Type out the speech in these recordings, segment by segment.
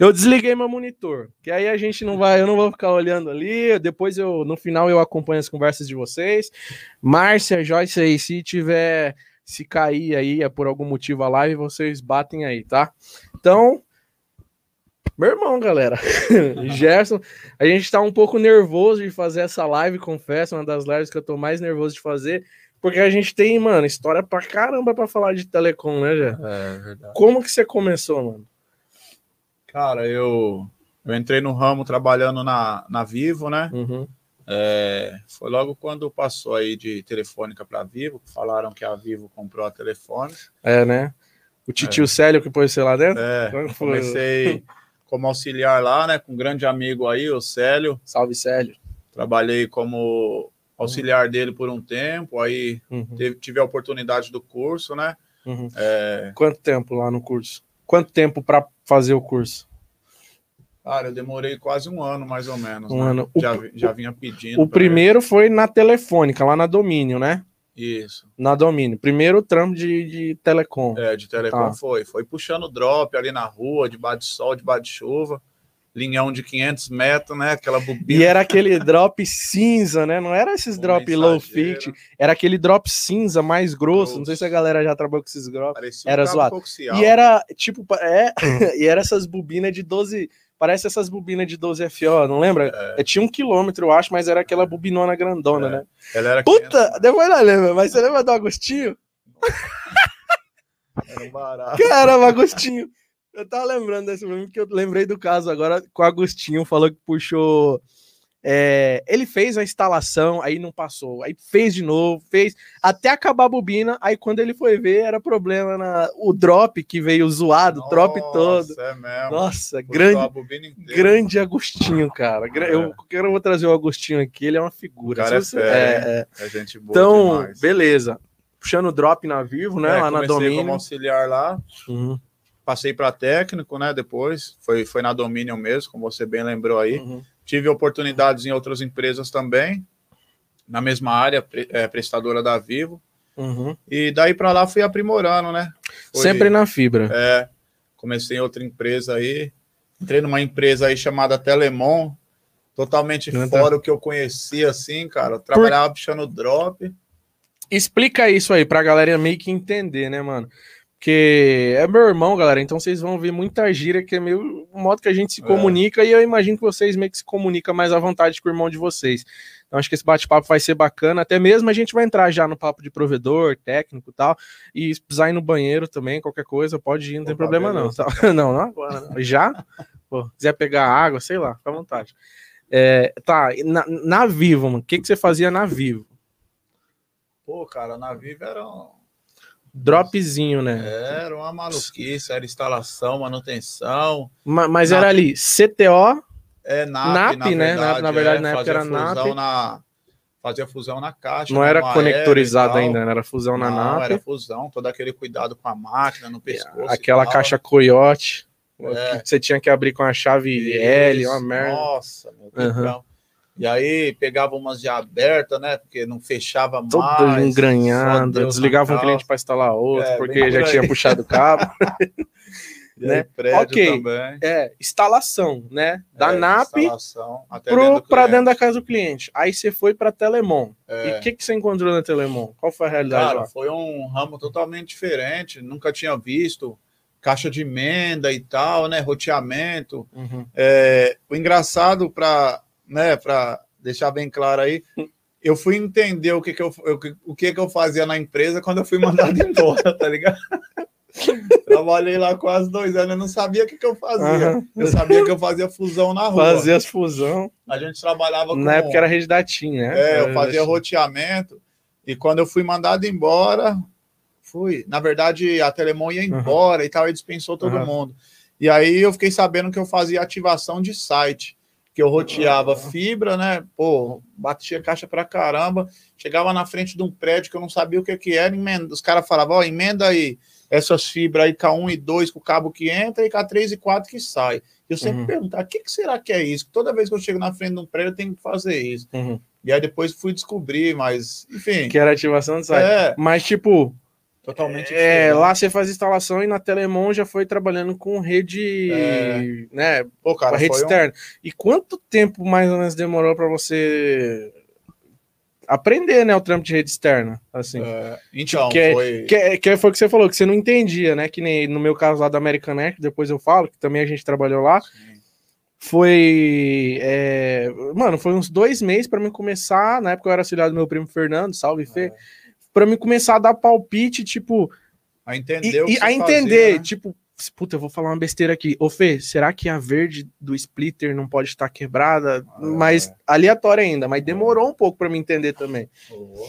Eu desliguei meu monitor, que aí a gente não vai, eu não vou ficar olhando ali, depois eu no final eu acompanho as conversas de vocês. Márcia, Joyce aí, se tiver se cair aí é por algum motivo a live, vocês batem aí, tá? Então, meu irmão, galera. Gerson, a gente tá um pouco nervoso de fazer essa live, confesso, uma das lives que eu tô mais nervoso de fazer, porque a gente tem, mano, história pra caramba pra falar de telecom, né, Gé? É verdade. Como que você começou, mano? Cara, eu, eu entrei no ramo trabalhando na, na Vivo, né? Uhum. É, foi logo quando passou aí de telefônica para Vivo, falaram que a Vivo comprou a telefone. É, né? O titio Célio que pôs você lá dentro? É, foi? comecei como auxiliar lá, né? Com um grande amigo aí, o Célio. Salve, Célio. Trabalhei como auxiliar dele por um tempo, aí Uhum. teve- tive a oportunidade do curso, né? Uhum. É, Quanto tempo lá no curso? Quanto tempo pra fazer o curso? cara, eu demorei quase um ano, mais ou menos. Um né? ano. O Já, vi- já vinha pedindo. O primeiro foi na telefônica, lá na Domínio, né? Isso. Na Domínio. Primeiro trampo de, de telecom. É, de telecom Tá. foi. Foi puxando drop ali na rua, debaixo de sol, debaixo de chuva. Linhão de 500 metros, né? Aquela E bobina. era aquele drop cinza, né? Não era esses com drop low fit, era aquele drop cinza mais grosso. Não sei se a galera já trabalhou com esses drops. Era cabo zoado. E era tipo, é, e era essas bobinas de 12, parece essas bobinas de 12 FO, não lembra? É, É, tinha um quilômetro, eu acho, mas era aquela bobinona grandona, É. né? ela era 500 Puta, depois não lembra, mas você lembra do Agostinho? Era um barato. Caramba, Agostinho. Eu tava lembrando desse momento porque eu lembrei do caso agora com o Agostinho, falou que puxou. é, ele fez a instalação, aí não passou, aí fez de novo, fez até acabar a bobina. Aí quando ele foi ver, era problema na o drop que veio zoado, o drop todo. Nossa, É mesmo. Nossa, Puxou grande, grande Agostinho, cara. É. Eu quero vou trazer o Agostinho aqui, ele é uma figura. O cara é você- é, é. É gente boa Então, demais. beleza. Puxando o drop na Vivo, né? É, lá na Domínio. como auxiliar lá, Uhum, passei para técnico, né? Depois foi, foi na Domínio mesmo, como você bem lembrou aí. uhum. Tive oportunidades em outras empresas também, na mesma área, pre- é, prestadora da Vivo. Uhum. E daí para lá fui aprimorando, né? Foi- Sempre na fibra. É, comecei em outra empresa aí. Entrei numa empresa aí chamada Telemon, totalmente Grande- fora o que eu conhecia, assim, cara. Eu trabalhava puxando drop. Explica isso aí pra galera meio que entender, né, mano? Porque é meu irmão, galera, então vocês vão ver muita gíria que é meio o modo que a gente se É. comunica e eu imagino que vocês meio que se comunicam mais à vontade com o irmão de vocês. Então acho que esse bate-papo vai ser bacana, até mesmo a gente vai entrar já no papo de provedor, técnico e tal, e se precisar ir no banheiro também, qualquer coisa, pode ir, não tem Opa, problema não. tá? Não, não agora, não. Já? Pô, quiser pegar água, sei lá, fica à vontade. É, tá, na, na Vivo, mano, o que, que você fazia na Vivo? Pô, cara, na Vivo era, um- Dropzinho, né? era uma maluquice, era instalação, manutenção. Ma- Mas NAP. era ali, CTO, É NAP, NAP, na né? verdade. Na- verdade, é, na época era NAP. Na, fazia fusão na caixa. não era conectorizado ainda, era fusão na Não, NAP. era fusão, todo aquele cuidado com a máquina, no pescoço. e Aquela caixa coiote, É. que você tinha que abrir com a chave L, Isso, uma merda. Nossa, meu. Deus. E aí pegava umas já abertas, né? Porque não fechava Toda mais. Deus desligava um cliente para instalar outro, É, porque já tinha puxado o cabo. E né? Ok. também. é, instalação, né? Da É, NAP pro, dentro da casa do cliente. Aí você foi pra Telemon. E É. o que, que você encontrou na Telemon? Qual foi a realidade Cara, lá? foi um ramo totalmente diferente. Nunca tinha visto caixa de emenda e tal, né? Roteamento. Uhum. É, o engraçado para, né? Para deixar bem claro aí, eu fui entender o que que eu, o que que eu fazia na empresa quando eu fui mandado embora, tá ligado? Trabalhei lá quase dois anos, eu não sabia o que que eu fazia. Aham. Eu sabia que eu fazia fusão na rua. Fazer as fusão. A gente trabalhava com Na época era rede da TIM, né? É, eu fazia roteamento e quando eu fui mandado embora, fui. Na verdade, a Telemon ia embora e tal, e dispensou todo Aham. mundo. E aí eu fiquei sabendo que eu fazia ativação de site, que eu roteava fibra, né? Pô, batia caixa pra caramba, chegava na frente de um prédio que eu não sabia o que que era, emenda. os caras falavam, ó, emenda aí essas fibras aí K1 e 2 com o cabo que entra e K3 e 4 que sai. Eu sempre Uhum. perguntava, o que, que será que é isso? Toda vez que eu chego na frente de um prédio, eu tenho que fazer isso. Uhum. E aí depois fui descobrir, mas enfim. Que era ativação de site. É, Mas, tipo, Totalmente É, diferente. lá você faz instalação e na Telemon já foi trabalhando com rede, É. né, Pô, com a cara, rede foi um- externa. E quanto tempo mais ou menos demorou para você aprender, né, o trampo de rede externa, assim? é, então, que é- foi... Que, que foi o que você falou, que você não entendia, né? Que nem no meu caso lá da American Air, depois eu falo, que também a gente trabalhou lá. Foi. é, Mano, foi uns dois meses para mim começar. Na época eu era auxiliar do meu primo Fernando, salve Fê. É. Pra mim começar a dar palpite, tipo. A E, entender e você a entender, fazia, né? tipo. Puta, eu vou falar uma besteira aqui. Ô, Fê, será que a verde do splitter não pode estar quebrada? Ah, Mas é. aleatória ainda, mas demorou um pouco para me entender também. Pô.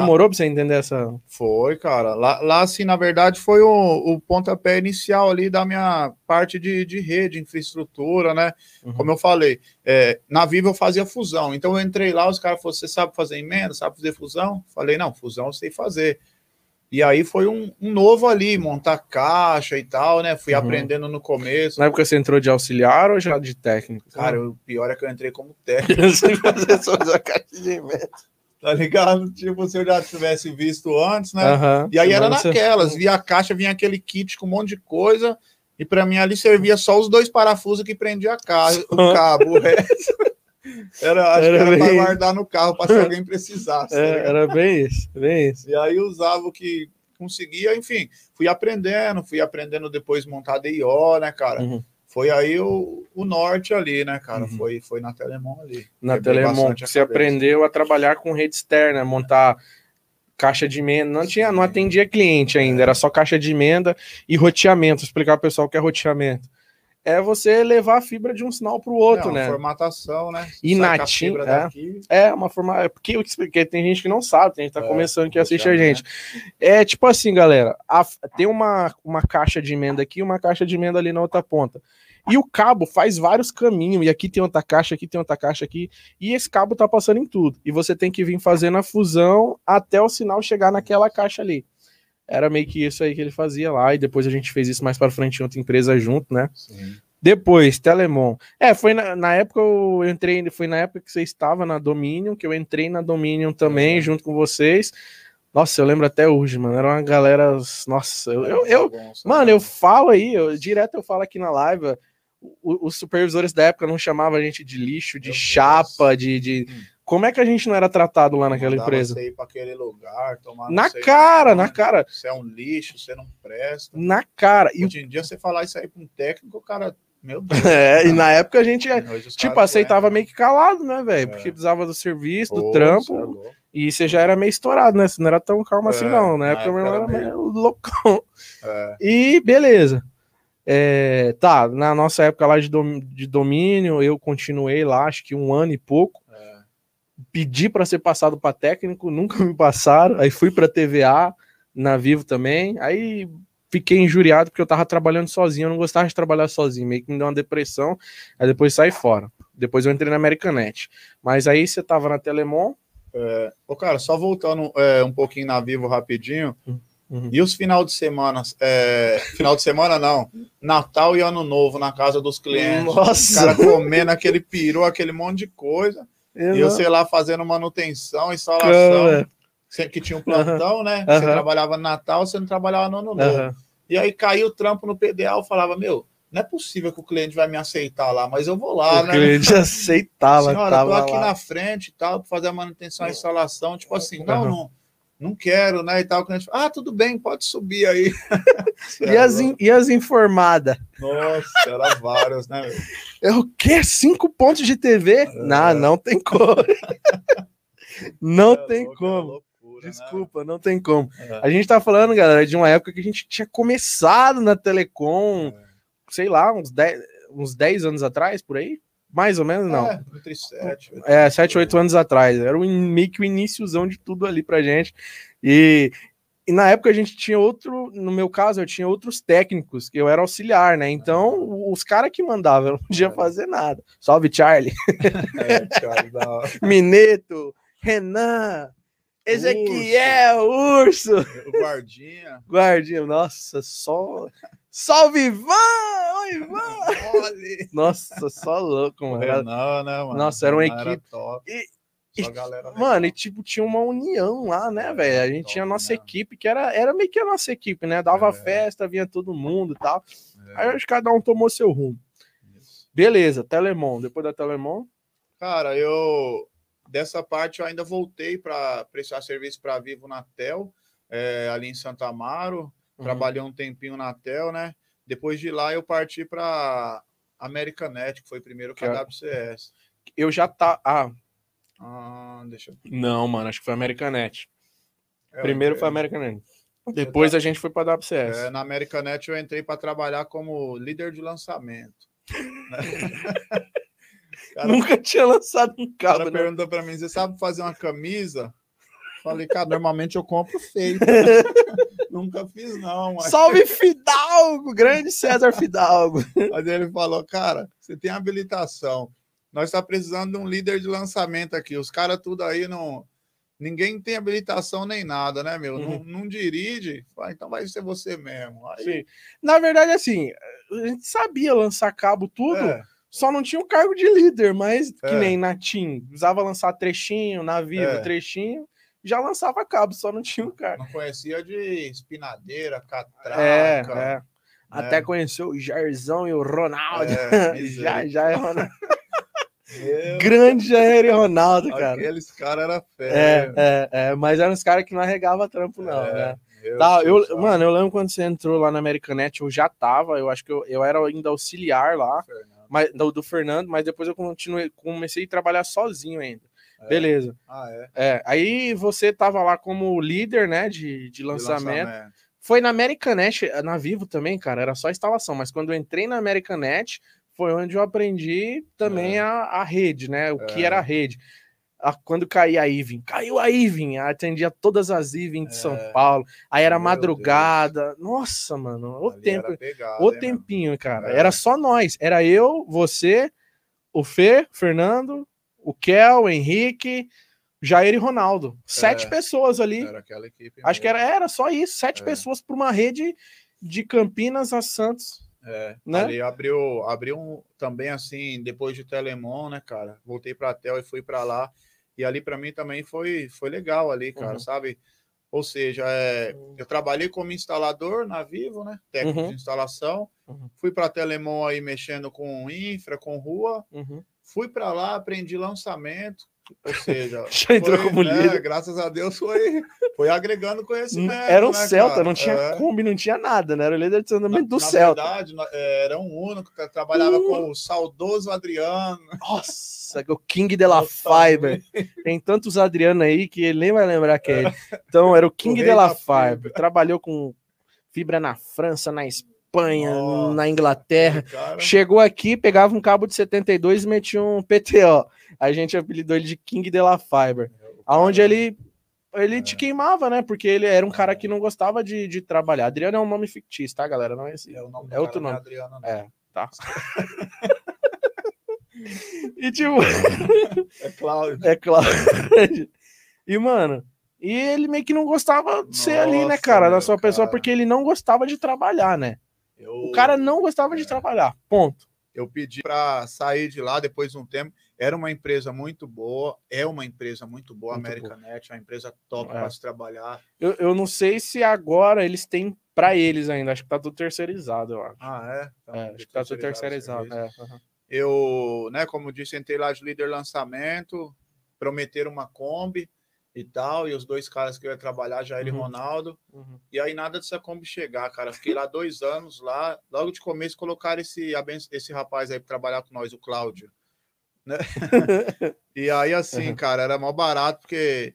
Demorou pra você entender essa. Foi, cara. Lá, lá, assim, na verdade, foi o, o pontapé inicial ali da minha parte de, de rede, infraestrutura, né? Uhum. Como eu falei, é, na Viva eu fazia fusão. Então eu entrei lá, os caras falaram: você sabe fazer emenda, sabe fazer fusão? Falei, não, fusão eu sei fazer. E aí foi um, um novo ali, montar caixa e tal, né? Fui Uhum. aprendendo no começo. Na época você entrou de auxiliar ou já de técnico? Cara, o pior é que eu entrei como técnico, Você fazer só da caixa de emenda. Tá ligado? Tipo, se eu já tivesse visto antes, né? Aham. E aí era naquelas, via a caixa, vinha aquele kit com um monte de coisa, e para mim ali servia só os dois parafusos que prendia a ca- o cabo, o resto. Era, acho Era que era para bem- guardar no carro para se alguém precisasse. tá É, era bem isso, bem isso. E aí usava o que conseguia, enfim, fui aprendendo, fui aprendendo depois montar DIO, né, cara? Uhum. Foi aí o, o norte ali, né, cara? Uhum. Foi, foi na Telemon ali. Na Telemon, a você aprendeu a trabalhar com rede externa, montar caixa de emenda. Não tinha, não atendia cliente ainda, era só caixa de emenda e roteamento. Vou explicar pro pessoal o que é roteamento. É você levar a fibra de um sinal para o outro, É, uma né? Formatação, né? E fibra é. daqui, É uma forma. é Porque eu expliquei, tem gente que não sabe, tem gente que tá É, começando que assiste a gente. É tipo assim, galera. a- tem uma, uma caixa de emenda aqui e uma caixa de emenda ali na outra ponta. E o cabo faz vários caminhos. E aqui tem outra caixa, aqui tem outra caixa aqui. E esse cabo tá passando em tudo. E você tem que vir fazendo a fusão até o sinal chegar naquela caixa ali. Era meio que isso aí que ele fazia lá. E depois a gente fez isso mais para frente em outra empresa junto, né? Sim. Depois, Telemon. É, foi na, na época eu entrei, foi na época que você estava na Dominion, que eu entrei na Dominion também, Uhum. junto com vocês. Nossa, eu lembro até hoje, mano. Era uma galera. Nossa, eu, eu, eu- mano, eu falo aí, eu, direto eu falo aqui na live. os supervisores da época não chamavam a gente de lixo, de Meu Deus. chapa, de, de. Hum. Como é que a gente não era tratado lá naquela Mandava empresa? Você ir para aquele lugar, tomar Na cara, na cara. Você é um lixo, você não presta. Na cara. E, Hoje em dia, você falar isso aí para um técnico, o cara. Meu Deus. é, e na época a gente. Os Tipo, aceitava aguentam. meio que calado, né, velho? É. Porque precisava do serviço, do Pô, trampo. é. E você já era meio estourado, né? Você não era tão calmo assim, É, não. Na na época, meu época irmão era era meio loucão. É, E beleza. É, tá, na nossa época lá de, dom- de domínio, eu continuei lá, acho que um ano e pouco. É. Pedi para ser passado para técnico, nunca me passaram. Aí fui para TVA, na Vivo também. Aí fiquei injuriado porque eu tava trabalhando sozinho, eu não gostava de trabalhar sozinho, meio que me deu uma depressão. Aí depois saí fora. Depois eu entrei na Americanet. Mas aí você tava na Telemon, Ô, cara, só voltando é, um pouquinho na Vivo rapidinho. Uhum. E os final de semana? é, final de semana não. Natal e Ano Novo na casa dos clientes. Os Nossa! caras comendo aquele peru, aquele monte de coisa. Eu sei lá, fazendo manutenção, instalação. Cara, Você que tinha um plantão, né? Você trabalhava no Natal, você não trabalhava no Ano Novo. E aí caiu o trampo no PDA, eu falava, meu, não é possível que o cliente vai me aceitar lá, mas eu vou lá, o né? cliente aceitava, Senhora, tava tô aqui lá. na frente e tal, para fazer a manutenção e instalação. Tipo assim, não, não, não quero, né? E tal. O cliente fala, ah, tudo bem, pode subir aí. E as, in- e as informadas? Nossa, era várias, né? É o quê? Cinco pontos de TV? Não, não tem como. não É tem louco, era como. loucura, né? Desculpa, não tem como. É. A gente tá falando, galera, de uma época que a gente tinha começado na Telecom, É. sei lá, uns 10, uns 10 anos atrás, por aí? Mais ou menos, não. É, entre sete. oito. É, 7, 8 anos atrás. Era o meio que o iníciozão de tudo ali pra gente. E, e na época a gente tinha outro, no meu caso, eu tinha outros técnicos, que eu era auxiliar, né? Então, os caras que mandavam, eu não podia fazer nada. Salve, Charlie. É, hora. Mineto, Renan, Ezequiel, Urso, O guardinha. Guardinha. Nossa, só. Salve, Ivan! Oi, Ivan! Nossa, só louco, O mano. Era- Renan, né, mano? Nossa, era uma equipe- galera legal. Mano, e tipo, tinha uma união lá, né, É, velho? A gente top tinha a nossa mesmo. equipe, que era, era meio que a nossa equipe, né? Dava É. festa, vinha todo mundo e tal. É, Aí acho que cada um tomou seu rumo. isso. Beleza, Telemon. Depois da Telemon. Cara, eu dessa parte eu ainda voltei para prestar serviço para Vivo na Tel, é, ali em Santa Amaro. Uhum. Trabalhei um tempinho na Tel, né? Depois de lá eu parti para Americanet, que foi primeiro Que a é- WCS. Eu já tá. Ah, Ah, deixa eu. não, mano, acho que foi Americanet. é, Primeiro foi Americanet. Depois a gente foi pra WCS. É, na Americanet eu entrei para trabalhar como líder de lançamento. Cara, Nunca tinha lançado um O cara cabo, né? perguntou para mim: você sabe fazer uma camisa? Falei, cara, normalmente eu compro feito. Nunca fiz, não, mas. Salve Fidalgo! Grande César Fidalgo. Mas ele falou, cara, você tem habilitação. Nós está precisando de um líder de lançamento aqui. Os caras tudo aí não. Ninguém tem habilitação nem nada, né, meu? Uhum. Não, não dirige. Então vai ser você mesmo. Aí, Na verdade, assim, a gente sabia lançar cabo tudo, é, só não tinha o cargo de líder, mas que É. nem na TIM. Usava lançar trechinho, na Vivo, É. trechinho, já lançava cabo, só não tinha o cargo. não conhecia de espinadeira, catraca. É, é. Até né? conheceu o Jairzão e o Ronaldo. É, já, já é Ronaldo. Meu, Grande Jair e Ronaldo, cara. Aqueles caras eram É, férias. é, é, mas eram os caras que não arregava trampo, não, É, né? Tá, eu, mano, eu lembro quando você entrou lá na Americanet, eu já tava, eu acho que eu, eu era ainda auxiliar lá, Fernando. Mas, do, do Fernando, mas depois eu continuei, comecei a trabalhar sozinho ainda. É. Beleza. Ah, é. É, aí você tava lá como líder, né, de, de De lançamento. Foi na Americanet, na Vivo também, cara, era só instalação, mas quando eu entrei na Americanet, foi onde eu aprendi também É. a, a rede, né, o que É. era a rede. A- quando caía a Ivin, caiu a Ivin, atendia todas as Ivin de São É. Paulo, aí era madrugada, nossa, mano, o Ali tempo, era pegada, o hein, tempinho, cara, É. era só nós, era eu, você, o Fê, Fernando, o Kel, o Henrique, Jair e Ronaldo, sete É. pessoas ali, Era aquela equipe. Acho que mesmo. era, era só isso, sete É. pessoas por uma rede de Campinas a Santos. É, né? ali abriu, abriu um, também assim, depois de Telemon, né, cara? Voltei pra Tel e fui pra lá. E ali pra mim também foi, foi legal ali, cara, Uhum. sabe? Ou seja, é, eu trabalhei como instalador na Vivo, né? Técnico Uhum. de instalação. Uhum. Fui pra Telemon aí mexendo com infra, com rua. Uhum. Fui pra lá, aprendi lançamento. Ou seja, Já entrou foi, como né, líder. graças a Deus foi, foi agregando conhecimento. Era um né, Celta, cara? não tinha É. Kombi, não tinha nada, né? Era o líder de Na, andamento do na Celta. verdade, na- é, era um Uno que tra- trabalhava Uno. com o saudoso Adriano. Nossa, o King de la Fiber. Tem tantos Adriano aí que ele nem vai lembrar que é ele. Então, era o King rei de la Fiber. Trabalhou com fibra na França, na Espanha, Nossa, na Inglaterra. Cara, Chegou aqui, pegava um cabo de 72 e metia um PTO. A gente apelidou ele de King de la Fiber. aonde ele ele te queimava, né? Porque ele era um cara que não gostava de, de trabalhar. Adriano é um nome fictício, tá, galera? Não é esse. É, o nome É outro não nome. Adriano, não. É, tá. e tipo, É Cláudio. é claro. e mano, e ele meio que não gostava de ser ali, né, Nossa, cara, da sua pessoa, cara. porque ele não gostava de trabalhar, né? Eu, O cara não gostava de trabalhar. Ponto. eu pedi para sair de lá depois de um tempo. Era uma empresa muito boa, é uma empresa muito boa, a Muito Americanet, é uma empresa top É. para se trabalhar. Eu, eu não sei se agora eles têm pra eles ainda. Acho que tá tudo terceirizado, eu acho. Ah, é? Então, É, acho que tá tudo terceirizado. É. aham. Eu, né, como eu disse, entrei lá de líder lançamento, prometeram uma Kombi e tal, e os dois caras que eu ia trabalhar, Jair e Uhum. Ronaldo, Uhum. e aí nada dessa Kombi chegar, cara. Fiquei lá dois anos lá, logo de começo colocaram esse, esse rapaz aí para trabalhar com nós, o Cláudio. Né? e aí, assim, Uhum. cara, era mó barato, porque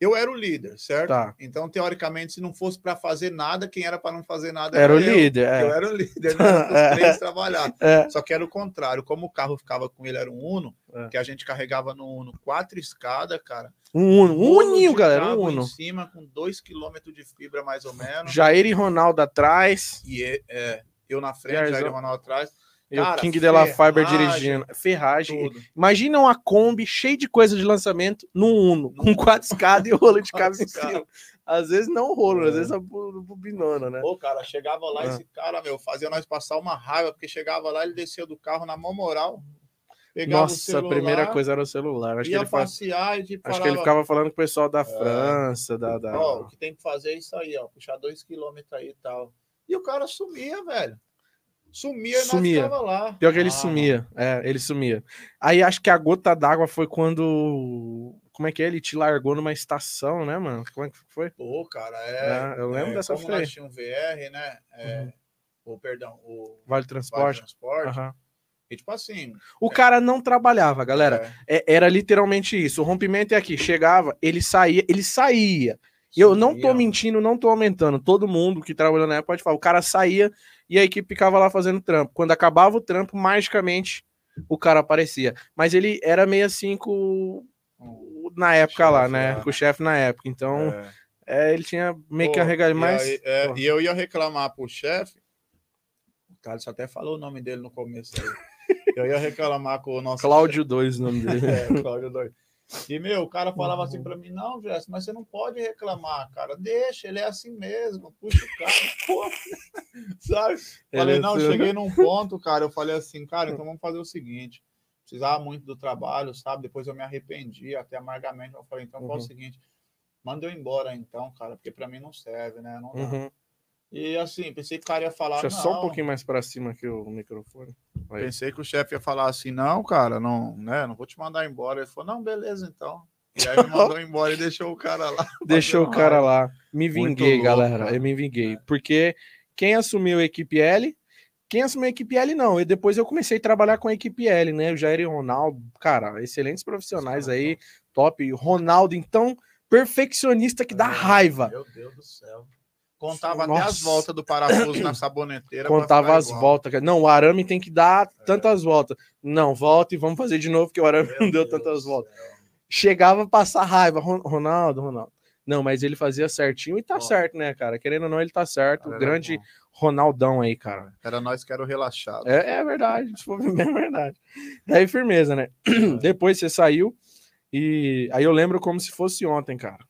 eu era o líder, certo? Tá. Então, teoricamente, se não fosse para fazer nada, quem era para não fazer nada Era o eu. líder, Eu é. era o líder, né? Os três trabalhar. É. Só que era o contrário. Como o carro ficava com ele, era um Uno, É. que a gente carregava no Uno quatro escadas, cara. Um Uno. Um Uninho, galera. Um Uno. Em cima, com dois quilômetros de fibra, mais ou menos. Jair e Ronaldo atrás. E é, é, eu na frente. Jair e Ronaldo atrás. E o Cara, King de la Fiber dirigindo. Ferragem. Tudo. Imagina uma Kombi cheia de coisa de lançamento num Uno, com quatro escadas e rolo de cabo em cima. Às vezes não rolo, É. às vezes a bu- bobinona, né? Pô, cara, chegava lá, Ah. esse cara, meu, fazia nós passar uma raiva, porque chegava lá, ele descia do carro na mão moral. pegava o Nossa, a celular, primeira coisa era o celular. Acho que, ele passear e tipo, acho que ele ficava falando com o pessoal da França, da. da- Ó, o que tem que fazer é isso aí, ó. Puxar dois quilômetros aí e tal. E o cara sumia, velho. Sumia e nós Sumia. ficava lá. Pior que ele Ah, sumia. É, ele sumia. Aí acho que a gota d'água foi quando. Como é que é? Ele te largou numa estação, né, mano? Como é que foi? Pô, cara, é. É, eu lembro é, dessa como feia. nós tínhamos VR, né? É, Uhum. O perdão, o Vale Vale Transporte. Transporte. Aham. E tipo assim. O cara não trabalhava, galera. é, É- era literalmente isso. O rompimento é aqui. Chegava, ele saía, ele saía. Eu não tô mentindo, não tô aumentando. Todo mundo que trabalhou na época pode falar. O cara saía e a equipe ficava lá fazendo trampo. Quando acabava o trampo, magicamente o cara aparecia. Mas ele era meio assim com. o- Na época lá, né? Com o chefe na época. Então, é. é, ele tinha meio que Pô, a regalha e mais. aí, é, e eu ia reclamar pro chefe. O Carlos até falou o nome dele no começo aí. Eu ia reclamar com o nosso Cláudio 2, o nome dele. É, Cláudio doido. E, meu, o cara falava Uhum. assim pra mim, não, Jéssica, mas você não pode reclamar, cara. Deixa, ele é assim mesmo. Puxa o cara, pô. Sabe? Falei, é não, cheguei num ponto, cara. Eu falei assim, cara, então vamos fazer o seguinte. Precisava muito do trabalho, sabe? Depois eu me arrependi, até amargamente. Eu falei, então Uhum. o seguinte. Manda eu embora então, cara, porque pra mim não serve, né? Não dá. Uhum. E assim, pensei que o cara ia falar. Deixa só um "Não". pouquinho mais pra cima aqui o microfone. Aí. Pensei que o chefe ia falar assim, não, cara, não, né? Não vou te mandar embora. Ele falou, não, beleza, então. E aí me mandou embora e deixou o cara lá. Deixou o cara lá. Me vinguei, louco, galera. cara. Eu me vinguei. É. Porque quem assumiu a equipe L. Quem assumiu a equipe L, não. E depois eu comecei a trabalhar com a equipe L, né? O Jair e o Ronaldo, cara, excelentes profissionais Os caras aí, top. Ronaldo, então, perfeccionista que dá É, raiva. Meu Deus do céu. Contava até Nossa. as voltas do parafuso na saboneteira. Contava as igual. voltas. Não, o arame tem que dar tantas voltas. Não, volta e vamos fazer de novo, que o arame Meu não deu Deus tantas voltas. céu. Chegava a passar raiva. Ron- Ronaldo, Ronaldo. Não, mas ele fazia certinho e tá Ó. certo, né, cara? Querendo ou não, ele tá certo. Cara, O era grande bom. Ronaldão aí, cara. Era nós que era o relaxado. É, é verdade, é verdade. Daí, firmeza, né? Depois você saiu e aí eu lembro como se fosse ontem, cara.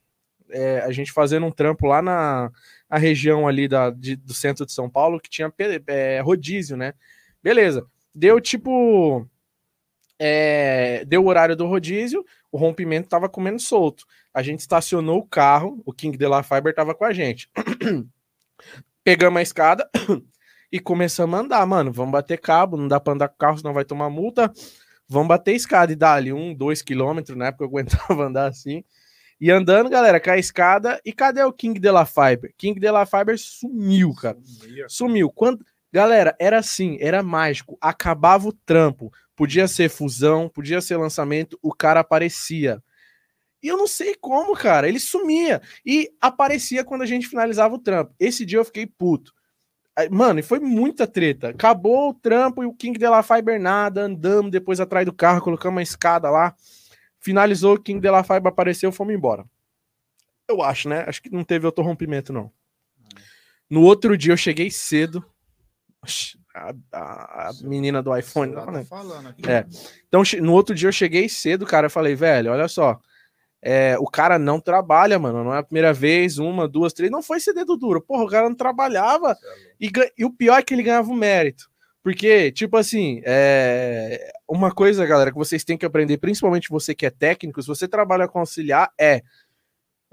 É, a gente fazendo um trampo lá na a região ali da, de- do centro de São Paulo que tinha é, rodízio, né? Beleza. Deu tipo. é, deu o horário do rodízio, o rompimento tava comendo solto. A gente estacionou o carro, o King de La Fiber tava com a gente. Pegamos a escada e começamos a andar, mano. Vamos bater cabo, não dá pra andar com o carro, senão vai tomar multa. Vamos bater escada e dar ali um, dois quilômetros, na época eu aguentava andar assim. E andando, galera, com a escada. E cadê o King de La Fiber? King de La Fiber sumiu, cara. Sumia. Sumiu. Quando... Galera, era assim, era mágico. Acabava o trampo. Podia ser fusão, podia ser lançamento, o cara aparecia. E eu não sei como, cara. Ele sumia. E aparecia quando a gente finalizava o trampo. Esse dia eu fiquei puto. Mano, e foi muita treta. Acabou o trampo e o King de La Fiber nada. Andamos depois atrás do carro, colocamos uma escada lá. Finalizou, o King de La Fiber apareceu, fomos embora. Eu acho, né? Acho que não teve outro rompimento, não. No outro dia eu cheguei cedo. A, a- a menina do iPhone. Tá aqui. É. Então, no outro dia eu cheguei cedo, cara. Eu falei, velho, olha só. é, o cara não trabalha, mano. Não é a primeira vez, uma, duas, três. Não foi ser dedo duro. Porra, o cara não trabalhava. E, ga- e o pior é que ele ganhava o mérito. Porque, tipo assim, é, uma coisa, galera, que vocês têm que aprender, principalmente você que é técnico, se você trabalha com auxiliar, é.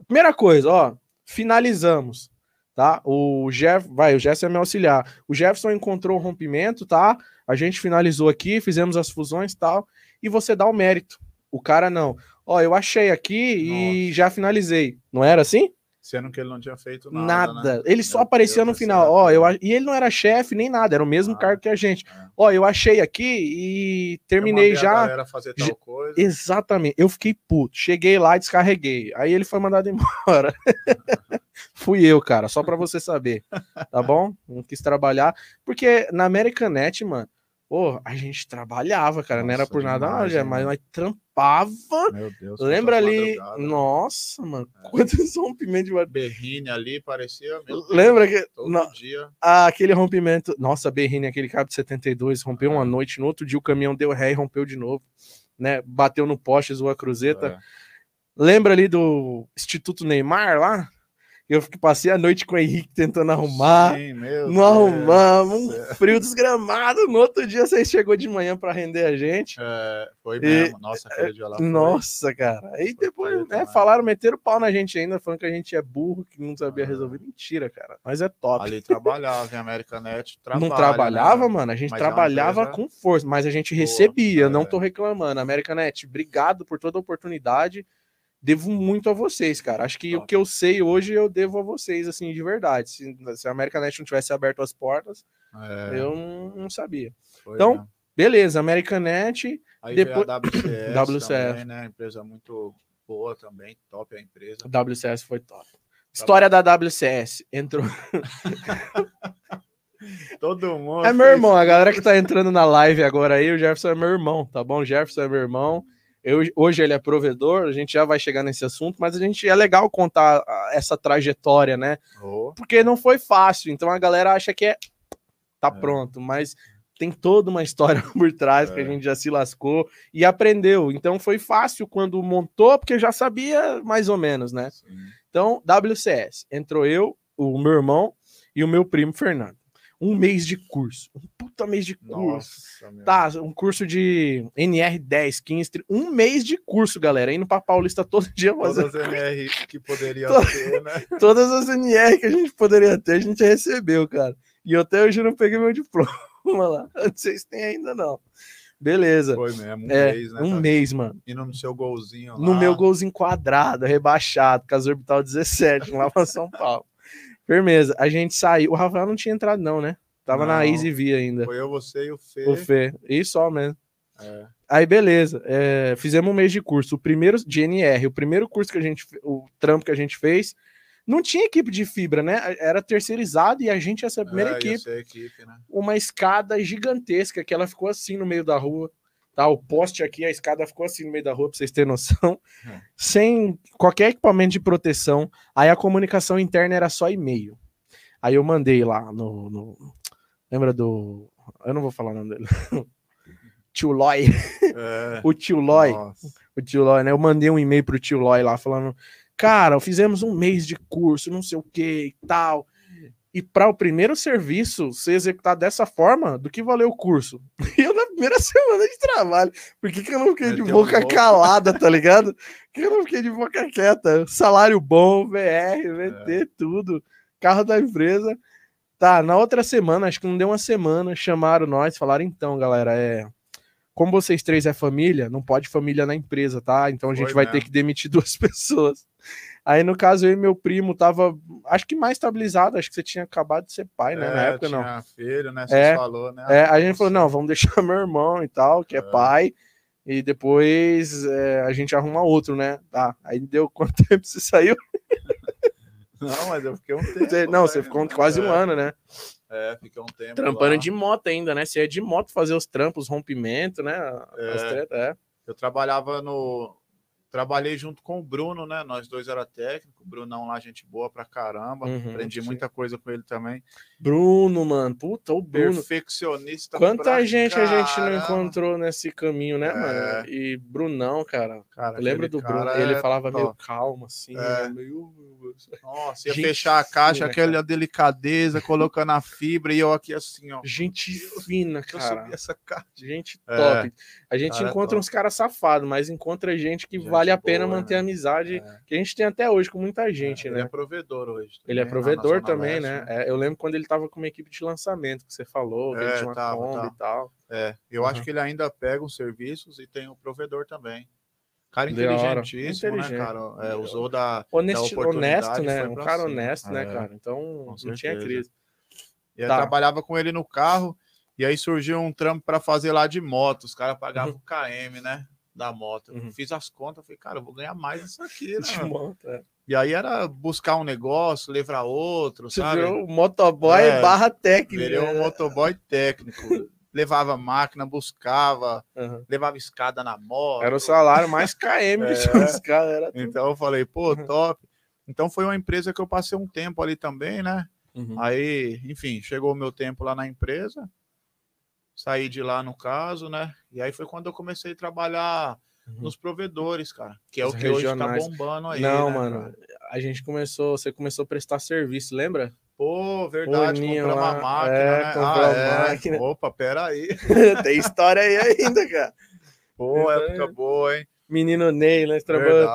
Primeira coisa, ó, finalizamos, tá? O Jeff, vai, o Jefferson é meu auxiliar. O Jefferson encontrou o rompimento, tá? A gente finalizou aqui, fizemos as fusões e tal, e você dá o mérito. O cara não. Ó, eu achei aqui e já finalizei. Não era assim? Sendo que ele não tinha feito nada. Nada. né? Ele só Meu aparecia Deus no final. Ó, eu a- e ele não era chefe nem nada, era o mesmo Ah, cargo que a gente. é. Ó, eu achei aqui e Eu terminei a já. galera fazer tal coisa. Exatamente. Eu fiquei puto. Cheguei lá e descarreguei. Aí ele foi mandado embora. Fui eu, cara, só pra você saber. Tá bom? Não quis trabalhar. Porque na Americanet, mano, pô, a gente trabalhava, cara. não era Nossa, por nada, não, demais, já, mas nós trampava. Meu Deus. Lembra ali? madrugadas. Nossa, mano, É. quantos rompimentos de Berrine ali parecia. Deus, Lembra que. Todo Não, dia. Ah, aquele rompimento. Nossa, Berrini, aquele cabo de 72, rompeu É. uma noite, no outro dia o caminhão deu ré e rompeu de novo, né? Bateu no poste, zoou a cruzeta. É. Lembra ali do Instituto Neymar lá? Eu passei a noite com o Henrique tentando arrumar. Sim, meu Não arrumamos, um frio desgramado. No outro dia você chegou de manhã para render a gente. É, foi mesmo. Nossa, aquele dia lá. foi- Nossa, cara. Aí depois, né, falaram, meteram o pau na gente ainda, falando que a gente é burro, que não sabia Ah. resolver. Mentira, cara. Mas é top. Ali trabalhava, em Americanet. Trabalha, não trabalhava, né? mano. A gente Mas é trabalhava empresa com força, mas a gente boa, recebia. Não é. tô reclamando. Americanet, obrigado por toda a oportunidade. Devo muito a vocês, cara. Acho que o que eu sei hoje eu devo a vocês, assim, de verdade. Se, se a Americanet não tivesse aberto as portas, É, eu não, não sabia. foi então, mesmo. Beleza, Americanet. Aí depois- a WCS, WCS. também, né? Empresa muito boa também, top a empresa. A WCS foi top. História da WCS. Entrou. Todo mundo. É meu irmão, a galera que tá entrando na live agora aí, o Jefferson é meu irmão, tá bom? O Jefferson é meu irmão. Eu, hoje ele é provedor, a gente já vai chegar nesse assunto, mas a gente é legal contar ah, essa trajetória, né? Oh, Porque não foi fácil, então a galera acha que é tá É. pronto, mas tem toda uma história por trás que a É. gente já se lascou e aprendeu. Então foi fácil quando montou, porque já sabia mais ou menos, né? sim. Então, WCS. Entrou eu, o meu irmão e o meu primo Fernando. Um mês de curso. Um puta mês de curso. Nossa. Tá, um curso de NR 10, 15, 30, um mês de curso, galera. Indo pra Paulista todo dia fazer Todas as NR que poderia ter, né? todas as NR que a gente poderia ter, a gente recebeu, cara. E eu até hoje não peguei meu diploma lá. Não sei se tem ainda, não. Beleza. Foi mesmo, um é, mês, né? um cara? mês, mano. Indo no seu golzinho lá. No meu golzinho quadrado, rebaixado, Casa Orbital 17, lá pra São Paulo. Firmeza. A gente saiu. O Rafael não tinha entrado, não, né? Tava na Não. Easy V ainda. Foi eu, você e o Fê. O Fê. E só mesmo. É. Aí, beleza. É, fizemos um mês de curso. O primeiro de NR, o primeiro curso que a gente, o trampo que a gente fez, não tinha equipe de fibra, né? Era terceirizado e a gente ia ser a primeira É, equipe. ser a equipe, né? Uma escada gigantesca que ela ficou assim no meio da rua. Tá, o poste aqui, a escada ficou assim no meio da rua, pra vocês terem noção. É. Sem qualquer equipamento de proteção. Aí a comunicação interna era só e-mail. Aí eu mandei lá no. no- Lembra do. Eu não vou falar o nome dele. Tio Loy. É. O tio Loy. Nossa. O tio Loy, né? Eu mandei um e-mail pro tio Loy lá falando: Cara, fizemos um mês de curso, não sei o que e tal. E para o primeiro serviço ser executado dessa forma, do que valeu o curso? E eu na primeira semana de trabalho. Por que, que eu não fiquei de boca louco. calada, tá ligado? Por que eu não fiquei de boca quieta? Salário bom, VR, VT, É. tudo. Carro da empresa. Tá, na outra semana, acho que não deu uma semana, chamaram nós, falaram, então, galera, é. Como vocês três é família, não pode família na empresa, tá? Então a gente Foi vai ter que demitir duas pessoas. Aí, no caso, eu e meu primo tava, acho que mais estabilizado, acho que você tinha acabado de ser pai, né? na É, época, não. tinha filho, né? Você É. falou, né? É, a gente falou, não, vamos deixar meu irmão e tal, que é, É. pai, e depois é, a gente arruma outro, né? Tá, aí deu quanto tempo você saiu? Não, mas eu fiquei um tempo. Você- não, né, você ficou irmão? quase um É, ano, né? É, fiquei um tempo. Trampando lá. de moto ainda, né? Você é de moto fazer os trampos, rompimento, né? As É. treta, é. Eu trabalhava no. Trabalhei junto com o Bruno, né? Nós dois era técnico. O Brunão lá, gente boa pra caramba. Uhum, Aprendi sim. muita coisa com ele também. Bruno, mano. Puta, o Bruno. Perfeccionista. Quanta gente a gente não caramba. encontrou nesse caminho, né, É. mano? E Brunão, cara. Cara, Eu aquele do Bruno. cara Ele é falava meio calmo, assim. É. né, Meio... Nossa, ia Gente fechar a caixa, fina, aquela delicadeza, colocando a fibra e eu aqui assim, ó. Gente fina, Eu cara. subi essa caixa. Gente É. top. A gente Cara, encontra top. uns caras safados, mas encontra gente que Gente vale a pena boa, manter né? a amizade É. que a gente tem até hoje com muita gente, Ele né? é provedor hoje. Ele é na provedor Zona também, Leste, né? É, eu lembro quando ele tava com uma equipe de lançamento, que você falou, que ele É, tinha uma tava, Kombi e tal. É, eu Uhum. acho que ele ainda pega os serviços e tem o provedor também. Cara Da inteligentíssimo, né, Inteligente. cara? É, usou da. Honesti- oportunidade honesto, né? um cara cima. honesto, né, É, cara? Então não tinha crise. E eu Tá. trabalhava com ele no carro, e aí surgiu um trampo para fazer lá de moto. Os caras pagavam o KM, né? Da moto. Eu Uhum. fiz as contas, falei, cara, eu vou ganhar mais isso aqui, De né? moto, é. E aí era buscar um negócio, levar outro, Você sabe? virou o motoboy É, barra técnico. Virei um né? motoboy técnico. levava máquina, buscava, Uhum. levava escada na moto. Era o salário mais KM É. que tinha os caras. Então eu falei, pô, Uhum. top. Então foi uma empresa que eu passei um tempo ali também, né? Uhum. Aí, enfim, chegou o meu tempo lá na empresa, saí de lá no caso, né? E aí foi quando eu comecei a trabalhar Uhum. nos provedores, cara, que é o que hoje regionais. tá bombando aí. Não, né, mano. cara? a gente começou, você começou a prestar serviço, lembra? Pô, verdade, Boninho compramos lá, uma máquina, é, né? comprou Ah, é. máquina. Opa, peraí. Tem história aí ainda, cara. Pô, época aí. boa, hein? Menino Ney, né?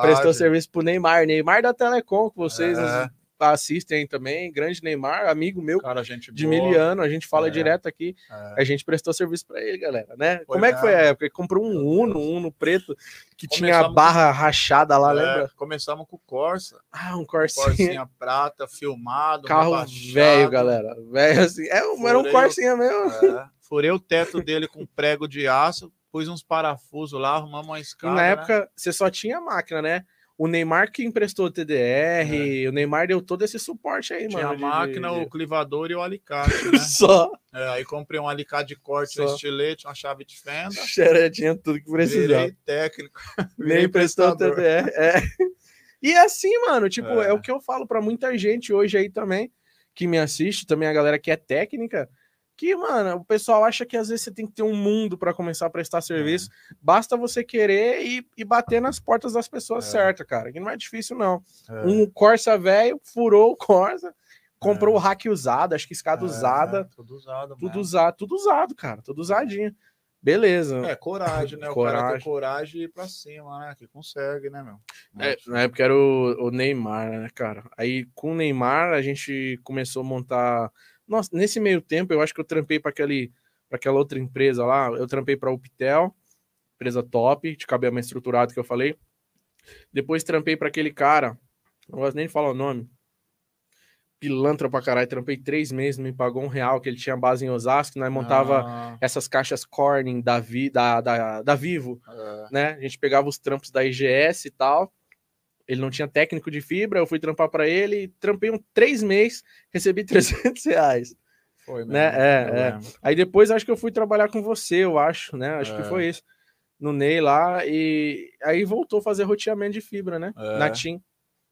prestou serviço pro Neymar. Neymar da Telecom, que vocês É. nos assistem aí também. Grande Neymar, amigo meu Cara, gente de boa. miliano. A gente fala É. direto aqui. É. A gente prestou serviço pra ele, galera, né? Foi Como é que foi a época? Ele comprou um Uno, um Uno preto, que tinha a Começamos barra rachada lá, É, lembra? Começamos com o Corsa. Ah, um Corsinha. Corsinha prata, filmado. Carro velho, galera. Velho assim. É, um- era um Furei Corsinha mesmo. É. Furei o teto dele com prego de aço, pus uns parafusos lá, arrumamos uma escada. na né? época você só tinha máquina, né? O Neymar que emprestou o TDR, o Neymar deu todo esse suporte aí, É. tinha mano. a máquina, de- o clivador e o alicate, né? Só. É, aí comprei um alicate de corte, um estilete, uma chave de fenda. Xeré tinha tudo que precisava. Virei técnico. Nem emprestou o. TDR. É. E assim, mano, tipo, é. É. o que eu falo pra muita gente hoje aí também, que me assiste, também a galera que é técnica, que, mano, o pessoal acha que às vezes você tem que ter um mundo pra começar a prestar serviço. Basta você querer e, e bater nas portas das pessoas É. certas, cara. Que não é difícil, não. É. Um Corsa velho furou o Corsa, comprou o hack usado, acho que escada É, usada, é, tudo usado. tudo usado, tudo usado, cara, tudo usadinho. Beleza. É, coragem, né? O cara Coragem. ter coragem e ir pra cima, né? Que consegue, né, meu? É, na época era o, o Neymar, né, cara? Aí com o Neymar a gente começou a montar. Nossa, nesse meio tempo eu acho que eu trampei para aquele, para aquela outra empresa lá. Eu trampei para a Upitel, empresa top de cabelo mais estruturado que eu falei. Depois trampei para aquele cara, não gosto nem de falar o nome. Pilantra pra caralho, trampei três meses, me pagou um real, que ele tinha base em Osasco, nós montava Ah, essas caixas Corning da, Vi, da, da, da Vivo é. né? A gente pegava os trampos da IGS e tal. Ele não tinha técnico de fibra, eu fui trampar para ele, trampei um três meses, recebi 300 reais. Foi mesmo. Né? É, é. Aí depois acho que eu fui trabalhar com você, eu acho, né? Acho que É. foi isso. No Ney lá, e aí voltou a fazer roteamento de fibra, né? É. Na TIM.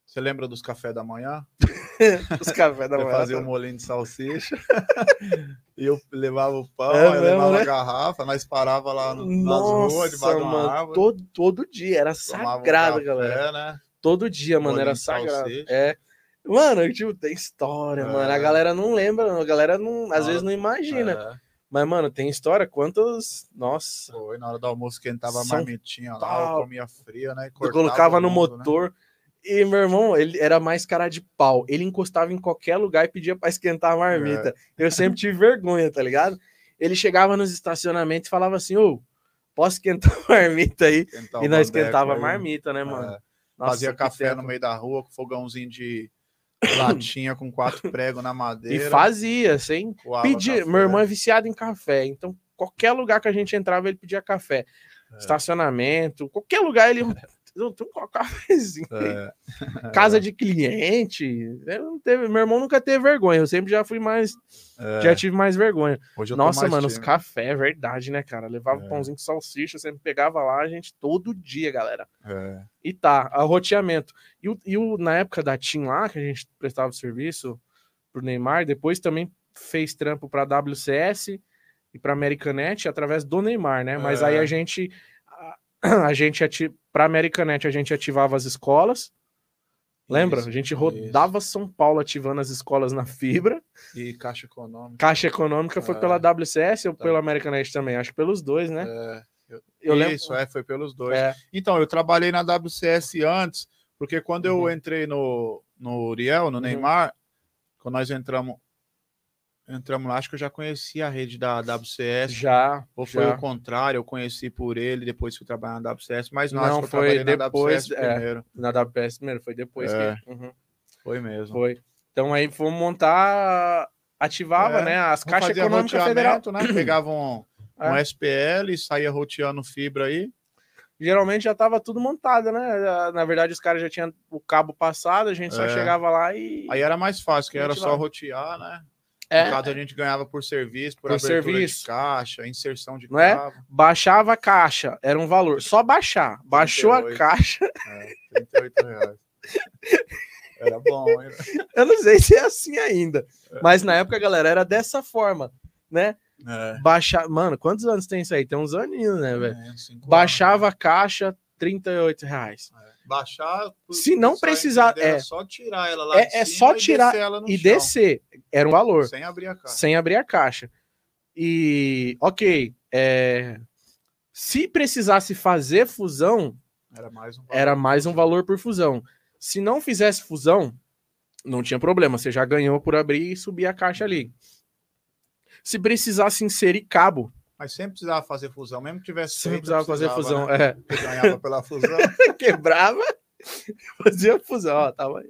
Você lembra dos cafés da manhã? Os cafés da manhã. fazia o molinho de salsicha. e eu levava o pão, É eu levava né? a garrafa, nós parava lá no, nas Nossa, ruas, debaixo de uma mano, árvore. todo, todo dia, era tomava um sagrado, café, galera. Né? Todo dia, mano, era sagrado. É. Mano, tipo, tem história, mano. A É. galera não lembra, a galera não, às vezes não imagina. É, Mas, mano, tem história? Quantos. Nossa. foi, na hora do almoço quentava a São marmitinha lá, comia fria, né? e colocava o no mundo, né? motor. E meu irmão, ele era mais cara de pau. Ele encostava em qualquer lugar e pedia pra esquentar a marmita. É. Eu sempre tive vergonha, tá ligado? Ele chegava nos estacionamentos e falava assim: Ô, posso esquentar a marmita aí? Quentar e nós esquentava a aí. marmita, né, mano? É. Nossa, Fazia café tempo. no meio da rua, com fogãozinho de latinha com quatro pregos na E madeira. fazia, sem pedir. Meu irmão é viciado em café, então qualquer lugar que a gente entrava, ele pedia café. É. Estacionamento, qualquer lugar ele. Não, tem um cafezinho. É, Casa de cliente. teve, meu irmão nunca teve vergonha. Eu sempre já fui mais. é. Já tive mais vergonha. Nossa, mais mano, os café, é verdade, né, cara? Levava É. pãozinho com salsicha, sempre pegava lá, a gente todo dia, galera. É. E tá, a roteamento. E, o, e o- na época da TIM lá, que a gente prestava serviço pro Neymar, depois também fez trampo pra WCS e pra Americanet através do Neymar, né? Mas É. aí a gente. A, gente ati, pra Americanet a gente ativava as escolas. Lembra? Isso, a gente rodava São Paulo ativando as escolas na fibra. E caixa econômica. Caixa Econômica foi É. pela WCS ou Tá. pela Americanet também? Acho que pelos dois, né? É, Eu lembro. Isso, é, foi pelos dois. É, Então, eu trabalhei na WCS antes, porque quando eu Uhum. entrei no, no Uriel, no Uhum. Neymar, quando nós entramos, entramos lá, acho que eu já conhecia a rede da WCS. já. Ou foi já. o contrário, eu conheci por ele, depois fui trabalhar na WCS, mas não, Não, acho que eu foi trabalhei na depois, WCS é. primeiro. Na WPS primeiro, foi depois É. que. Uhum. Foi mesmo. Foi. Então aí fomos montar, ativava, É, né? As caixas econômicas federal. né? Pegava um, um É. SPL, saía roteando fibra aí. Geralmente já tava tudo montado, né? Na verdade, os caras já tinham o cabo passado, a gente só É. chegava lá e. Aí era mais fácil, que era só rotear, né? É, No caso, a gente ganhava por serviço, por, Por serviço. de caixa, inserção de Não é? cabo. baixava a caixa, era um valor. Só baixar. Baixou a 38. caixa. É, 38 reais. Era bom, hein? Eu não sei se é assim ainda. Mas na época, galera, era dessa forma, né? É. Baixar. Mano, quantos anos tem isso aí? Tem uns aninhos, né, velho? É, Baixava a caixa, 38 reais. É. baixar. Se não precisar- é. só tirar ela lá. É- é só e tirar descer ela no E chão, descer. Era um valor. Sem abrir a caixa. sem abrir a caixa. E, ok, é, se precisasse fazer fusão, Era mais um era mais um valor por fusão. Se não fizesse fusão, não tinha problema, você já ganhou por abrir e subir a caixa ali. Se precisasse inserir cabo, Mas sempre precisava fazer fusão, mesmo que tivesse não feito, precisava fazer fusão, né? é, ganhava pela fusão. quebrava, fazia fusão, ó, tava aí.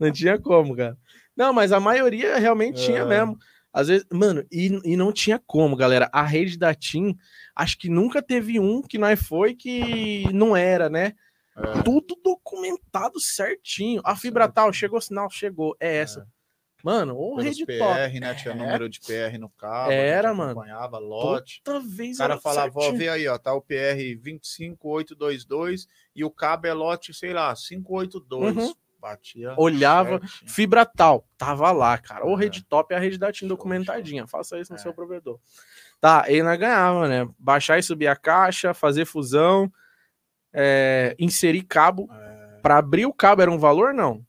Não tinha como, cara. Não, mas a maioria realmente tinha É. mesmo. Às vezes, mano, e, e não tinha como, galera. A rede da TIM, acho que nunca teve um que nós foi que não era, né? É. Tudo documentado certinho. A fibra tal, chegou sinal, chegou. É essa. Mano, ô Pelos rede PR, top. né? Tinha É. número de PR no cabo. Era, mano. Acompanhava lote. Toda vez O cara falava, ó, vê aí, ó, tá o PR 25822 e o cabo é lote, sei lá, 582. Uhum. Batia. Olhava, certinho. Fibra tal, tava lá, cara. Ô, É. rede top é a rede da TIM Show, documentadinha. Faça isso no É. seu provedor. Tá, aí nós ganhava, né? Baixar e subir a caixa, fazer fusão, é, inserir cabo. É, Pra abrir o cabo era um valor, não?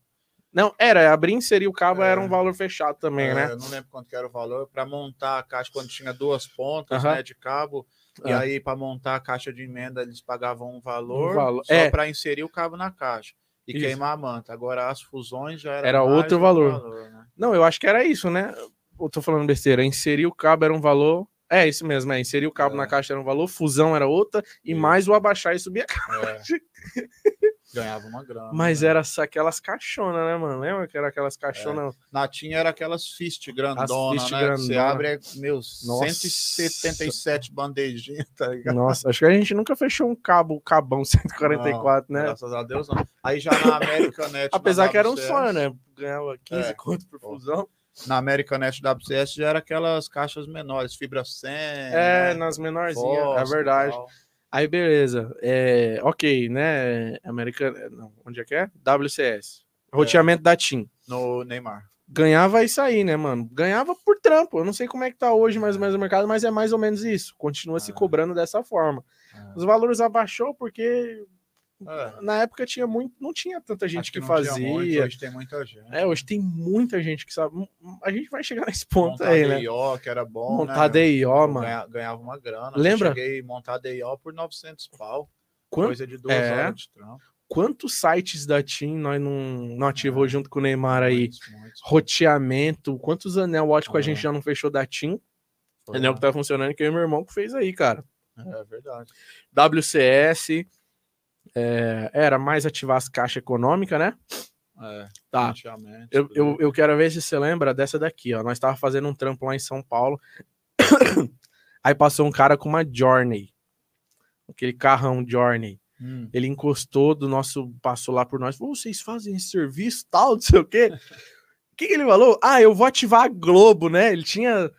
Não, era, abrir e inserir o cabo É. era um valor fechado também, é, né? Eu não lembro quanto era o valor. Para montar a caixa, quando tinha duas pontas né, de cabo, e Ah. aí para montar a caixa de emenda eles pagavam um valor, valor, só é. para inserir o cabo na caixa e Isso. queimar a manta. Agora as fusões já era, Era outro um valor. né? Não, eu acho que era isso, né? Eu tô falando besteira. Inserir o cabo era um valor. É isso mesmo, é. Inserir o cabo É. na caixa era um valor, fusão era outra, e mais o abaixar e subir a caixa. É. Ganhava uma grana. Mas né? era só aquelas caixonas, né, mano? Lembra que era aquelas caixonas? Na tinha era aquelas fist grandona, fist né? que Você grandona. abre, é, meu, Nossa. 177 bandejinhas, tá ligado? Nossa, acho que a gente nunca fechou um cabo, cabão 144, né? Graças a Deus, não. Aí já na Americanet. Apesar na que era um sonho, né? Ganhava 15 É. conto por fusão. Na Americanet WCS já era aquelas caixas menores, fibra 100. É, né? nas menorzinhas, é verdade. tal. Aí, beleza. É, ok, né? Americana. Não, onde é que é? WCS. Roteamento da TIM. No Neymar. Ganhava isso aí, né, mano? Ganhava por trampo. Eu não sei como é que tá hoje mais ou menos o mercado, mas é mais ou menos isso. Continua se Ah. cobrando dessa forma. Os valores abaixou porque É. na época tinha muito, não tinha tanta gente que, tinha fazia. muito, hoje tem muita gente. É, hoje tem muita gente que sabe. A gente vai chegar nesse ponto montar aí, né? DIO, que era bom. Montar né? DIO, Eu mano. ganha- Ganhava uma grana. Lembra? Eu cheguei a montar DIO por 900 pau. Quanto- Coisa de duas É. horas de trampo. Quantos sites da TIM nós não, não ativou É. junto com o Neymar aí? Muitos, muitos. Roteamento. Quantos anel ótico a É. gente já não fechou da TIM? Anel que tá funcionando que eu e meu irmão que fez aí, cara. É verdade. WCS. É, era mais ativar as caixas econômicas, né? É, Tá. Eu, eu, eu quero ver se você lembra dessa daqui, ó. Nós tava fazendo um trampo lá em São Paulo. Aí passou um cara com uma Journey. Aquele carrão Journey. Hum, Ele encostou do nosso, passou lá por nós. Vocês fazem esse serviço tal, não sei o quê. O que, que ele falou? Ah, eu vou ativar a Globo, né? Ele tinha eu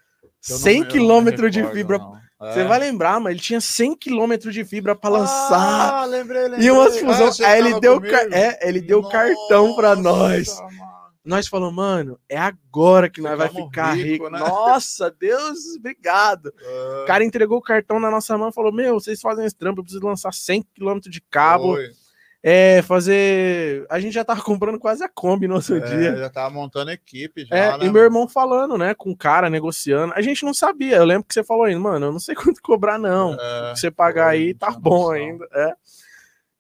não- 100 eu não me quilômetros de fibra. não. Você É. vai lembrar, mas ele tinha 100 quilômetros de fibra para lançar. Ah, lembrei, lembrei. e umas Ah, fusão. você Aí ele deu, car- é, ele deu cartão para nós. Nossa, mano. Nós falamos, mano, é agora que nós vai ficar rico. rico, né? Nossa, Deus, obrigado. É, O cara entregou o cartão na nossa mão e falou: Meu, vocês fazem esse trampo, eu preciso lançar 100 km de cabo. foi. É, fazer. A gente já tava comprando quase a Kombi no outro É, dia. já tava montando equipe já, É, né, e meu irmão falando, né, com o cara negociando. A gente não sabia. Eu lembro que você falou ainda, mano, eu não sei quanto cobrar, não. É, você pagar aí tá bom ainda. É.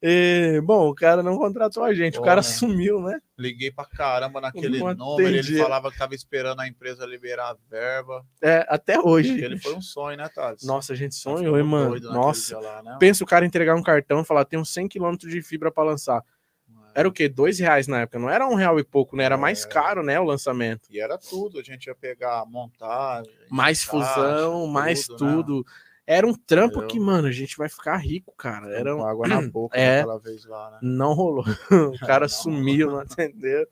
E, bom, o cara não contratou a gente, o Pô, cara né? sumiu, né? Liguei pra caramba naquele número, ele falava que tava esperando a empresa liberar a verba. É, até hoje. Aquele foi um sonho, né, Thales? Nossa, a gente sonhou, hein, mano? Nossa. lá, né, Pensa o cara entregar um cartão e falar, tem uns 100 km de fibra para lançar. mano? Era o quê? Dois reais na época. Não era um real e pouco, né? Era mais É. caro, né? O lançamento. E era tudo, a gente ia pegar, montar. Mais fusão, mais tudo, né? Era um trampo Entendeu? que, mano, a gente vai ficar rico, cara. Era um... água na boca É. naquela vez lá, né? Não rolou. O cara Não. sumiu, não atendeu.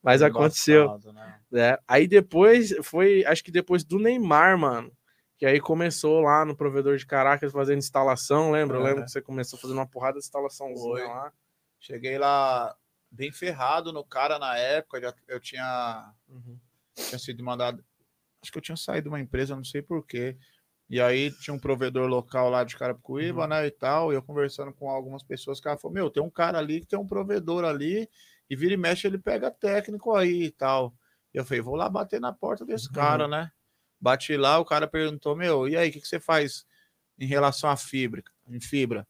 Mas Foi aconteceu. né? né? Aí depois, foi, acho que depois do Neymar, mano. Que aí começou lá no provedor de Caracas fazendo instalação, lembra? Eu É. lembro que você começou fazendo uma porrada de instalaçãozinha lá. Cheguei lá bem ferrado no cara na época, já- eu tinha, Uhum. tinha sido mandado. Acho que eu tinha saído de uma empresa, não sei porquê. E aí tinha um provedor local lá de Carapicuíba, Uhum. né, e tal, e eu conversando com algumas pessoas, o cara falou, meu, tem um cara ali que tem um provedor ali, e vira e mexe ele pega técnico aí e tal. E eu falei, vou lá bater na porta desse Uhum. cara, né? Bati lá, o cara perguntou, meu, e aí, o que, que você faz em relação à fibra, em fibra?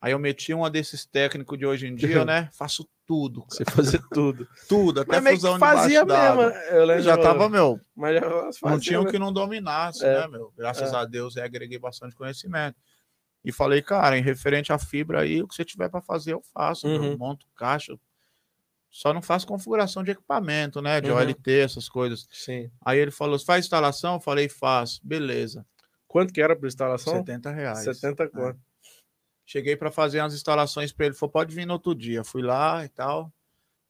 Aí eu meti uma desses técnicos de hoje em dia, né? Faço tudo, cara. Você fazer tudo. tudo, até Mas fusão fazia mesmo. né? Eu Eu lembro, já tava, meu, Mas já não fazia, tinha o né? que não dominasse, É. né, meu? Graças É. a Deus eu agreguei bastante conhecimento. E falei, cara, em referente à fibra aí, o que você tiver para fazer, eu faço. meu. Uhum. Monto caixa. Só não faço configuração de equipamento, né? De Uhum. OLT, essas coisas. Sim. Aí ele falou: faz instalação? Eu falei, faço. Beleza. Quanto que era por instalação? 70 reais. 70 quanto? Cheguei para fazer umas instalações para ele. Falou, pode vir no outro dia. Fui lá e tal.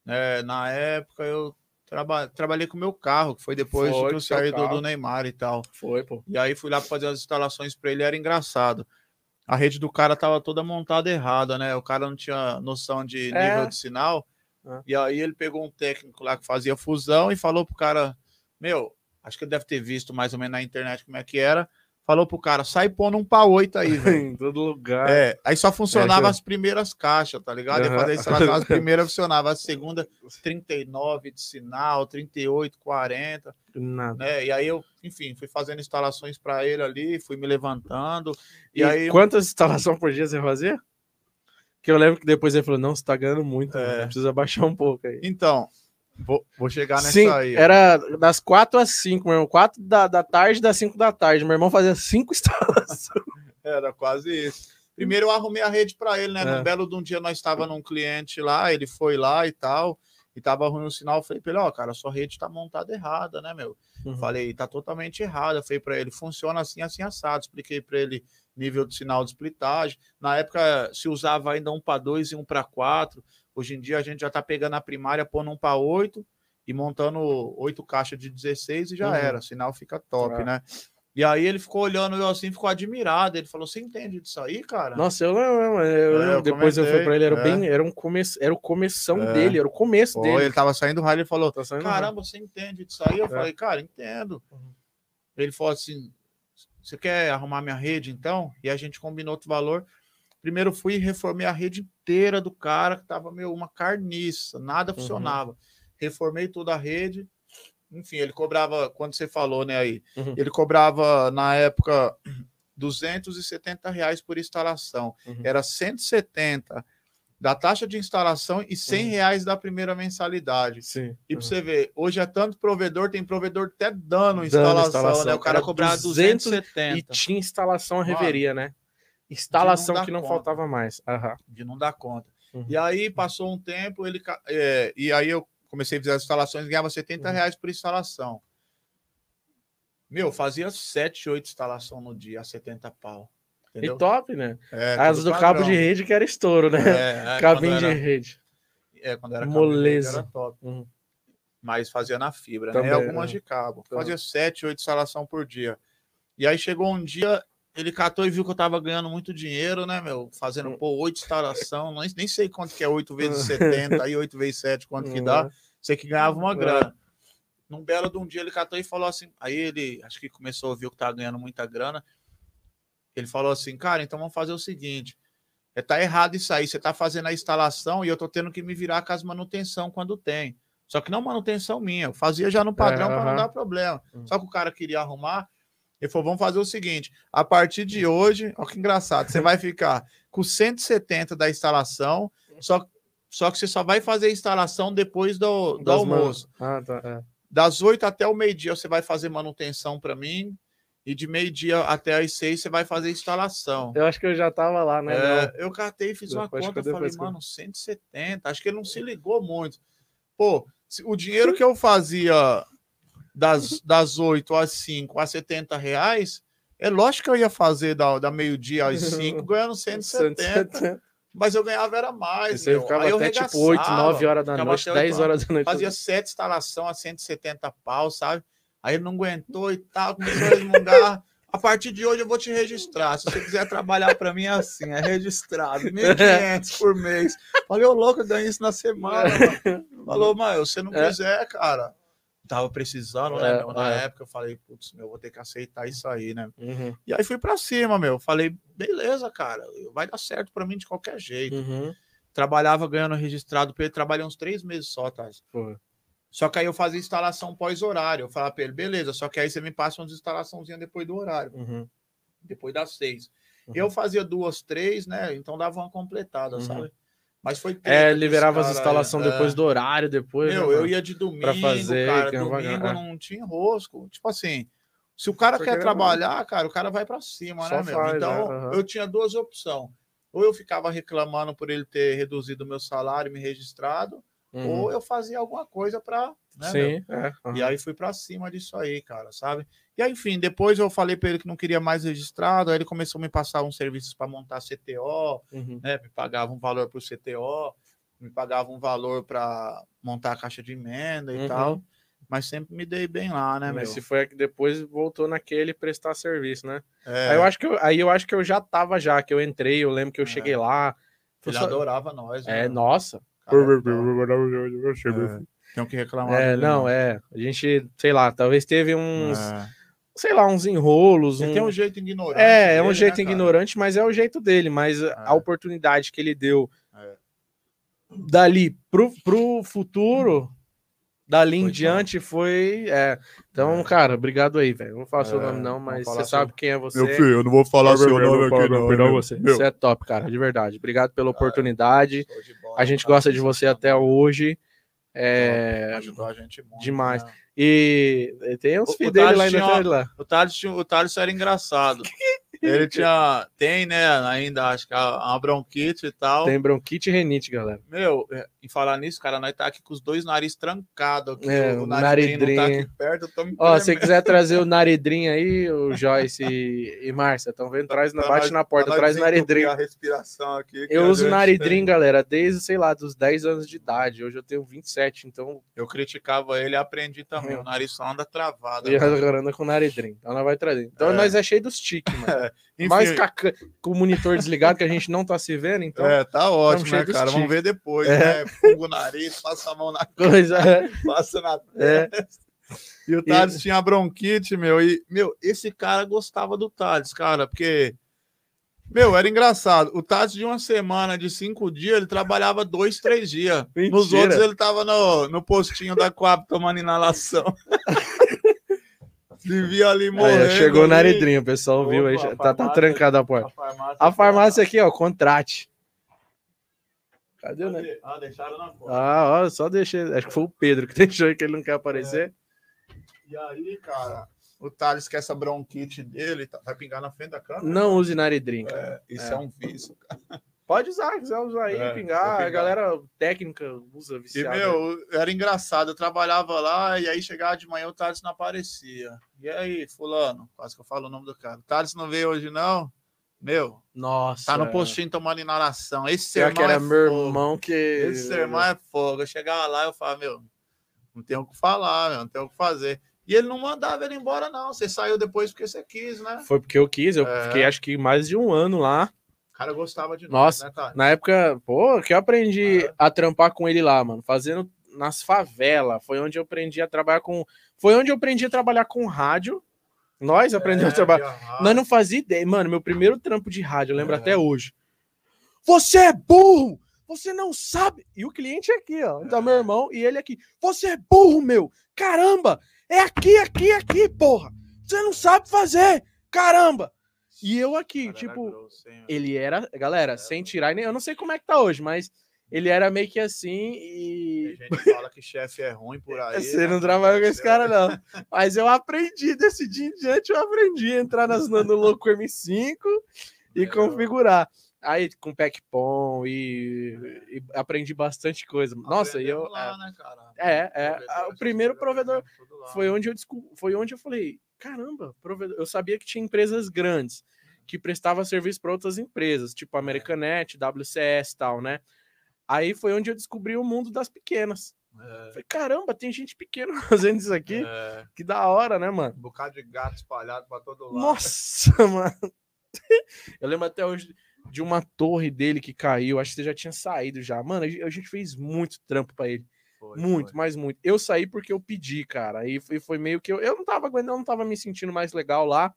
É, na época eu traba trabalhei com o meu carro, que foi depois Foi, que eu saí do, do Neymar e tal. Foi, pô. E aí fui lá fazer as instalações para ele, era engraçado. A rede do cara tava toda montada errada, né? O cara não tinha noção de É. nível de sinal. É. E aí ele pegou um técnico lá que fazia fusão e falou pro cara: Meu, acho que ele deve ter visto mais ou menos na internet como é que era. Falou pro cara: sai pondo um pá 8 aí, velho. em todo lugar. É, aí só funcionava É, as primeiras caixas, tá ligado? Aham. Depois instalação, as primeiras funcionavam, a segunda 39 de sinal, 38, 40 Nada. né? E aí eu, enfim, fui fazendo instalações para ele ali, fui me levantando. E, E, aí quantas instalações por dia você fazia? Que eu lembro que depois ele falou: não, você tá ganhando muito, É. precisa baixar um pouco aí. então, vou, vou chegar nessa Sim, aí. era das 4 às 5, meu irmão. 4 da, da tarde das 5 da tarde. Meu irmão fazia 5 instalações. Era quase isso. Primeiro eu arrumei a rede para ele, né? É. Num belo de um dia nós estava num cliente lá, ele foi lá e tal, e tava ruim o sinal. Eu falei para ele, ó, cara, sua rede tá montada errada, né, meu? Uhum. Falei, tá totalmente errada. Eu Falei para ele, funciona assim, assim, assado. Expliquei para ele nível de sinal de splitagem. Na época se usava ainda um para 2 e um para 4. Hoje em dia a gente já tá pegando a primária, pondo um para 8 e montando oito caixas de 16 e já Uhum. era. O sinal fica top, Ah. né? E aí ele ficou olhando eu assim, ficou admirado. Ele falou: Você entende disso aí, cara? Nossa, eu lembro, eu, É, eu depois eu fui comentei, pra ele, era, é. bem, era, um começo, era o começão É. dele, era o começo Pô, dele. ele tava saindo do rádio e falou: Tá Caramba, você entende disso aí? Eu É. falei, cara, entendo. Uhum. Ele falou assim: você quer arrumar minha rede então? E a gente combinou outro valor. Primeiro fui e reformei a rede inteira do cara, que tava meu, uma carniça, nada Uhum. funcionava. Reformei toda a rede. Enfim, ele cobrava, quando você falou, né, aí, Uhum. ele cobrava na época 270 reais por instalação. Uhum. Era 170 da taxa de instalação e 100 Uhum. reais da primeira mensalidade. Sim. E pra você ver, hoje é tanto provedor, tem provedor até dando instalação, instalação. né? O cara Era cobrava 200 E 270 tinha instalação a Mano, reveria, né? Instalação dar que não conta. faltava mais. Aham. de não dar conta. Uhum. E aí passou um tempo, ele é, e aí eu comecei a fazer as instalações, ganhava 70 Uhum. reais por instalação. Meu, fazia 7, 8 instalações no dia, a 70 pau. Entendeu? E top, né? É, As do cabo padrão. de rede que era estouro, né? É, é, Cabinho de era- rede. É, quando era cabo de rede Moleza. era top. Uhum. Mas fazia na fibra, Também, né? Algumas de cabo. Tá. Fazia 7, 8 instalação por dia. E aí chegou um dia, ele catou e viu que eu tava ganhando muito dinheiro, né, meu? Fazendo, Hum. pô, 8 instalação, nem, nem sei quanto que é 8 vezes 70, aí 8 vezes 7, quanto que dá. Sei que ganhava uma É. grana. Num belo de um dia ele catou e falou assim, aí ele, acho que começou a ouvir que tava ganhando muita grana. Ele falou assim, cara, então vamos fazer o seguinte, é, tá errado isso aí, você tá fazendo a instalação e eu tô tendo que me virar com as manutenção quando tem. Só que não manutenção minha, eu fazia já no padrão para não dar problema. Hum. Só que o cara queria arrumar, ele falou, vamos fazer o seguinte, a partir de hoje, olha que engraçado, você vai ficar com 170 da instalação, só, só que você só vai fazer a instalação depois do, do Das almoço. Ah, tá. é. Das 8 até o meio-dia você vai fazer manutenção para mim, e de meio-dia até as 6 você vai fazer instalação. Eu acho que eu já tava lá, né? É, eu catei e fiz uma Depois conta, eu falei, que mano, 170, acho que ele não se ligou muito. Pô, o dinheiro que eu fazia das, das 8 às 5 a 70 reais, é lógico que eu ia fazer da, da meio-dia às 5 ganhando 170, 170. mas eu ganhava era mais. Meu. ficava Aí eu até tipo regaçava, 8, 9 horas da noite, até 10 oito horas da noite. Fazia sete instalação a 170 pau, sabe? Aí ele não aguentou e tal, começou a resmungar. A partir de hoje eu vou te registrar. Se você quiser trabalhar para mim é assim, é registrado. 1.500 por mês. Falei, ô louco, eu ganho isso na semana. Mano. Falou, mas se você não É. quiser, cara, tava precisando, né? É, meu? Na é. época eu falei, putz, meu, vou ter que aceitar isso aí, né? Uhum, E aí fui pra cima, meu. Falei, beleza, cara, vai dar certo pra mim de qualquer jeito. uhum. Trabalhava ganhando registrado pra ele, trabalhei uns três meses só, tá? Pô, Só que aí eu fazia instalação pós-horário. Eu falava pra ele, beleza, só que aí você me passa umas instalaçãozinhas depois do horário, uhum, depois das seis. Uhum. Eu fazia duas, três, né? Então dava uma completada, Uhum. sabe? Mas foi É, treta liberava as instalações é. depois do horário, depois. Meu, né, eu ia de domingo, fazer, cara. Domingo é. não tinha rosco. Tipo assim, se o cara Só quer que- trabalhar, cara, o cara vai pra cima, Só né, meu? faz, então, né? Aham. eu tinha duas opções. Ou eu ficava reclamando por ele ter reduzido o meu salário e me registrado, Uhum. ou eu fazia alguma coisa pra. Né? Sim, é. aham. E aí fui pra cima disso aí, cara, sabe? E aí, enfim, depois eu falei pra ele que não queria mais registrado, aí ele começou a me passar uns serviços para montar CTO, Uhum. né? Me pagava um valor pro CTO, me pagava um valor para montar a caixa de emenda e Uhum. tal, mas sempre me dei bem lá, né, meu? Mas se foi que depois voltou naquele prestar serviço, né? É, Aí, eu acho que eu, aí eu acho que eu já tava já, que eu entrei, eu lembro que eu É. cheguei lá. ele só- adorava nós, É, né? nossa. Cara, então, Tenho que reclamar. É, dele, não, é. A gente, sei lá, talvez teve uns, É. sei lá, uns enrolos. Ele um- tem um jeito ignorante. É, é um dele, jeito né, ignorante, mas é o jeito dele. Mas a É. oportunidade que ele deu É. dali pro, pro futuro, dali em Foi diante, foi. É. Então, É. cara, obrigado aí, velho. Não vou falar seu É, nome, não, mas você seu- sabe quem é você. Meu filho, eu não vou falar seu nome aqui, não. meu. você. Meu, Você é top, cara, de verdade. Obrigado pela oportunidade. bola, A gente cara. gosta de você até hoje. É, Ajudou a gente muito. demais. né? E tem uns O- filhos o dele lá ainda. uma- lá. O Thales, tinha- o Thales era engraçado. Ele tinha, tem, né, ainda, acho que a- uma bronquite e tal. Tem bronquite e renite, galera. Meu, é, em falar nisso, cara, nós tá aqui com os dois narizes trancados. aqui, É, o o naridinho não tá naridrinho. aqui perto, eu tô me Ó, se quiser trazer o Naridrinho aí, o Joyce e, e Márcia, estão vendo? Traz, na- Pra bate na porta, nós traz o Naridrinho. a respiração aqui. Eu a uso Naridrim, galera, desde, sei lá, dos 10 anos de idade. Hoje eu tenho 27, então Eu criticava ele e aprendi também. Uhum. O nariz só anda travado. mano. agora ando com Naridrim. Então nós vai trazer. Então É. nós é cheio dos tiques, mano. Enfim, Mais com, o monitor desligado que a gente não tá se vendo, então. é, tá ótimo, né, cara? Vamos ver depois, É. né? Funga o nariz, passa a mão na Coisa. é. passa na É. E o Thales tinha bronquite, meu. E, meu, esse cara gostava do Thales, cara, porque. Meu, era engraçado. O Thales, de uma semana, de cinco dias, ele trabalhava dois, três dias. Nos Mentira. outros, ele tava no, no postinho da Coab tomando inalação. Se via ali Aí, ó, chegou o ali. Naridrinho, o pessoal viu aí. Opa, já- a Tá, tá farmácia- trancada a porta. A farmácia, A farmácia aqui, ó, contrate. Cadê o Naridrinho? Ah, deixaram na porta. Ah, ó, só deixei. Acho que foi o Pedro que deixou aí que ele não quer aparecer. E aí, cara, o Thales que essa bronquite dele tá- vai pingar na frente da câmera. Não use Naridrim. É, isso é. um vício. Pode usar, quiser usar aí, É, pingar. A galera técnica usa E, viciado. meu, era engraçado. Eu trabalhava lá e aí chegava de manhã o Thales não aparecia. E aí, fulano? Quase que eu falo o nome do cara. O Thales não veio hoje, não? Meu, Nossa. tá no postinho tomando inalação. Esse sermão que era é meu fogo. irmão que. Esse sermão é fogo. Eu chegava lá e eu falava, meu, não tem o que falar, meu, não tem o que fazer. E ele não mandava ele embora, não. Você saiu depois porque você quis, né? Foi porque eu quis, eu É. fiquei acho que mais de um ano lá. Cara gostava de Nossa, nós, né? Na época, pô, que eu aprendi É. a trampar com ele lá, mano, fazendo nas favelas. Foi onde eu aprendi a trabalhar com. Foi onde eu aprendi a trabalhar com rádio. Nós aprendemos a trabalhar. É, Nós não fazia ideia. Mano, meu primeiro trampo de rádio, eu lembro É. até hoje. Você é burro! Você não sabe. E o cliente é aqui, ó. Então, meu irmão, e ele aqui. Você é burro, meu! Caramba! É aqui, aqui, aqui, porra! Você não sabe fazer! Caramba! E eu aqui, tipo, grosso, hein, ele era, galera, sem tirar nem. Eu não sei como é que tá hoje, mas ele era meio que assim Tem e. gente que fala que chefe é ruim por aí. Você né? não trabalhou com esse cara, não. Mas eu aprendi, desse dia em diante, eu aprendi a entrar nas, no Louco M5 e configurar. Aí com Packpon e, e aprendi bastante coisa. Nossa, e eu. Lá, né, cara? É, é. Provedor, a- O primeiro provedor lá. foi onde eu foi onde eu falei, caramba. Eu sabia que tinha empresas grandes que prestavam serviço para outras empresas, tipo Americanet, WCS e tal, né? Aí foi onde eu descobri o mundo das pequenas. É, Falei, caramba, tem gente pequena fazendo isso aqui. é, Que da hora, né, mano? um bocado de gato espalhado pra todo lado. Nossa, mano. Eu lembro até hoje de uma torre dele que caiu. Acho que você já tinha saído já. Mano, a gente- fez muito trampo pra ele. Foi, muito, foi. mas muito. Eu saí porque eu pedi, cara. E foi, foi meio que eu, eu não tava aguentando, eu não tava me sentindo mais legal lá.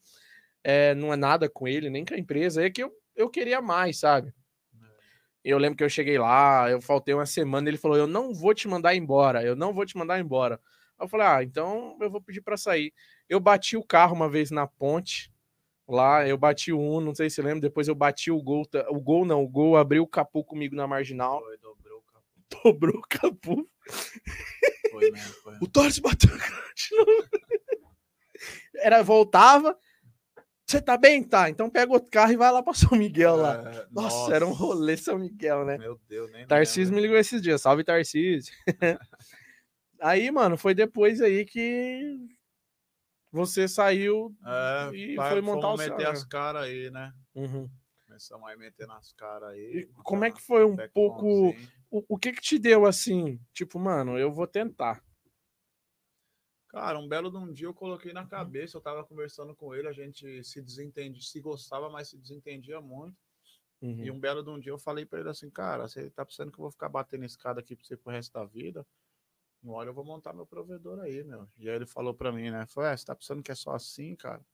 É, não é nada com ele, nem com a empresa. É que eu, eu queria mais, sabe? Eu lembro que eu cheguei lá, eu faltei uma semana, ele falou: Eu não vou te mandar embora, eu não vou te mandar embora. Eu falei: Ah, então eu vou pedir para sair. Eu bati o carro uma vez na ponte, lá, eu bati o um, não sei se lembra, depois eu bati o gol, o gol não, o gol abriu o capô comigo na marginal, Foi, dobrou o capô. dobrou o capô. Foi mesmo, foi. O Torres bateu de novo. Era, voltava. Você tá bem? Tá. Então pega outro carro e vai lá pra São Miguel lá. É, Nossa, era um rolê São Miguel, né? Meu Deus, nem Tarcísio me ligou esses dias. Salve, Tarcísio. aí, mano, foi depois aí que você saiu. É, E vai- foi montar o seu, meter né? as caras aí, né? Uhum. Começamos aí meter nas caras aí. Como é que foi um pouco. O, o que que te deu assim? Tipo, mano, eu vou tentar. Cara, um belo de um dia eu coloquei na cabeça, eu tava conversando com ele, a gente se desentendia, se gostava, mas se desentendia muito. Uhum. E um belo de um dia eu falei pra ele assim, cara, você tá pensando que eu vou ficar batendo escada aqui pra você pro resto da vida? Uma hora eu vou montar meu provedor aí, meu. E aí ele falou pra mim, né? Falou, é, você tá pensando que é só assim, cara?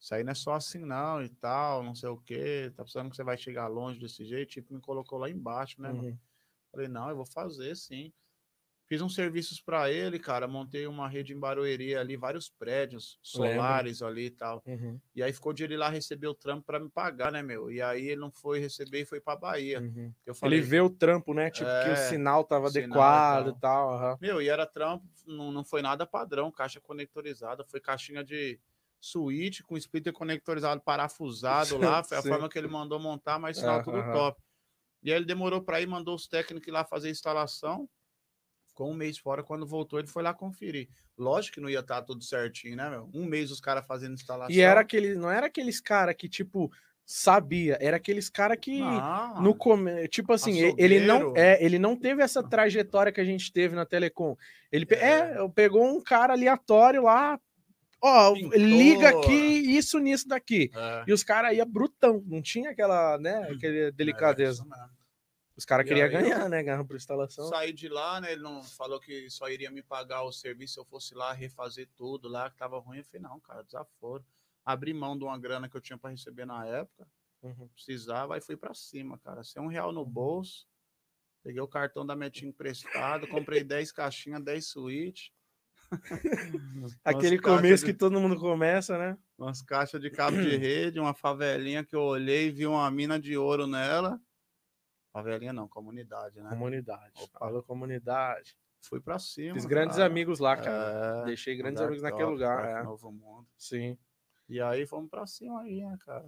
Isso aí não é só assim não e tal, não sei o quê. Tá pensando que você vai chegar longe desse jeito? Tipo, me colocou lá embaixo, né, mano? Uhum. Falei, não, eu vou fazer sim. Fiz uns serviços para ele, cara. Montei uma rede em Barueri ali, vários prédios solares ali e tal. Uhum. E aí ficou de ele lá receber o trampo para me pagar, né, meu? E aí ele não foi receber e foi para Bahia. Uhum. Falei, Ele vê o trampo, né? Tipo, que o É, sinal tava sinal adequado e tal. tal. aham. meu, e era trampo, não, não foi nada padrão, caixa conectorizada, foi caixinha de suíte com splitter conectorizado parafusado lá, foi a forma que ele mandou montar, mas sinal tudo top. E aí ele demorou para ir, mandou os técnicos ir lá fazer a instalação. Ficou um mês fora, quando voltou ele foi lá conferir. Lógico que não ia estar tudo certinho, né, meu? Um mês os caras fazendo instalação. E era aquele, não era aqueles cara que, tipo, sabia, era aqueles cara que no come... tipo assim, ele não é, ele não teve essa trajetória que a gente teve na Telecom. Ele pe- é, É. pegou um cara aleatório lá, ó, liga aqui isso nisso daqui. é, E os caras ia brutão, não tinha aquela, né, aquela delicadeza. é isso mesmo. Os caras queriam ganhar, né, ganhar por instalação. Saí de lá, né? Ele não falou que só iria me pagar o serviço se eu fosse lá refazer tudo lá, que tava ruim. Eu falei, não, cara, desaforo. Abri mão de uma grana que eu tinha para receber na época, Uhum. precisava, e fui para cima, cara. Sem um real no bolso. Peguei o cartão da Metinha emprestado, comprei 10 caixinhas, 10 suítes. Aquele começo de- que todo mundo começa, né? umas caixas de cabo de rede, uma favelinha que eu olhei e vi uma mina de ouro nela. Favelinha não, comunidade, né? Comunidade. Opa. Falou comunidade. Fui pra cima. Fiz grandes cara. amigos lá, cara. É, Deixei grandes lugar amigos naquele top, lugar. Parque é. Novo Mundo. Sim. E aí fomos pra cima aí, né, cara?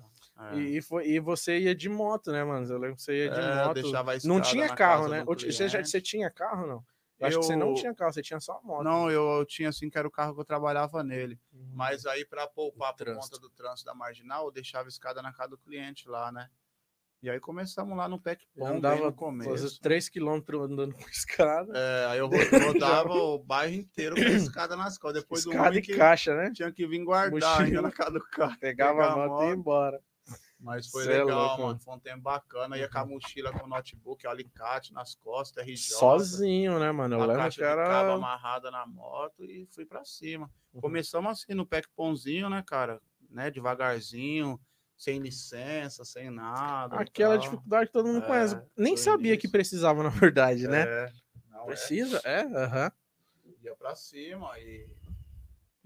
É. E, e foi, e você ia de moto, né, mano? Eu lembro que você ia de É, moto. Não tinha carro, né? Você, já, você tinha carro não? Eu acho que você não tinha carro, você tinha só moto. Não, eu, eu tinha assim que era o carro que eu trabalhava nele. Uhum. Mas aí, para poupar por conta do trânsito da marginal, eu deixava a escada na casa do cliente lá, né? E aí começamos lá no Eu Pom, andava no começo. 3km andando com escada. É, aí eu ro- rodava o bairro inteiro com a escada nas costas. Depois do escada ruim e caixa, né? tinha que vir guardar Mochila. ainda na casa do carro. Pegava pegar a a moto e ia embora. Mas foi Cê é legal, louco, mano. Foi um tempo bacana. Ia com a mochila com o notebook, alicate nas costas, RJ. Sozinho, né, mano? Eu a lembro que de cabo era. amarrada na moto e fui pra cima. Uhum. Começamos assim no pack pãozinho, né, cara? Né, devagarzinho, sem licença, sem nada. Aquela dificuldade que todo mundo É, conhece. Nem sabia que precisava, na verdade, né? É, é. Precisa? É, aham. Ia pra cima e.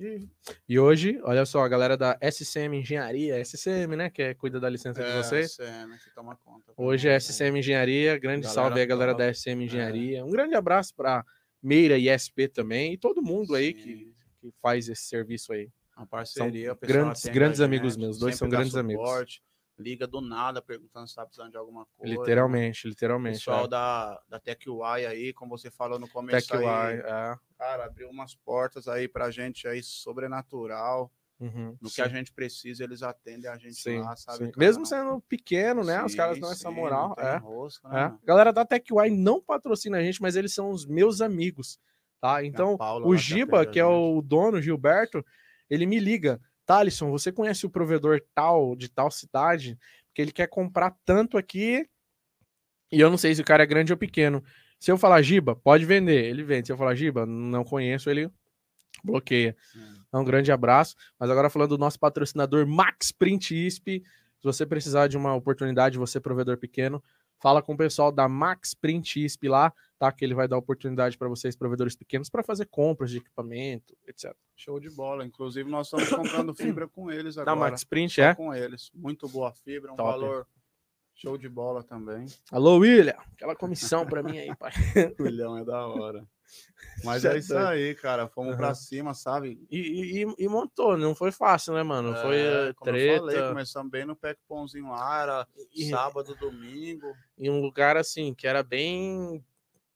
E E hoje, olha só, a galera da SCM Engenharia, SCM, né, que é, cuida da licença de é, vocês. cena que toma conta. Hoje é SCM Engenharia, grande Galera salve aí, galera top. É. da SCM Engenharia. Um grande abraço para Meira e SP também, e todo mundo aí Sim. que, que faz esse serviço aí. Uma parceria. o pessoal grandes- grandes a amigos meus, dois são grandes amigos. Liga do nada perguntando se tá precisando de alguma coisa. literalmente, O literalmente. pessoal é. da, da TechUI aí, como você falou no começo Tech aí, é. cara, abriu umas portas aí pra gente aí sobrenatural. Uhum, No que sim, a gente precisa, eles atendem a gente sim, lá, sabe? Mesmo sendo pequeno, né? Os Sim, caras dão essa moral. É. rosca, né, É. Galera da TechUI não patrocina a gente, mas eles são os meus amigos, tá? Então, Paula o que Giba, que é o dono, Gilberto, ele me liga. Thalisson, você conhece o provedor tal, de tal cidade? Porque ele quer comprar tanto aqui. E eu não sei se o cara é grande ou pequeno. Se eu falar Giba, pode vender, ele vende. Se eu falar Giba, não conheço, ele bloqueia. Então, um grande abraço. Mas agora falando do nosso patrocinador Max Print ISP, se você precisar de uma oportunidade, você provedor pequeno, fala com o pessoal da Max Print ISP lá, tá? Que ele vai dar oportunidade para vocês, provedores pequenos, para fazer compras de equipamento, etc. Show de bola. Inclusive, nós estamos comprando fibra com eles agora. Da Max Print, é? Com eles. Muito boa fibra, um Top. valor show de bola também. Alô, William, aquela comissão para mim aí, pai. Milhão é da hora. Mas Já é isso tá. aí, cara. Fomos Aham. pra cima, sabe? E, e- e- montou, não foi fácil, né, mano? Foi É, eh, como eu treta. falei, começamos bem no Pack Pãozinho era E- sábado, domingo. em um lugar assim que era bem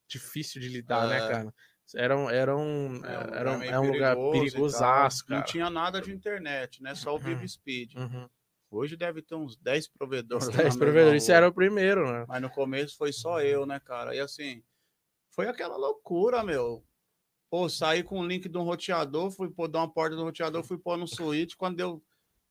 difícil de lidar, né, É. cara? Era um, era um, É, um era um, é um lugar perigosaço. Não tinha nada de internet, né? Só o Uhum. Speed. Uhum. Hoje deve ter uns 10 provedores. Na 10 mesma provedores, isso era o primeiro, né? Mas no começo foi só eu, né, cara? E assim, foi aquela loucura, meu. Pô, saí com o link de um roteador, fui pôr dar uma porta do roteador, fui pôr no switch, quando deu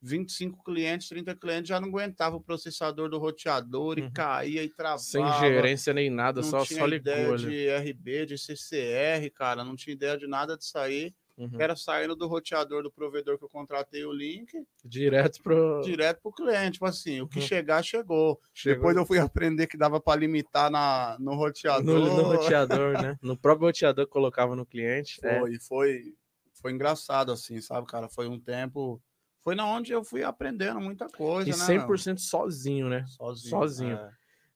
25 clientes, 30 clientes, já não aguentava o processador do roteador e Uhum. caía e travava. Sem gerência nem nada, não só, tinha só ligou ideia de RB, de CCR, cara, não tinha ideia de nada disso aí. Uhum. Era saindo do roteador do provedor que eu contratei o link, Direto pro. direto pro cliente. Tipo assim, o que Uhum. chegar, chegou. Chegou Depois eu fui aprender que dava para limitar na, no roteador. no, no roteador, né? No próprio roteador que colocava no cliente. é. Foi, foi, foi engraçado, assim, sabe, cara? Foi um tempo. Foi na onde eu fui aprendendo muita coisa, E né? 100% sozinho, né? sozinho. sozinho. é,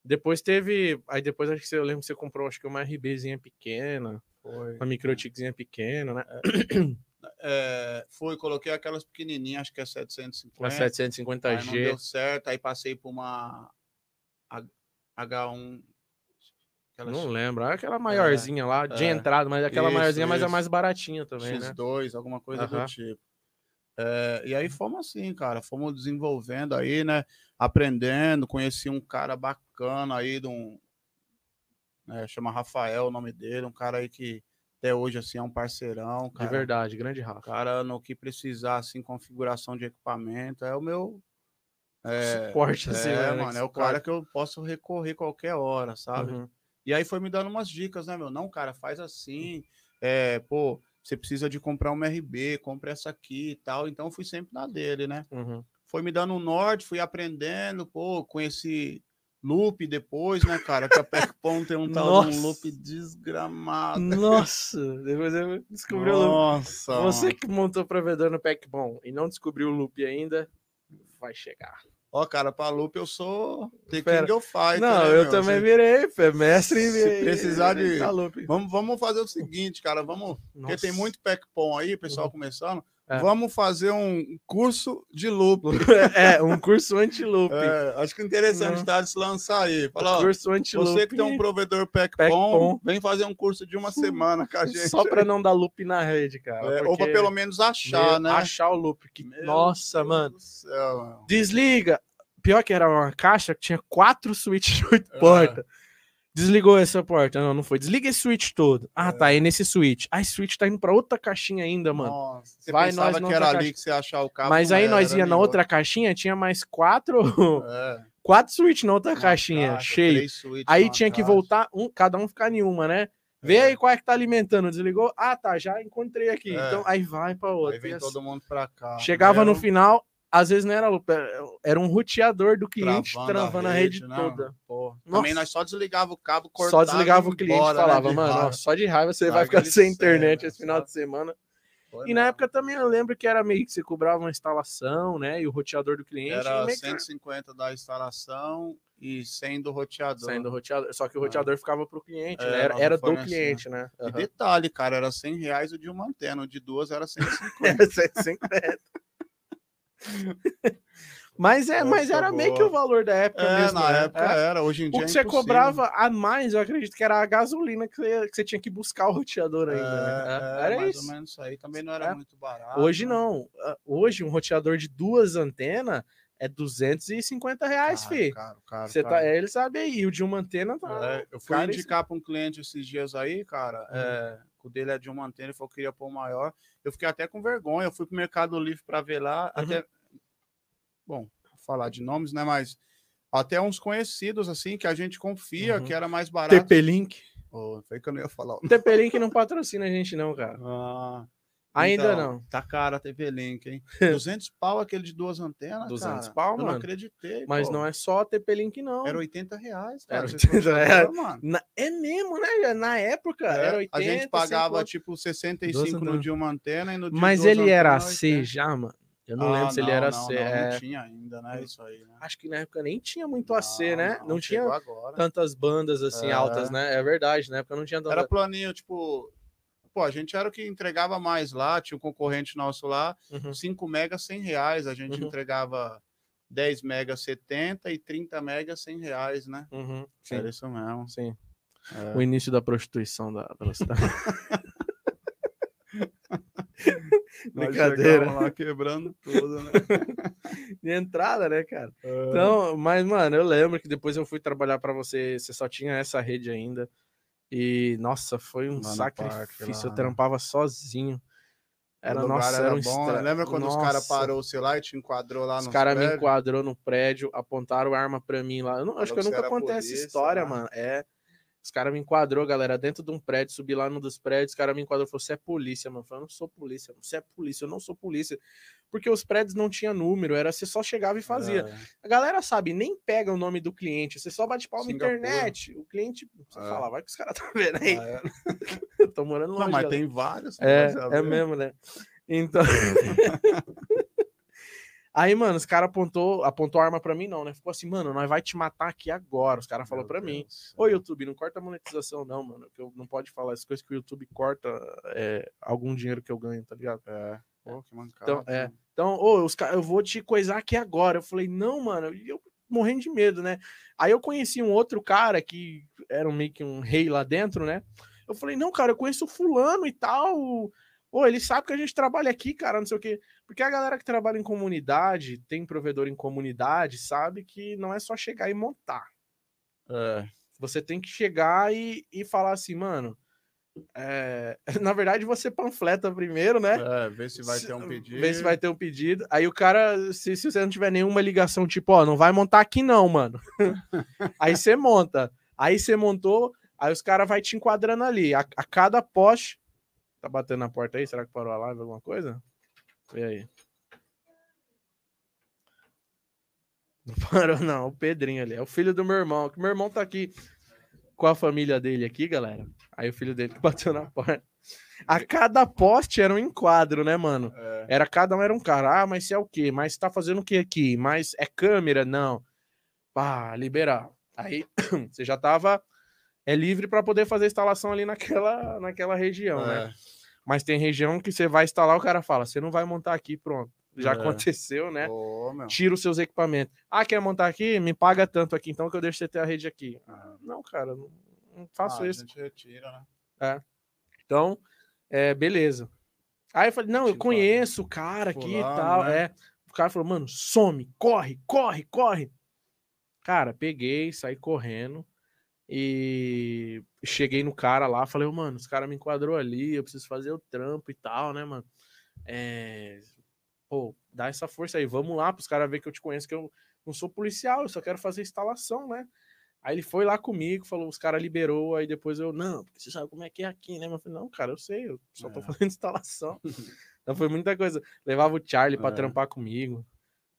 Depois teve. Aí depois acho que você, eu lembro que você comprou, acho que uma RBzinha pequena, foi. uma microtikzinha pequena, né? É, fui, coloquei aquelas pequenininhas, acho que é 750. Uma aí não 750G. deu certo, aí passei por uma H- H1. aquelas Não lembro. É Aquela maiorzinha lá, de é. entrada, mas aquela Isso, maiorzinha, mas a isso. mais baratinha também, né? X2, alguma coisa do tipo. É, e aí fomos assim, cara, fomos desenvolvendo aí, né? Aprendendo, conheci um cara bacana aí, de um, né, chama Rafael o nome dele, um cara aí que até hoje assim é um parceirão, De cara. verdade, grande Rafa. Cara, no que precisar, assim, configuração de equipamento, é o meu. É, Suporte, assim, é, né? mano, é o cara que eu posso recorrer qualquer hora, sabe? Uhum. E aí foi me dando umas dicas, né, meu? Não, cara, faz assim. É, pô, você precisa de comprar uma RB, compra essa aqui e tal. Então eu fui sempre na dele, né? Uhum. Foi me dando um norte, fui aprendendo, pô, conheci loop depois, né, cara? Que a Pecpom tem um tal de um Nossa. loop desgramado. Nossa, depois eu descobri o loop. Nossa. Você que montou provedor no Packbon e não descobriu o loop ainda, vai chegar. Ó, cara, pra loop eu sou The Pera. King of Fighter. não, né, eu meu? também virei, pé, mestre. Se e- precisar de- loop. Vamos, vamos fazer o seguinte, cara, vamos... Porque tem Nossa. muito Pecpom aí, pessoal começando. É. Vamos fazer um curso de loop. É, um curso anti-loop. É, acho que interessante Uhum. tá de se lançar aí. Fala, ó, curso anti-loop. você que tem um provedor Packpom. Pecpom, vem fazer um curso de uma semana com a gente. Só para não dar loop na rede, cara. É, ou para pelo menos achar, Meu, né? Achar o loop. que- Meu Nossa, Deus mano. do céu, mano. Desliga. Pior que era uma caixa que tinha quatro switches de oito É. Desligou essa porta. Não, não foi. Desliga esse switch todo. Ah, É. tá. aí nesse switch. Ah, esse switch tá indo pra outra caixinha ainda, mano. Nossa, você Vai pensava nós que era ali que você ia achar o cabo. Mas aí era, nós ia na outra caixinha, tinha mais quatro. É, quatro switch na outra uma caixinha, caixa, cheio. Aí tinha que caixa. voltar, um, cada um ficar em uma, né? Vê É. aí qual é que tá alimentando. Desligou? Ah, tá. Já encontrei aqui. É. Então aí vai pra outra. Aí vem todo mundo pra cá. Chegava no Meu, final, às vezes não era loop, era- era um roteador do cliente travando, a rede, né, toda. mano? Pô, Nossa. Também nós só desligava o cabo, Só cortava desligava e o cliente e né, falava, de mano, ó, só de raiva você vai Larga ficar ele sem sério, internet né, esse final sabe? de semana. Foi E na mesmo. época também eu lembro que era meio que você cobrava uma instalação, né? E o roteador do cliente. Era e meio que 150 da instalação e 100 do roteador. saindo do roteador. Só que o roteador ficava pro cliente, É, né? Era, era do fornecemos. cliente, né? E Aham. detalhe, cara, era 100 reais o de uma antena, o de duas era 150. Era 150. Mas, é, mas Essa era meio boa. que o valor da época é, mesmo. na né? época É. era, hoje em O dia que é você cobrava a mais, eu acredito que era a gasolina que você, que você tinha que buscar o roteador ainda. né? É, É, era mais isso. ou menos isso aí, também não era É. muito barato. Hoje né? não. Ah, Hoje um roteador de duas antenas é 250 reais, Caro, fi. caro, caro, Você tá, ele sabe aí, o de uma antena tá. É, eu fui indicar para um cliente esses dias aí, cara. Uhum. é, o dele é de uma antena, ele falou que queria pôr maior. Eu fiquei até com vergonha. Eu fui pro Mercado Livre para ver lá. Uhum. Até. Bom, falar de nomes, né? Mas até uns conhecidos, assim, que a gente confia Uhum. que era mais barato. TP-Link. Pô, foi que eu não ia falar. TP-Link não patrocina a gente, não, cara. Ah, Ainda então, não. Tá caro a TV Link, hein? 200 pau aquele de duas antenas, 200 cara. pau, eu não mano. acreditei, Mas pô. não é só TP-Link, não. Era 80 reais, Era cara. 80 Vocês não reais. acharam, mano? Na- É mesmo, né? Na época É, era 80. a gente pagava 50. tipo Duas 65 no de uma antena e no de Mas ele era C 80. já, mano. Eu não Ah, lembro se ele era não, C. Não, é. não tinha ainda, né? Isso aí, né? Acho que na época nem tinha muito AC, né? Não, tinha agora. tantas bandas assim É. altas, né? É verdade, na época não tinha tanta... Era planinho, tipo. Pô, a gente era o que entregava mais lá, tinha um concorrente nosso lá, Uhum. 5 megas 100 reais, a gente Uhum. entregava 10 megas 70 e 30 megas 100 reais, né? Uhum. Sim, Era isso mesmo. sim. É. O início da prostituição da velocidade. Nós Brincadeira. lá quebrando tudo, né? De entrada, né, cara? É. Então, mas, mano, eu lembro que depois eu fui trabalhar pra você, você só tinha essa rede ainda. E, nossa, foi um Lá sacrifício. parque, lá, eu né? trampava sozinho. Era, nossa, era era um bom. estra- Lembra quando os caras Nossa, parou o celular e te enquadrou lá Os no caras me enquadrou no prédio, apontaram arma pra mim lá. Eu não, acho que eu nunca contei essa história, né? mano. É. Os caras me enquadrou, galera, dentro de um prédio, subi lá num dos prédios, os caras me enquadrou e falou: você é polícia, mano. Eu falei, eu não sou polícia, você é polícia, eu não sou polícia. Porque os prédios não tinham número, era você só chegava e fazia. É. A galera sabe, nem pega o nome do cliente, você só bate pau na internet. O cliente, você É. fala, vai que os caras estão vendo aí. Ah, é. Eu tô morando. Não, mas tem vários. É, é mesmo, né? Então. Aí, mano, os caras apontou, apontou a arma pra mim, não, né? Ficou assim, mano, nós vai te matar aqui agora. Os caras falaram pra mim. Ô, YouTube, não corta a monetização, não, mano. Que eu não pode falar essas coisas que o YouTube corta é, algum dinheiro que eu ganho, tá ligado? É. Pô, que mancada. Então, é. Então, ô, os eu vou te coisar aqui agora. Eu falei, não, mano, e eu morrendo de medo, né? Aí eu conheci um outro cara que era um, meio que um rei lá dentro, né? Eu falei, não, cara, eu conheço o fulano e tal. Ô, ele sabe que a gente trabalha aqui, cara, não sei o quê. Porque a galera que trabalha em comunidade, tem provedor em comunidade, sabe que não é só chegar e montar. É. Você tem que chegar e, e falar assim, mano. é, Na verdade, você panfleta primeiro, né? É, ver se vai Se- ter um pedido. Ver se vai ter um pedido. Aí o cara, se, se você não tiver nenhuma ligação, tipo, ó, não vai montar aqui não, mano. aí você monta. Aí você montou, aí os caras vai te enquadrando ali. A, a cada poste. Tá batendo na porta aí? Será que parou a live alguma coisa? Vê aí. Não parou, não. O Pedrinho ali. É o filho do meu irmão. Que meu irmão tá aqui com a família dele aqui, galera. Aí o filho dele que bateu na porta. A cada poste era um enquadro, né, mano? É. Era cada um era um cara. Ah, mas você é o quê? Mas tá fazendo o que aqui? Mas é câmera? Não. Pá, liberar. Aí você já tava é livre para poder fazer a instalação ali naquela, naquela região, né? É. Mas tem região que você vai instalar, o cara fala: você não vai montar aqui, pronto. Já É. aconteceu, né? Meu. Tira os seus equipamentos. Ah, quer montar aqui? Me paga tanto aqui, então que eu deixo você ter a rede aqui. Ah, não, cara, não, não faço Ah, isso. A gente retira, né? Então, é, beleza. Aí eu falei, não, eu Tipo, conheço o cara aqui e tal. né? É. O cara falou, mano, some, corre, corre, corre. Cara, peguei, saí correndo e cheguei no cara lá, falei, "Ô, mano, os caras me enquadrou ali, eu preciso fazer o trampo e tal, né, mano? É... Pô, dá essa força aí, vamos lá pros caras verem que eu te conheço, que eu não sou policial, eu só quero fazer instalação, né? Aí ele foi lá comigo, falou, os caras liberou, aí depois eu, não, porque você sabe como é que é aqui, né? Eu falei, não, cara, eu sei, eu só tô É. fazendo instalação. então foi muita coisa. Levava o Charlie É. trampar comigo.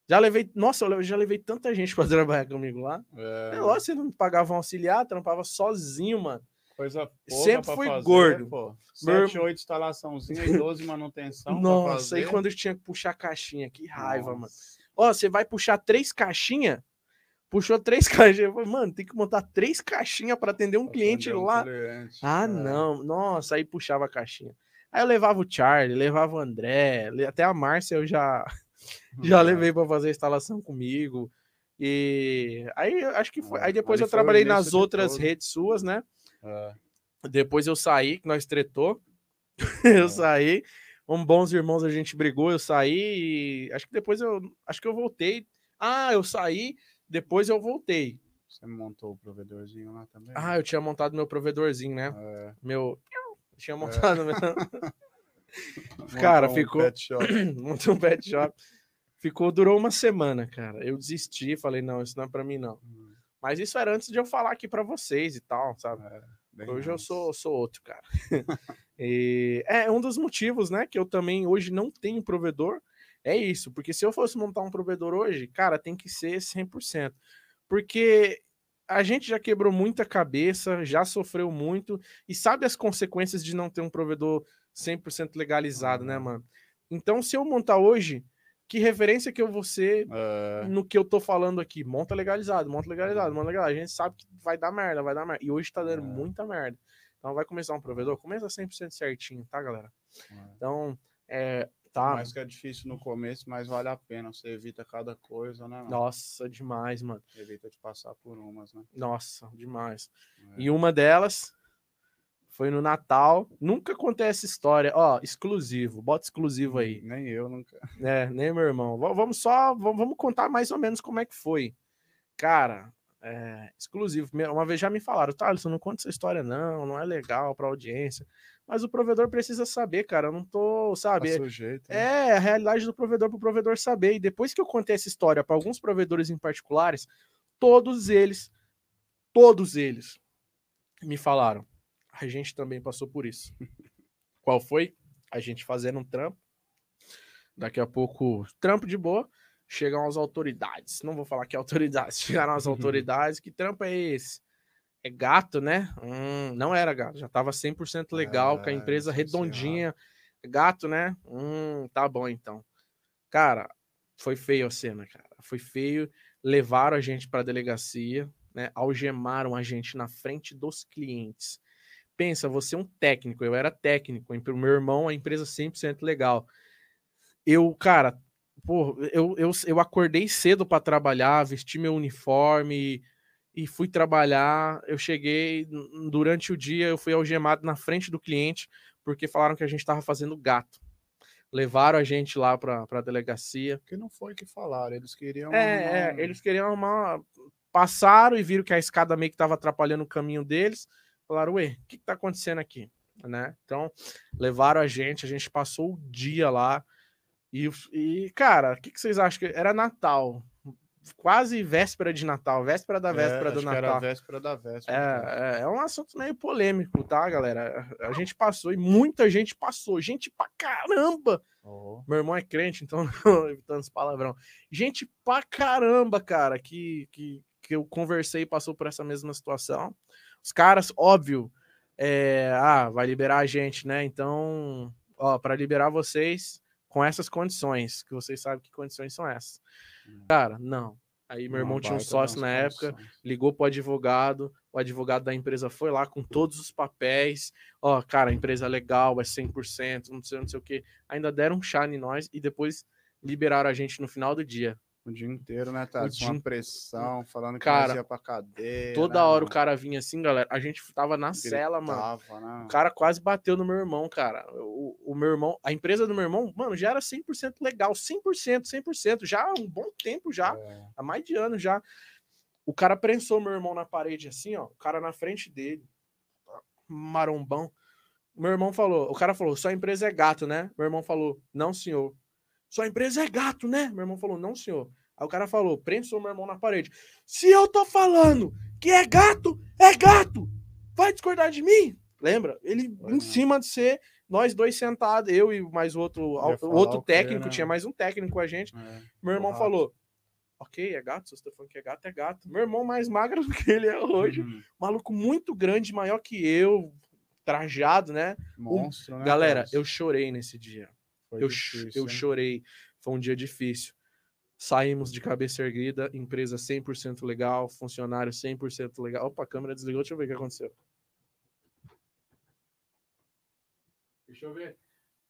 Já levei, nossa, eu já levei tanta gente pra trabalhar comigo lá. É. É lógico, você não pagava um auxiliar, trampava sozinho, mano. Coisa Sempre fui fazer, gordo. Pô. Meu 7, 8 instalaçãozinha e 12 manutenção. Nossa, fazer. quando eu tinha que puxar caixinha, que raiva, mano. Nossa. Ó, você vai puxar três caixinhas? Puxou três caixinhas. Eu falei, mano, tem que montar três caixinhas pra atender um Pra cliente atender um lá. cliente. Ah, É. não. Nossa, aí puxava a caixinha. Aí eu levava o Charlie, levava o André, até a Márcia eu já, já É. levei pra fazer a instalação comigo. E aí acho que foi. É, Aí depois ali eu trabalhei nas outras tudo. redes suas, né? É. Depois eu saí, que nós tretou. É. eu saí. Um bons irmãos a gente brigou, eu saí e acho que depois eu acho que eu voltei. Ah, eu saí, depois eu voltei. Você montou o provedorzinho lá também? Ah, eu tinha montado meu provedorzinho, né? É. Meu tinha montado meu Montou Cara, um ficou- montei um pet shop. Ficou, durou uma semana, cara. Eu desisti, falei, não, isso não é pra mim, não. Hum, Mas isso era antes de eu falar aqui pra vocês e tal, sabe? é. Hoje eu sou, sou outro, cara. E é um dos motivos, né, que eu também hoje não tenho provedor. É isso, porque se eu fosse montar um provedor hoje, cara, tem que ser 100%. Porque a gente já quebrou muita cabeça, já sofreu muito e sabe as consequências de não ter um provedor 100% legalizado, né, Uhum. mano? Então, se eu montar hoje, que referência que eu vou ser É, no que eu tô falando aqui? Monta legalizado, monta legalizado, monta legalizado. A gente sabe que vai dar merda, vai dar merda. E hoje tá dando É. muita merda. Então vai começar um provedor, começa 100% certinho, tá, galera? é. Então, é, tá. Mais que é difícil no começo, mas vale a pena. Você evita cada coisa, né? mano? Nossa, demais, mano. Evita de passar por umas, né? Nossa, demais. E uma delas foi no Natal. Nunca contei essa história. Ó, exclusivo. Bota exclusivo aí. Nem eu nunca. É, nem meu irmão. Va- Vamos só, va- vamos contar mais ou menos como é que foi. Cara, é, exclusivo. Uma vez já me falaram, Thaleson, não conta essa história não, não é legal pra audiência. Mas o provedor precisa saber, cara, eu não tô, Tá sabe? sujeito. né? É a realidade do provedor para o provedor saber. E depois que eu contei essa história para alguns provedores em particulares, todos eles, todos eles me falaram. A gente também passou por isso. Qual foi? A gente fazendo um trampo. Daqui a pouco, trampo de boa. Chegam as autoridades. Não vou falar que é autoridades. Chegaram as autoridades. Que trampo é esse? É gato, né? Hum, não era gato. Já estava 100% legal, com a Ah, empresa redondinha. Gato, né? Hum, tá bom então. Cara, foi feio a cena, cara. Foi feio. Levaram a gente para delegacia, né? Algemaram a gente na frente dos clientes. Pensa, você é um técnico, eu era técnico, o meu irmão, a empresa 100% legal. Eu, cara, pô, eu, eu, eu acordei cedo para trabalhar, vesti meu uniforme e fui trabalhar. Eu cheguei durante o dia, eu fui algemado na frente do cliente porque falaram que a gente estava fazendo gato. Levaram a gente lá para a delegacia. Porque não foi que falaram. Eles queriam. É, uma- é, eles queriam uma. Passaram e viram que a escada meio que estava atrapalhando o caminho deles. Falaram, ué, o que, que tá acontecendo aqui? Né? Então, levaram a gente, a gente passou o dia lá. E, e cara, o que, que vocês acham? que Era Natal. Quase véspera de Natal, véspera da véspera É, do Natal. véspera da véspera. É, é, é um assunto meio polêmico, tá, galera? A gente passou e muita gente passou. Gente pra caramba! Oh, Meu irmão é crente, então evitando esse palavrão. Gente pra caramba, cara, que, que, que eu conversei e passou por essa mesma situação. Os caras, óbvio, é, ah, vai liberar a gente, né? Então, ó, para liberar vocês com essas condições, que vocês sabem que condições são essas. Hum. Cara, não. Aí meu irmão tinha um sócio na época, ligou pro advogado, o advogado da empresa foi lá com todos os papéis, ó, cara, a empresa é legal, é 100%, não sei, não sei o que, ainda deram um chá em nós e depois liberaram a gente no final do dia. O dia inteiro, né, Tati? dia Uma pressão, falando que Cara, ia pra cadeia. Toda né, hora o mano? cara vinha assim, galera, a gente tava na cela, mano. Gritava, né? O cara quase bateu no meu irmão, cara. O, o meu irmão, a empresa do meu irmão, mano, já era 100% legal, 100%, 100%, já há um bom tempo já. É, há mais de ano já. O cara prensou meu irmão na parede assim, ó, o cara na frente dele, marombão. Meu irmão falou, o cara falou, sua empresa é gato, né? Meu irmão falou, não, senhor. Sua empresa é gato, né? Meu irmão falou, não, senhor. Aí o cara falou, prensou meu irmão na parede. Se eu tô falando que é gato, é gato. Vai discordar de mim? Lembra? Ele em cima de ser nós dois sentados, eu e mais outro, o outro o técnico, né? tinha mais um técnico com a gente. é. Meu irmão falou: Ok, é gato, se você tá falando que é gato, é gato. Meu irmão mais magro do que ele é hoje. Uhum. Maluco muito grande, maior que eu, trajado, né? Monstro, né? Galera, Tati? eu chorei nesse dia. Foi Eu, difícil, eu hein? chorei. Foi um dia difícil. Saímos de cabeça erguida, empresa 100% legal, funcionário 100% legal. Opa, a câmera desligou, deixa eu ver o que aconteceu. Deixa eu ver.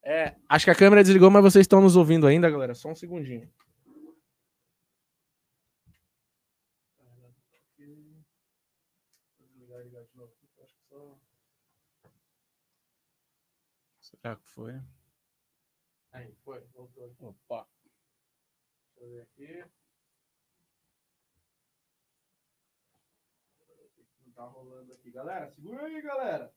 É, acho que a câmera desligou, mas vocês estão nos ouvindo ainda, galera. Só um segundinho. Será que foi? Aí, foi, voltou. Opa. Deixa eu ver aqui. Não tá rolando aqui. Galera, segura aí, galera.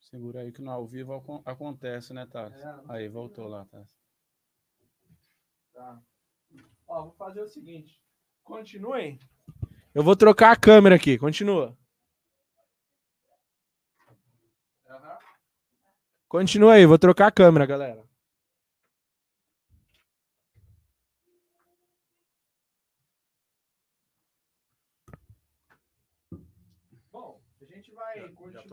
Segura aí que no ao vivo ac acontece, né, Tati? É, aí, voltou né? lá, Tati. Tá. Ó, vou fazer o seguinte. Continuem. Eu vou trocar a câmera aqui. Continua. Uhum. Continua aí, vou trocar a câmera, galera.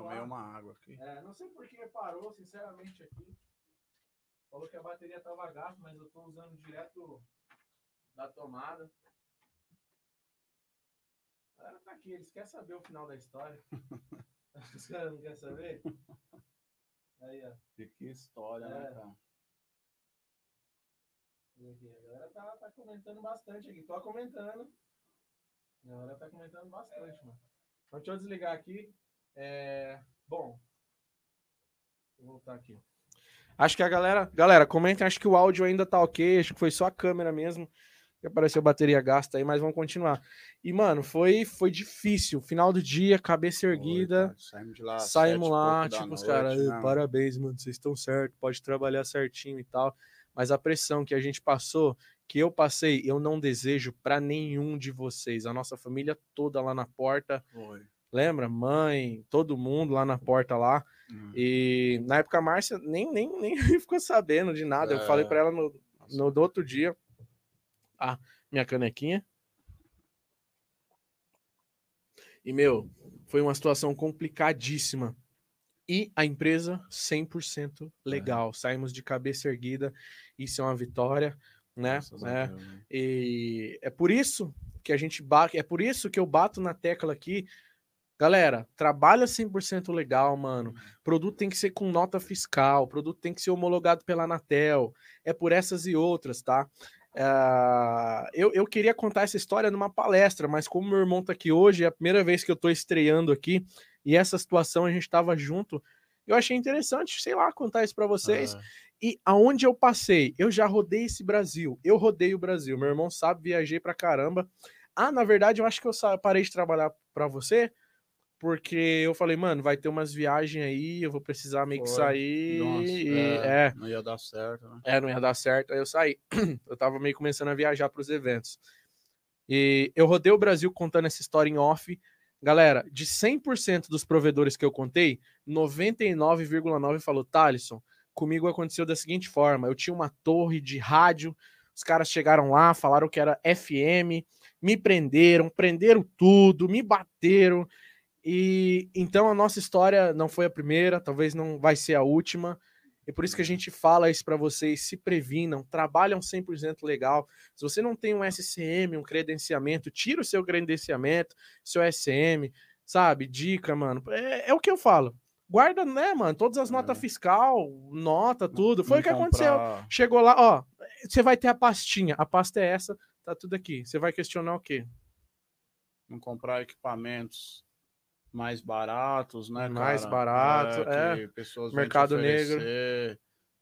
Tomei uma água aqui. É, não sei por que parou, sinceramente, aqui. Falou que a bateria tava gasta, mas eu tô usando direto da tomada. A galera tá aqui, eles querem saber o final da história. Os caras não querem saber? Aí, ó. Que história, É. né, cara? E aqui, A galera tá, tá comentando bastante aqui. Tô comentando. A galera tá comentando bastante, mano. Então, deixa eu desligar aqui. É... Bom. Vou voltar aqui. Acho que a galera. Galera, comentem. Acho que o áudio ainda tá ok. Acho que foi só a câmera mesmo. Que apareceu bateria gasta aí, mas vamos continuar. E, mano, foi, foi difícil. Final do dia, cabeça erguida. Oi, cara, Saímos de lá. Saímos lá, tipo, os caras, parabéns, mano, vocês estão certo, pode trabalhar certinho e tal. Mas a pressão que a gente passou, que eu passei, eu não desejo pra nenhum de vocês. A nossa família toda lá na porta, Foi. Lembra? Mãe, todo mundo lá na porta lá. Hum. E na época a Márcia nem, nem, nem ficou sabendo de nada. Eu É. falei pra ela no, no do outro dia. Ah, minha canequinha. E, meu, foi uma situação complicadíssima. E a empresa 100% legal. Saímos de cabeça erguida. Isso é uma vitória, né? É. Né? E é por isso que a gente bate, é por isso que eu bato na tecla aqui. Galera, trabalha 100% legal, mano. Produto tem que ser com nota fiscal, produto tem que ser homologado pela Anatel. É por essas e outras, tá? Ah, eu, eu queria contar essa história numa palestra, mas como meu irmão tá aqui hoje, é a primeira vez que eu tô estreando aqui, e essa situação a gente tava junto, eu achei interessante, sei lá, contar isso para vocês. É. E aonde eu passei, eu já rodei esse Brasil. Eu rodei o Brasil. Meu irmão sabe, viajei pra caramba. Ah, na verdade, eu acho que eu parei de trabalhar pra você, porque eu falei, mano, vai ter umas viagens aí, eu vou precisar meio que Foi. sair. Nossa, e- é, é, Não ia dar certo, né? é, não ia dar certo. Aí eu saí. Eu tava meio começando a viajar pros eventos. E eu rodei o Brasil contando essa história em off. Galera, de 100% dos provedores que eu contei, 99,9 falou, Thalisson, comigo aconteceu da seguinte forma: eu tinha uma torre de rádio, os caras chegaram lá, falaram que era FM, me prenderam, prenderam tudo, me bateram. E então a nossa história não foi a primeira, talvez não vai ser a última. E por isso que a gente fala isso para vocês, se previnam, trabalham 100% legal. Se você não tem um SCM, um credenciamento, tira o seu credenciamento, seu SM, sabe? Dica, mano. É, é o que eu falo. Guarda, né, mano? Todas as notas É. fiscal, nota, tudo. Foi Não o que aconteceu. comprar- Chegou lá, ó. Você vai ter a pastinha. A pasta é essa, tá tudo aqui. Você vai questionar o quê? Não comprar equipamentos mais baratos, né, Mais cara? barato, que pessoas vêm te Mercado negro.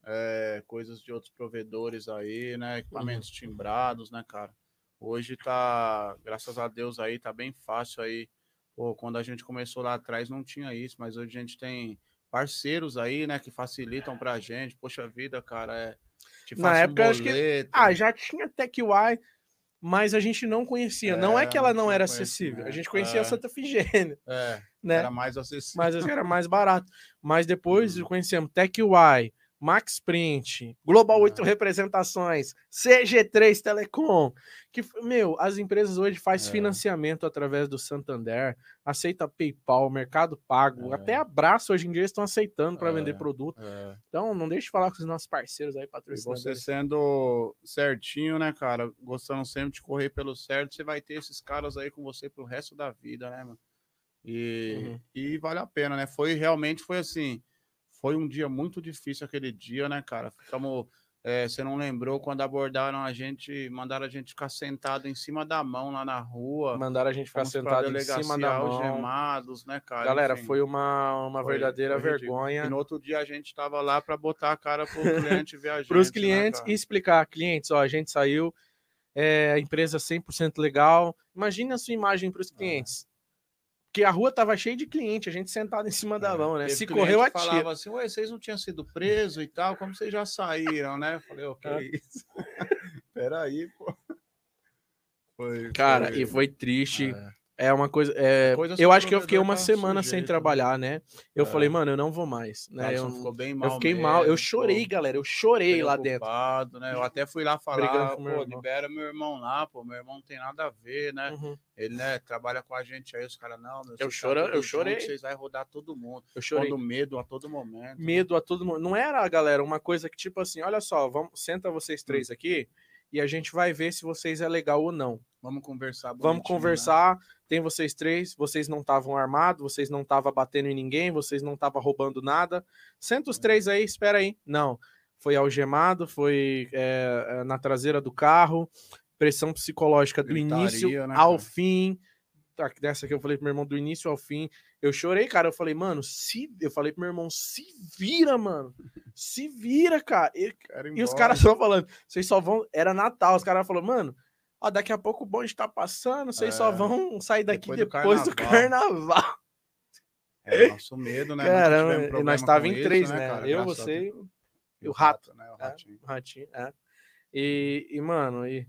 é, coisas de outros provedores aí, né? Equipamentos Uhum. timbrados, né, cara? Hoje tá, graças a Deus aí, tá bem fácil aí. Pô, quando a gente começou lá atrás não tinha isso, mas hoje a gente tem parceiros aí, né, que facilitam pra gente. Poxa vida, cara, é. te Na um época, eu acho que-. Ah, já tinha TechY, mas a gente não conhecia. não é É, que ela não era acessível. A gente é. conhecia a Santa Figênia, É, né? era mais acessível. Mas era mais barato. Mas depois Uhum. conhecemos TechY, Max Print, Global 8 É. Representações, CG3 Telecom, que, meu, as empresas hoje fazem É. financiamento através do Santander, aceita PayPal, Mercado Pago, É. até abraço hoje em dia estão aceitando para É. vender produto. É. Então, não deixe de falar com os nossos parceiros aí, E você patrocinadores. sendo certinho, né, cara? Gostando sempre de correr pelo certo, você vai ter esses caras aí com você pro resto da vida, né, mano? E, Uhum. e vale a pena, né? Foi realmente, foi assim, foi um dia muito difícil aquele dia, né, cara? Ficamos, é, você não lembrou quando abordaram a gente, mandaram a gente ficar sentado em cima da mão lá na rua. Mandaram a gente ficar sentado em cima da mão. algemados, né, cara? Galera, Enfim, foi uma, uma foi- verdadeira foi vergonha. E no outro dia a gente tava lá para botar a cara pro cliente ver a gente. para os né, clientes cara? e explicar, clientes, ó, a gente saiu, é, a empresa 100% legal. Imagina a sua imagem para os É. Porque a rua tava cheia de cliente, a gente sentado em cima da É, mão, né? teve Se correu, que atira. falava assim, ué, vocês não tinham sido presos e tal, como vocês já saíram, né? Eu falei, o que É. é isso? Peraí, pô. Foi, Cara, e foi triste. é, É uma coisa. É, Coisa eu acho que eu fiquei uma tá semana sem sujeito, né? trabalhar, né? Eu É. falei, mano, eu não vou mais. Né? Alisson Eu, ficou bem mal. eu fiquei mal. Eu mesmo, chorei, pô, galera. Eu chorei lá dentro. Né? Eu até fui lá falar, meu pô, irmão. libera meu irmão lá, pô, meu irmão não tem nada a ver, né? Uhum, Ele, né, trabalha com a gente aí, os caras, não, meu, Eu chora- tá tudo eu chorei. junto, vocês vão rodar todo mundo. eu chorei. Pondo medo a todo momento. né? Medo a todo mundo. Não era, galera, uma coisa que, tipo assim, olha só, vamos, senta vocês Hum. três aqui e a gente vai ver se vocês é legal ou não. Vamos conversar Vamos bonitinho, né? Tem vocês três, vocês não estavam armados, vocês não estavam batendo em ninguém, vocês não estavam roubando nada. Senta os três aí, espera aí. Não. Foi algemado, foi é, na traseira do carro, pressão psicológica do Gritaria, início né, ao cara? fim. Tá, Dessa que eu falei pro meu irmão, do início ao fim. Eu chorei, cara. Eu falei, mano, se. Eu falei pro meu irmão, se vira, mano. Se vira, cara. E, ir e os caras só falando, vocês só vão. Era Natal, os caras falaram, mano, ó, daqui a pouco o bonde tá passando, vocês só É, vão sair daqui depois do depois do carnaval. É nosso medo, né? Caramba, problema nós tava em isso, três, né? cara? Eu, Graças você e o rato. né? O É. ratinho. o ratinho, é. E, e, mano, e.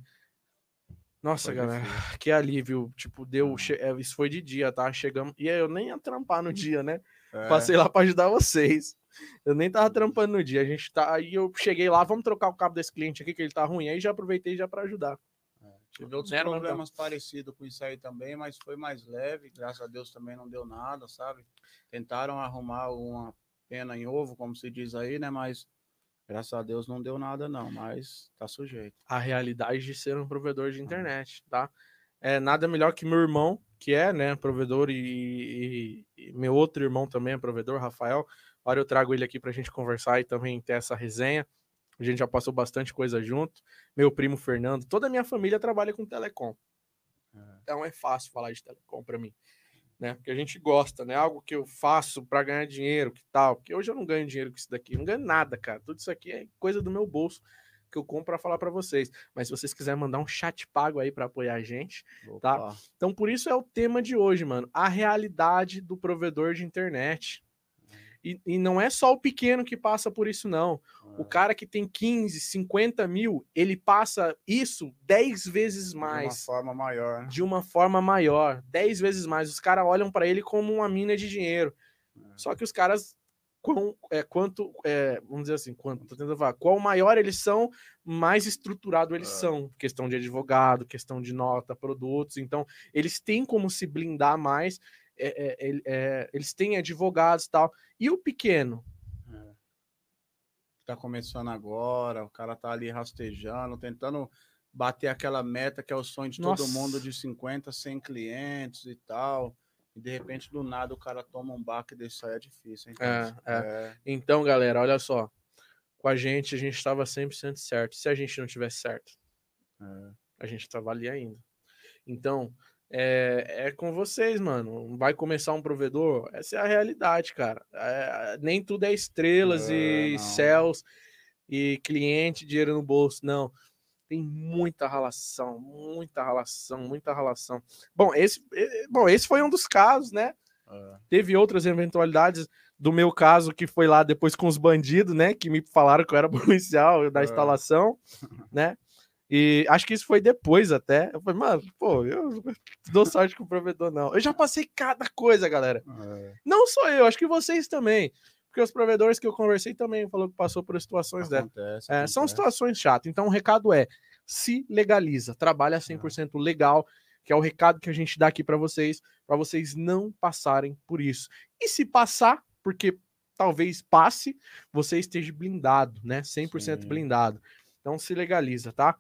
Nossa, Foi galera, difícil. que alívio. Tipo, deu. Che- é, Isso foi de dia, tá? Chegamos. E eu nem ia trampar no dia, né? É, Passei lá pra ajudar vocês. Eu nem tava trampando no dia. A gente tá. Aí eu cheguei lá, vamos trocar o cabo desse cliente aqui, que ele tá ruim. Aí já aproveitei já pra ajudar. Tive outros não, problemas parecidos com isso aí também, mas foi mais leve. Graças a Deus também não deu nada, sabe? Tentaram arrumar uma pena em ovo, como se diz aí, né? Mas graças a Deus não deu nada, não. Mas tá sujeito. a realidade de ser um provedor de internet, tá? É nada melhor que meu irmão, que é, né, provedor, e, e- e meu outro irmão também é provedor, Rafael. Agora eu trago ele aqui pra gente conversar e também ter essa resenha. A gente já passou bastante coisa junto. Meu primo Fernando, toda a minha família trabalha com telecom. Então é fácil falar de telecom pra mim, né? Porque a gente gosta, né? Algo que eu faço pra ganhar dinheiro, que tal? Porque hoje eu não ganho dinheiro com isso daqui, não ganho nada, cara. Tudo isso aqui é coisa do meu bolso que eu compro pra falar pra vocês. Mas se vocês quiserem mandar um chat pago aí pra apoiar a gente, Tá. Opa. então por isso é o tema de hoje, mano. A realidade do provedor de internet. E, e não é só o pequeno que passa por isso, não. O É, cara que tem 15, 50 mil, ele passa isso 10 vezes De uma mais forma maior. né? de uma forma maior, 10 vezes mais. Os caras olham para ele como uma mina de dinheiro. Só que os caras, quão, é, quanto, é, vamos dizer assim, quanto, tô tentando falar, qual maior eles são, mais estruturado eles É. são. Questão de advogado, questão de nota, produtos. Então, eles têm como se blindar mais. É, é, é, eles têm advogados e tal. E o pequeno? É. Tá começando agora, o cara tá ali rastejando, tentando bater aquela meta que é o sonho de todo Nossa. mundo de 50, 100 clientes e tal. E de repente, do nada, o cara toma um baque desse aí, é difícil, hein? cara? É, É, Então, galera, olha só. Com a gente, a gente estava 100% certo. Se a gente não tivesse certo, é. a gente tava ali ainda. Então, é, é com vocês, mano. Vai começar um provedor? Essa é a realidade, cara. É, nem tudo é estrelas É, e não. céus e cliente, dinheiro no bolso. Não. Tem muita relação, muita relação, muita relação. Bom, esse, bom, esse foi um dos casos, né? é. Teve outras eventualidades do meu caso, que foi lá depois com os bandidos, né? Que me falaram que eu era policial da É. instalação, né? E acho que isso foi depois até. Eu falei, mano, pô, eu dou sorte com o provedor, não. Eu já passei cada coisa, galera. é. Não só eu, acho que vocês também. Porque os provedores que eu conversei também falou que passou por situações dessas. É, são situações chatas. Então o recado é: se legaliza, trabalha 100% legal, que é o recado que a gente dá aqui para vocês, para vocês não passarem por isso. E se passar, porque talvez passe, você esteja blindado, né? 100% Sim. blindado. Então se legaliza, tá?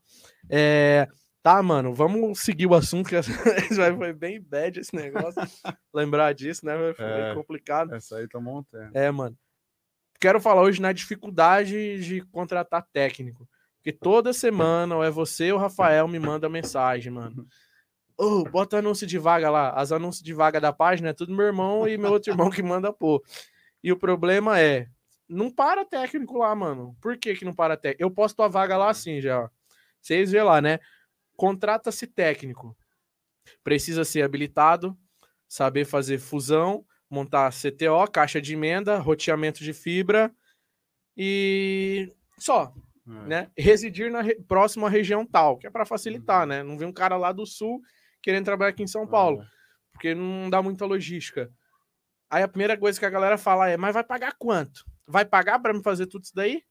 É, tá, mano, vamos seguir o assunto, que foi bem bad esse negócio. Lembrar disso, né? Foi É. complicado. Essa aí tomou um tempo. É, mano. Quero falar hoje na dificuldade de contratar técnico. Porque toda semana, ou é você ou o Rafael me manda mensagem, mano. Ô, bota anúncio de vaga lá. As anúncios de vaga da página é tudo meu irmão e meu outro irmão que manda pôr. E o problema é, não para técnico lá, mano. Por que que não para técnico? Eu posto a vaga lá assim já. Vocês vê lá, né? Contrata-se técnico. Precisa ser habilitado, saber fazer fusão, montar CTO, caixa de emenda, roteamento de fibra e só, É. né? Residir na re- próximo à região tal, que é para facilitar, né? Não vem um cara lá do sul querendo trabalhar aqui em São Paulo. É. porque não dá muita logística. Aí a primeira coisa que a galera fala é: mas vai pagar quanto? Vai pagar para me fazer tudo isso daí?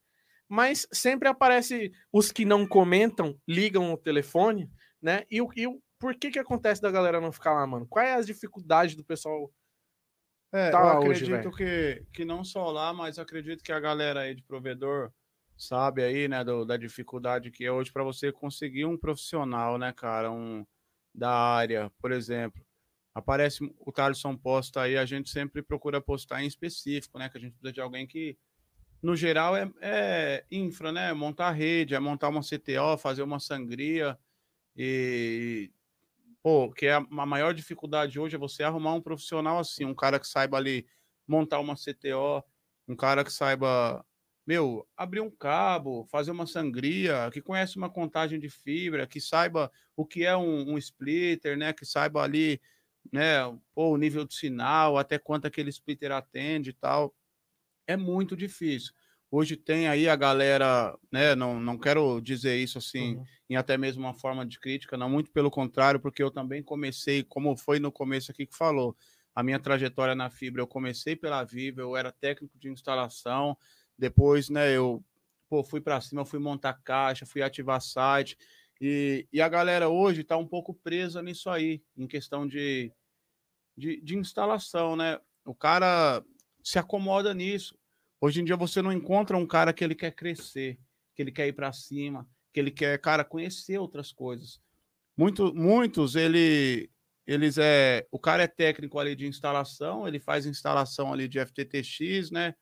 Mas sempre aparece os que não comentam, ligam o telefone, né? E o, e o por que que acontece da galera não ficar lá, mano? Qual é as dificuldades do pessoal É, Tá eu lá hoje, acredito que, que não só lá, mas acredito que a galera aí de provedor sabe aí, né, do- da dificuldade que é hoje para você conseguir um profissional, né, cara, um da área, por exemplo. Aparece o Thaleson posta aí, a gente sempre procura postar em específico, né, que a gente precisa de alguém que no geral é, é infra, né, montar rede, é montar uma CTO, fazer uma sangria e pô, que é a maior dificuldade hoje é você arrumar um profissional assim, um cara que saiba ali montar uma CTO, um cara que saiba, meu, abrir um cabo, fazer uma sangria, que conhece uma contagem de fibra, que saiba o que é um, um splitter, né, que saiba ali, né, pô, o nível de sinal, até quanto aquele splitter atende e tal. É muito difícil. Hoje tem aí a galera, né, não, não quero dizer isso assim, Uhum. em até mesmo uma forma de crítica, não muito pelo contrário, porque eu também comecei, como foi no começo aqui que falou, a minha trajetória na fibra, eu comecei pela Viva, eu era técnico de instalação, depois, né, eu pô, fui para cima, fui montar caixa, fui ativar site, e, e a galera hoje está um pouco presa nisso aí, em questão de, de, de instalação, né? O cara se acomoda nisso. Hoje em dia você não encontra um cara que ele quer crescer, que ele quer ir para cima, que ele quer, cara, conhecer outras coisas. Muito, muitos, ele, eles é, o cara é técnico ali de instalação, ele faz instalação ali de FTTX, né?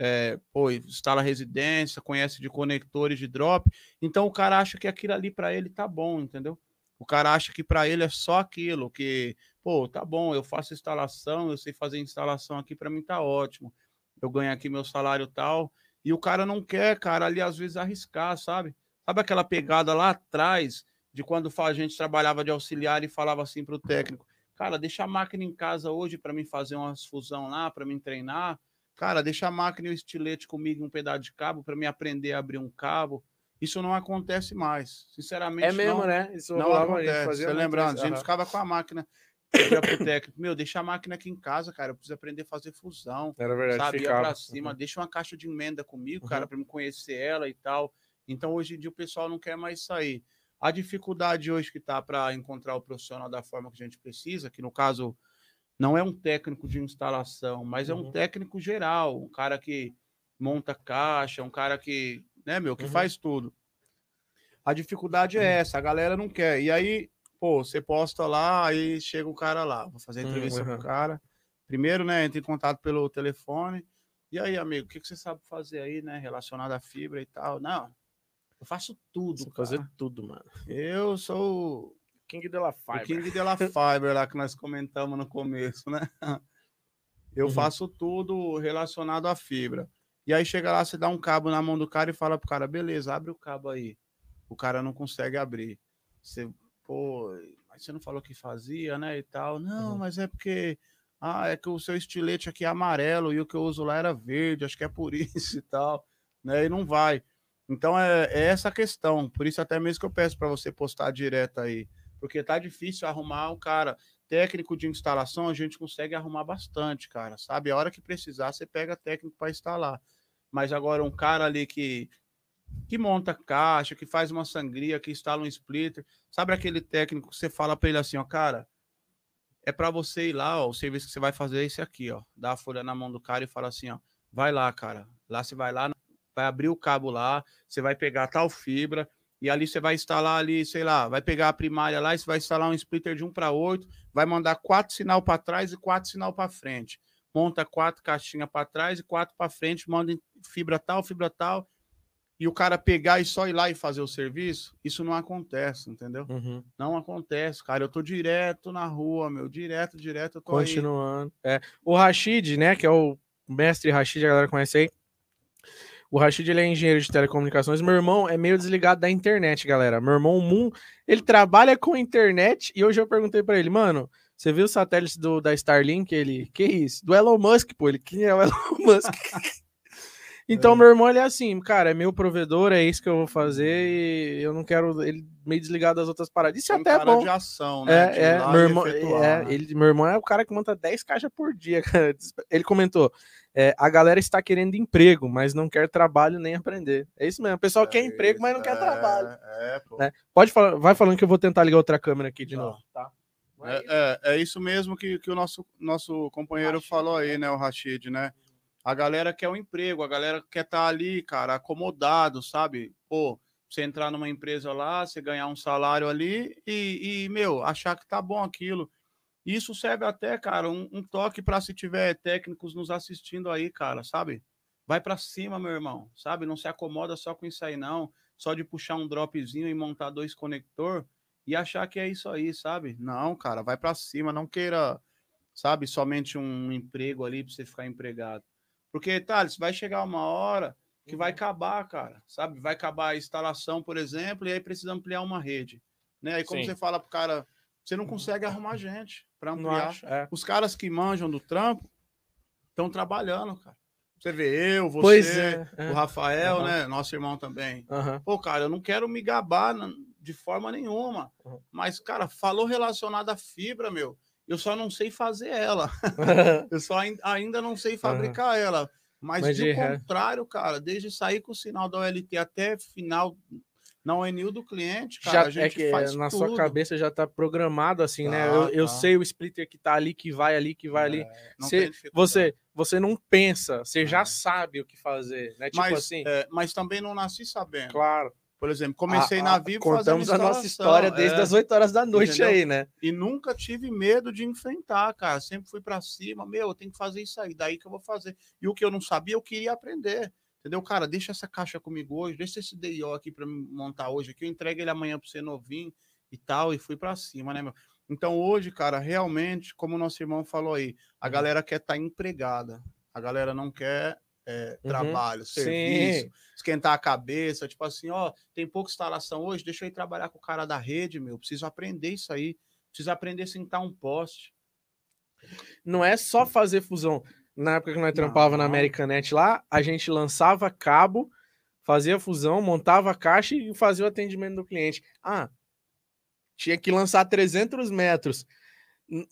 É, pô, instala residência, conhece de conectores de drop, então o cara acha que aquilo ali para ele tá bom, entendeu? O cara acha que para ele é só aquilo, que, pô, tá bom, eu faço instalação, eu sei fazer instalação aqui, para mim tá ótimo. Eu ganho aqui meu salário tal, e o cara não quer, cara, ali às vezes arriscar, sabe? Sabe aquela pegada lá atrás de quando a gente trabalhava de auxiliar e falava assim para o técnico: cara, deixa a máquina em casa hoje para mim fazer umas fusão lá, para mim treinar. Cara, deixa a máquina e o estilete comigo um pedaço de cabo para me aprender a abrir um cabo. Isso não acontece mais. Sinceramente, É mesmo, não, né? Isso não gente acontece. fazia Você lembrando, a gente ficava com a máquina. pedia pro técnico, meu, deixa a máquina aqui em casa, cara. Eu preciso aprender a fazer fusão Era verdade, sabe? Ia ficava. pra cima, deixa uma caixa de emenda comigo, Uhum. cara, para me conhecer ela e tal. Então, hoje em dia, o pessoal não quer mais sair. A dificuldade hoje que tá para encontrar o profissional da forma que a gente precisa, que no caso não é um técnico de instalação, mas é um Uhum. técnico geral, um cara que monta caixa, um cara que, né, meu, que Uhum. faz tudo. A dificuldade é essa, a galera não quer. E aí, pô, você posta lá, aí chega o cara lá, vou fazer a Hum, entrevista com uhum. o cara. Primeiro, né, entra em contato pelo telefone. E aí, amigo, o que, que você sabe fazer aí, né, relacionado à fibra e tal? Não, eu faço tudo, fazer tudo, mano. Eu sou King de la o Fiber. King de la Fiber lá que nós comentamos no começo, né? Eu Uhum. faço tudo relacionado à fibra. E aí chega lá, você dá um cabo na mão do cara e fala pro cara, beleza, abre o cabo aí. O cara não consegue abrir. Você, pô, mas você não falou que fazia, né? E tal. Não, Uhum. mas é porque. Ah, é que o seu estilete aqui é amarelo e o que eu uso lá era verde, acho que é por isso e tal, né? E não vai. Então é, é essa a questão. Por isso até mesmo que eu peço para você postar direto aí, porque tá difícil arrumar um cara técnico de instalação, a gente consegue arrumar bastante, cara, sabe? A hora que precisar, você pega técnico para instalar. Mas agora um cara ali que que monta caixa, que faz uma sangria, que instala um splitter, sabe aquele técnico que você fala para ele assim, ó, cara, é para você ir lá, ó, o serviço que você vai fazer é esse aqui, ó. Dá a folha na mão do cara e fala assim, ó, vai lá, cara. Lá você vai lá, vai abrir o cabo lá, você vai pegar tal fibra e ali você vai instalar ali, sei lá, vai pegar a primária lá e você vai instalar um splitter de 1 para 8, vai mandar quatro sinal para trás e quatro sinal para frente. Monta quatro caixinhas para trás e quatro para frente, manda fibra tal, fibra tal. E o cara pegar e só ir lá e fazer o serviço, isso não acontece, entendeu? Uhum. Não acontece, cara. Eu tô direto na rua, meu. Direto, direto, eu tô aí. Continuando. É. O Rashid, né, que é o mestre Rashid, a galera conhece aí. O Rashid, ele é engenheiro de telecomunicações. Meu irmão é meio desligado da internet, galera. Meu irmão, o Moon, ele trabalha com internet e hoje eu perguntei pra ele, mano, você viu o satélite do, da Starlink? Ele, que isso? Do Elon Musk, pô. Ele, quem é o Elon Musk? Então, meu irmão, ele é assim, cara, é meu provedor, é isso que eu vou fazer e eu não quero ele meio desligado das outras paradas. Isso é um até cara bom. de ação, né? É, é, meu irmão, efetuar, é, né? ele, meu irmão é o cara que monta 10 caixas por dia, cara. Ele comentou: é, a galera está querendo emprego, mas não quer trabalho nem aprender. É isso mesmo. O pessoal quer emprego, mas não quer É, trabalho. É, pô. Né? Pode falar, vai falando que eu vou tentar ligar outra câmera aqui de Tá. novo, tá? É, é, é isso mesmo que, que o nosso, nosso companheiro Rashid, falou aí, né? O Rashid, né? A galera quer o emprego, a galera quer estar ali, cara, acomodado, sabe? Pô, você entrar numa empresa lá, você ganhar um salário ali e, e, meu, achar que tá bom aquilo. Isso serve até, cara, um, um toque para se tiver técnicos nos assistindo aí, cara, sabe? Vai para cima, meu irmão, sabe? Não se acomoda só com isso aí, não. Só de puxar um dropzinho e montar dois conector e achar que é isso aí, sabe? Não, cara, vai para cima, não queira, sabe, somente um emprego ali para você ficar empregado. Porque, Thales, vai chegar uma hora que vai acabar, cara, sabe? Vai acabar a instalação, por exemplo, e aí precisa ampliar uma rede, né? Aí como Sim. você fala pro cara, você não consegue arrumar gente para ampliar. acho, é. Os caras que manjam do trampo estão trabalhando, cara. Você vê eu, você, é. é. o Rafael, Aham. né? Nosso irmão também. Aham. Pô, cara, eu não quero me gabar de forma nenhuma. Uhum. Mas, cara, falou relacionado à fibra, meu. Eu só não sei fazer ela. Eu só ain- ainda não sei fabricar ela. Mas, Mas de contrário, cara, desde sair com o sinal da OLT até final na ONU do cliente, cara, já a gente é que faz na tudo. sua cabeça já tá programado assim, né? Tá, Eu, eu tá. sei o splitter que tá ali, que vai ali, que vai ali. É, não Cê- tem dificuldade. Você, você não pensa, você já É. sabe o que fazer, né? Tipo mas, assim, é, mas também não nasci sabendo. claro. Por exemplo, comecei A- na Vivo contamos fazendo a nossa história desde é. as 8 horas da noite Entendeu? aí, né? E nunca tive medo de enfrentar, cara. Sempre fui pra cima, meu, eu tenho que fazer isso aí, daí que eu vou fazer. E o que eu não sabia, eu queria aprender. Entendeu, cara? Deixa essa caixa comigo hoje, deixa esse DIO aqui pra me montar hoje aqui, eu entrego ele amanhã pra você novinho e tal, e fui pra cima, né, meu? Então hoje, cara, realmente, como o nosso irmão falou aí, a Uhum. galera quer estar empregada. A galera não quer é, Uhum. trabalho, serviço, esquentar a cabeça, tipo assim, ó, tem pouca instalação hoje, deixa eu ir trabalhar com o cara da rede, meu, preciso aprender isso aí, preciso aprender a sentar um poste. Não é só fazer fusão. Na época que nós trampava na Não. Americanet lá, a gente lançava cabo, fazia fusão, montava a caixa e fazia o atendimento do cliente. Ah, tinha que lançar 300 metros.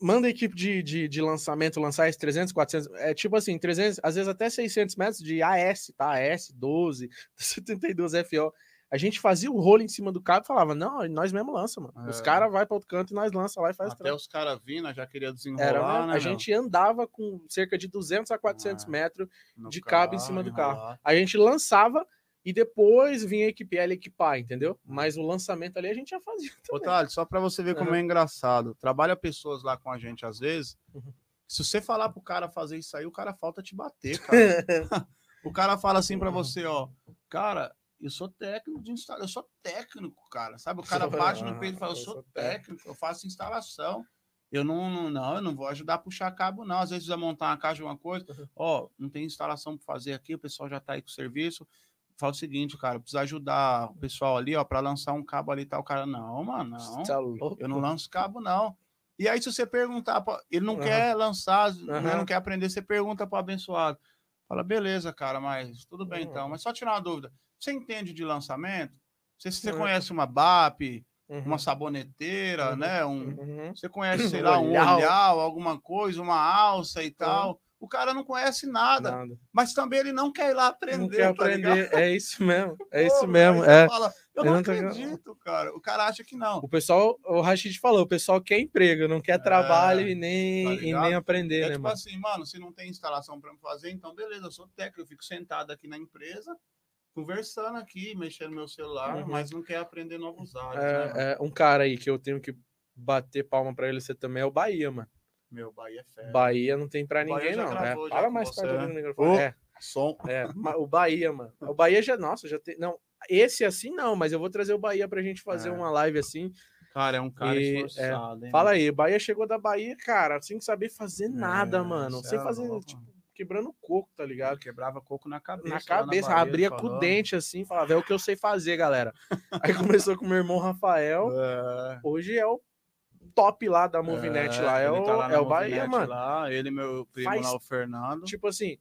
Manda a equipe de, de, de lançamento lançar esses 300, 400, é tipo assim, 300, às vezes até 600 metros de AS, tá? AS 12, 72 FO. A gente fazia o rolo em cima do cabo e falava, não, nós mesmo lança, mano. Os É. caras vai para outro canto e nós lança lá e faz Até trampo. os caras vindo, já queria desenrolar, Era, né? a gente andava com cerca de 200 a 400 Ah, metros de cabo em cima do carro. A gente lançava e depois vinha a equipe L equipar, entendeu? Mas o lançamento ali a gente já fazia. Também. Thales, só para você ver como é engraçado. Trabalha pessoas lá com a gente às vezes. Uhum. Se você falar pro cara fazer isso aí, o cara falta te bater, cara. o cara fala assim para você, ó, cara, eu sou técnico de instalação, eu sou técnico, cara. Sabe? O cara bate no peito e fala, eu sou técnico, eu faço instalação. Eu não, não, não, eu não vou ajudar a puxar cabo, não. Às vezes precisa montar uma caixa, alguma coisa. Uhum. Ó, não tem instalação para fazer aqui, o pessoal já tá aí com o serviço. Fala o seguinte, cara, precisa ajudar o pessoal ali, ó, para lançar um cabo ali e tal. O cara, não, mano, não. Tá? Eu não lanço cabo, não. E aí, se você perguntar, pra- ele não Aham. quer lançar, né, Aham. não quer aprender, você pergunta para o abençoado. Fala, beleza, cara, mas tudo bem Uhum. então. Mas só tirar uma dúvida: você entende de lançamento? Você, você Uhum. conhece uma BAP, Uhum. uma saboneteira, Uhum. né? Um, Uhum. você conhece, sei lá, um Olhal. alguma coisa, uma alça e tal. O cara não conhece nada, Nada. mas também ele não quer ir lá aprender. Não quer tá ligado? aprender. É isso mesmo. É Pô, isso mesmo. É. fala, eu Ele não não tá- acredito, cara. O cara acha que não. O pessoal, o Rashid falou, o pessoal quer emprego, não quer trabalho e tá nem, e ligado? nem aprender, É né, tipo mano? assim, mano, se não tem instalação para fazer, então beleza, eu sou técnico, eu fico sentado aqui na empresa, conversando aqui, mexendo no meu celular, Uhum. mas não quer aprender novos áreas, né? mano? É, é, um cara aí que eu tenho que bater palma pra ele, você também é o Bahia, mano. Meu, Bahia é fé. Bahia não tem pra Bahia ninguém, não. É, já fala mais você, perto né? do microfone. Ô. É, Som. é, o Bahia, mano. O Bahia já, nossa, já tem. Não, esse assim não, mas eu vou trazer o Bahia pra gente fazer É. uma live assim. Cara, é um cara E, esforçado, hein? Fala mano? aí, o Bahia chegou da Bahia, cara, sem saber fazer nada, É, mano. cê Sem é fazer, tipo, mano. Quebrando coco, tá ligado? quebrava coco na cabeça. Na cabeça, Bahia, abria ele com o dente assim, falava, é o que eu sei fazer, galera. Aí começou com o meu irmão Rafael, É. hoje é o top lá da Movinet lá, é ele o, tá lá na é o Bahia, mano. Lá, ele meu primo Faz- lá, o Fernando. Tipo assim,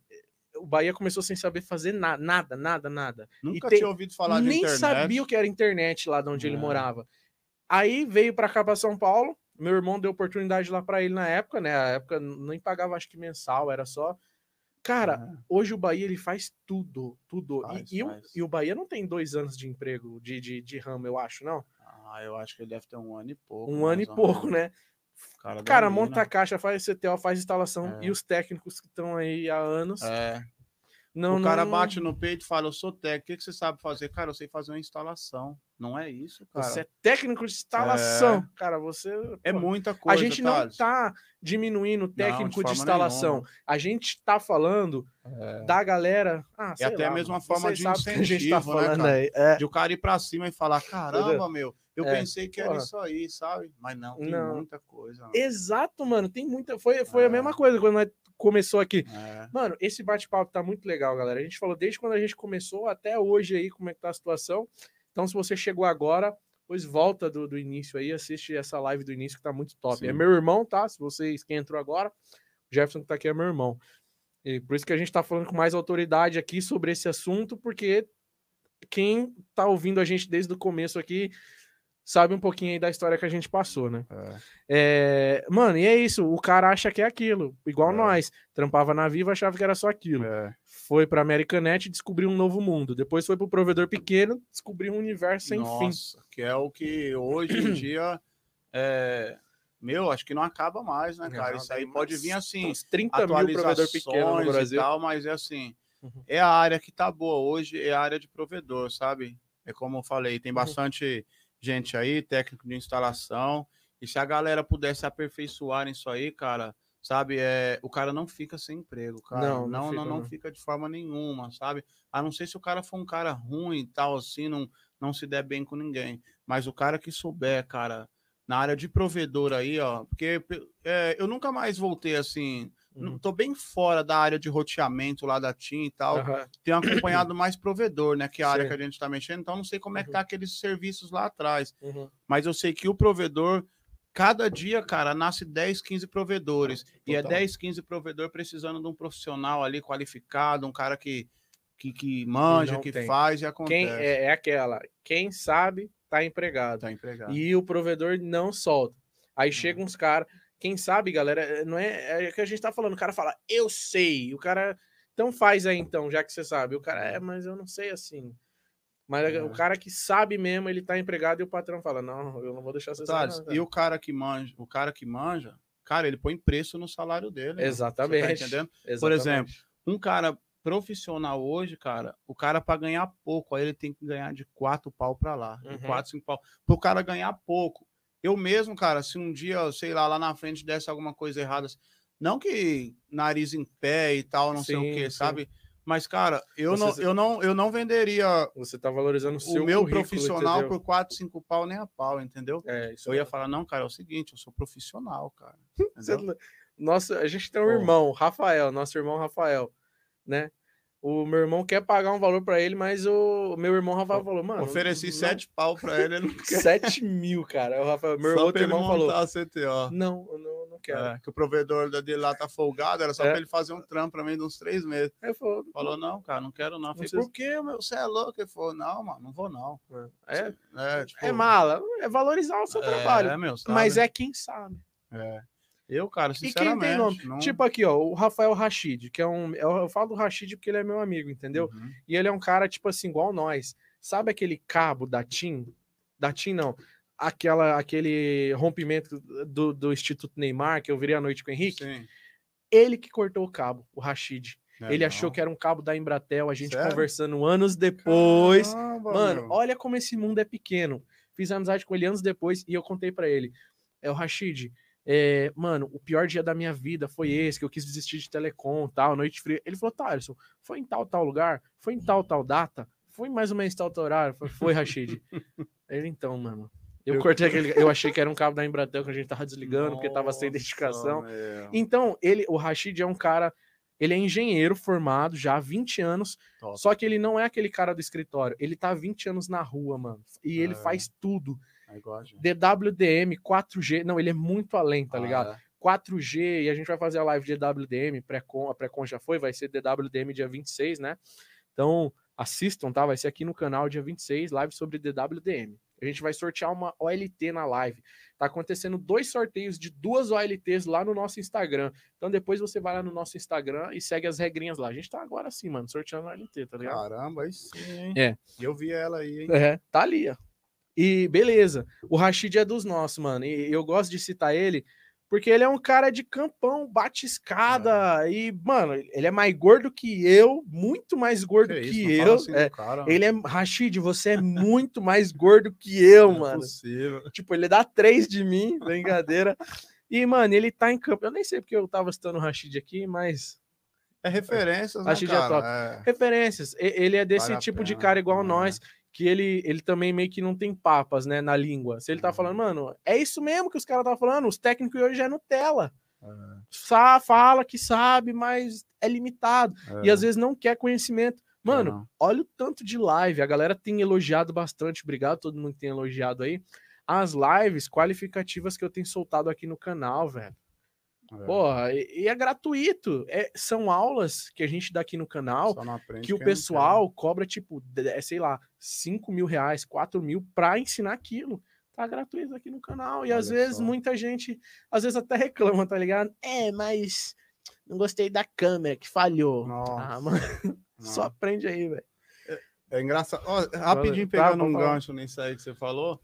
o Bahia começou sem saber fazer na, nada, nada, nada. Nunca tem- tinha ouvido falar de Nem internet. sabia o que era internet lá de onde ele É. morava. Aí veio pra cá, pra São Paulo. Meu irmão deu oportunidade lá pra ele na época, né? A época nem pagava, acho que mensal, era só. Cara, É. hoje o Bahia ele faz tudo, tudo. E- Faz, e, o, faz. e o Bahia não tem dois anos de emprego de, de, de ramo, eu acho, não. Ah, eu acho que ele deve ter um ano e pouco. Um ano e pouco, né? Cara, Cara, monta a caixa, faz CTO, faz instalação. É. E os técnicos que estão aí há anos. É. Não, o cara não- bate no peito e fala: Eu sou técnico, o que, você sabe fazer? Cara, eu sei fazer uma instalação. Não é isso, cara. Você é técnico de instalação. Cara, você. É pô, muita A coisa. gente não Thales. tá diminuindo o de técnico de, forma instalação. nenhuma. A gente tá falando da galera. Ah, É sei até lá, mesmo uma vocês forma de sabem o que a gente tá incentivo, né, falando cara? aí. É. De o cara ir pra cima e falar: Caramba, meu, eu É, pensei que era porra. isso aí, sabe? Mas não, tem Não. muita coisa. mano. Exato, mano. Tem muita. Foi, foi É. a mesma coisa quando nós começou aqui. É. Mano, esse bate-papo tá muito legal, galera. A gente falou desde quando a gente começou até hoje aí como é que tá a situação. Então, se você chegou agora, pois volta do, do início aí, assiste essa live do início que tá muito top. Sim. É meu irmão, tá? Se vocês quem entrou agora, o Jefferson que tá aqui é meu irmão. E por isso que a gente tá falando com mais autoridade aqui sobre esse assunto, porque quem tá ouvindo a gente desde o começo aqui sabe um pouquinho aí da história que a gente passou, né? É. É, mano, e é isso. O cara acha que é aquilo, igual É. nós. Trampava na Viva, achava que era só aquilo. É. Foi pra Americanet e descobriu um novo mundo. Depois foi pro provedor pequeno, descobriu um universo sem fim. Nossa, que é o que hoje em dia é. Meu, acho que não acaba mais, né, cara? Não, Isso aí pode vir assim, Uns 30 mil provedor pequeno no atualizações e Brasil. tal, mas é assim, Uhum. é a área que tá boa hoje, é a área de provedor, sabe? É como eu falei, tem Uhum. Gente aí, técnico de instalação, e se a galera pudesse aperfeiçoar nisso aí, cara, sabe, é, o cara não fica sem emprego, cara. Não, Não, não não, fica, não, não. fica de forma nenhuma, sabe? A não ser se o cara for um cara ruim e tal, assim, não, não se der bem com ninguém. Mas o cara que souber, cara, na área de provedor aí, ó, porque é, eu nunca mais voltei assim, Uhum. tô bem fora da área de roteamento lá da TIM e tal. Aham. Tenho acompanhado mais provedor, né, que é a área Sim. que a gente tá mexendo, então não sei como é que Uhum. tá aqueles serviços lá atrás. Uhum. Mas eu sei que o provedor, cada dia, cara, nasce 10, 15 provedores. E é Total. 10, 15 provedor precisando de um profissional ali qualificado, um cara que, que, que manja, que tem. faz e acontece. Quem é, é aquela? Quem sabe tá empregado. Tá empregado. E o provedor não solta. Aí Uhum. chegam uns caras. Quem sabe, galera, é- não é, é o que a gente tá falando. O cara fala, eu sei. O cara, então faz aí então, já que você sabe. O cara, é, mas eu não sei assim. Mas É. o cara que sabe mesmo, ele tá empregado e o patrão fala, não, eu não vou deixar você sair. Thales, não, cara." e o cara que manja, o cara que manja, cara, ele põe preço no salário dele. né? Exatamente. Você tá entendendo? Exatamente. exemplo, Um cara profissional hoje, cara, o cara para ganhar pouco, aí ele tem que ganhar de quatro pau para lá, de Uhum. quatro, cinco pau. Pro cara ganhar pouco. Eu mesmo, cara, se um dia, sei lá, lá na frente desse alguma coisa errada, não que nariz em pé e tal, não sei o Sim, que, sim. sabe? Mas, cara, eu, Você- não, eu, não, eu não venderia Você tá valorizando o seu meu profissional entendeu? por quatro, cinco pau nem a pau, entendeu? É, isso Eu ia mesmo. falar, não, cara, é o seguinte, eu sou profissional, cara. Nossa, a gente tem um Pô. irmão, Rafael, nosso irmão Rafael, né? O meu irmão quer pagar um valor pra ele, mas o meu irmão Rafael falou, mano. Ofereci não- sete pau pra ele, ele não quer. 7 mil, cara. O Rafael, meu Só outro ele irmão falou: a CTO. Não, eu não, não quero. É, que o provedor dele lá tá folgado, era só É. pra ele fazer um trampo pra mim de uns três meses. Aí eu falou, Falou, não, cara, não quero não. Eu Falei, por quê, meu? Você é louco? Ele falou, não, mano, não vou não. é, É, tipo, é mala, é valorizar o seu é, trabalho. meu, sabe? Mas é quem sabe. É. Eu, cara, E quem sinceramente... tem nome? não- Tipo aqui, ó, o Rafael Rachid, que é um. Eu, falo do Rachid porque ele é meu amigo, entendeu? Uhum. E ele é um cara, tipo assim, igual nós. Sabe aquele cabo da TIM? Da TIM, não. Aquela, aquele rompimento do, do Instituto Neymar, que eu virei à noite com o Henrique. Sim. Ele que cortou o cabo, o Rachid. É, ele não. achou que era um cabo da Embratel, a gente Sério? conversando anos depois. Caramba, Mano, meu. olha como esse mundo é pequeno. Fiz amizade com ele anos depois e eu contei pra ele. É o Rachid. É, mano, o pior dia da minha vida foi esse, que eu quis desistir de telecom, tal, noite fria. Ele falou, Thaleson, foi em tal, tal lugar? Foi em tal, tal data? Foi mais ou menos tal, tal horário? Foi, foi Rachid. ele, então, mano. Eu, Eu- cortei aquele. Eu achei que era um cabo da Embratel que a gente tava desligando, porque tava sem Nossa, identificação. meu. Então, ele, o Rashid é um cara, ele é engenheiro formado já há 20 anos, Top. só que ele não é aquele cara do escritório, ele tá há 20 anos na rua, mano. E ele É. faz tudo. É. DWDM, 4G, não, ele é muito além, tá Ah, ligado? é. 4G, e a gente vai fazer a live de DWDM, pré-com, a pré-con já foi, vai ser DWDM dia 26, né? Então, assistam, tá? Vai ser aqui no canal dia 26, live sobre DWDM. A gente vai sortear uma OLT na live. Tá acontecendo dois sorteios de duas OLTs lá no nosso Instagram. Então depois você vai lá no nosso Instagram e segue as regrinhas lá. A gente tá agora sim, mano, sorteando a OLT, tá ligado? Caramba, aí sim, hein? É. Eu vi ela aí, hein? É, tá ali, ó. E beleza. O Rashid é dos nossos, mano. E eu gosto de citar ele porque ele é um cara de campão, bate escada. E, mano, ele é mais gordo que eu, muito mais gordo Que que, isso, eu. assim É, cara, ele é. Rashid, você é muito mais gordo que eu, não é mano. possível. Tipo, ele dá três de mim, brincadeira. E, mano, ele tá em campo. Eu nem sei porque eu tava citando o Rashid aqui, mas. É referências, né, que é cara? top. É. Referências. Ele é desse Vale tipo de cara igual né? nós, que ele, ele também meio que não tem papas, né, na língua. Se ele tá Uhum. falando, mano, é isso mesmo que os caras tá falando, os técnicos hoje é Nutella. É, Sa fala que sabe, mas é limitado. E é. às vezes não quer conhecimento. Mano, Não. olha o tanto de live. A galera tem elogiado bastante. Obrigado todo mundo que tem elogiado aí. As lives qualificativas que eu tenho soltado aqui no canal, velho. É. Porra, e, e é gratuito. É, são aulas que a gente dá aqui no canal que o pessoal cobra, tipo, é, sei lá, 5 mil reais, 4 mil pra ensinar aquilo. Tá gratuito aqui no canal. E às Olha vezes só. muita gente, às vezes até reclama, tá ligado? É, mas não gostei da câmera que falhou. Nossa. Ah, mano, só aprende aí, velho. É engraçado. Ó, rapidinho, Tá, pegando pode um falar. gancho nisso aí que você falou.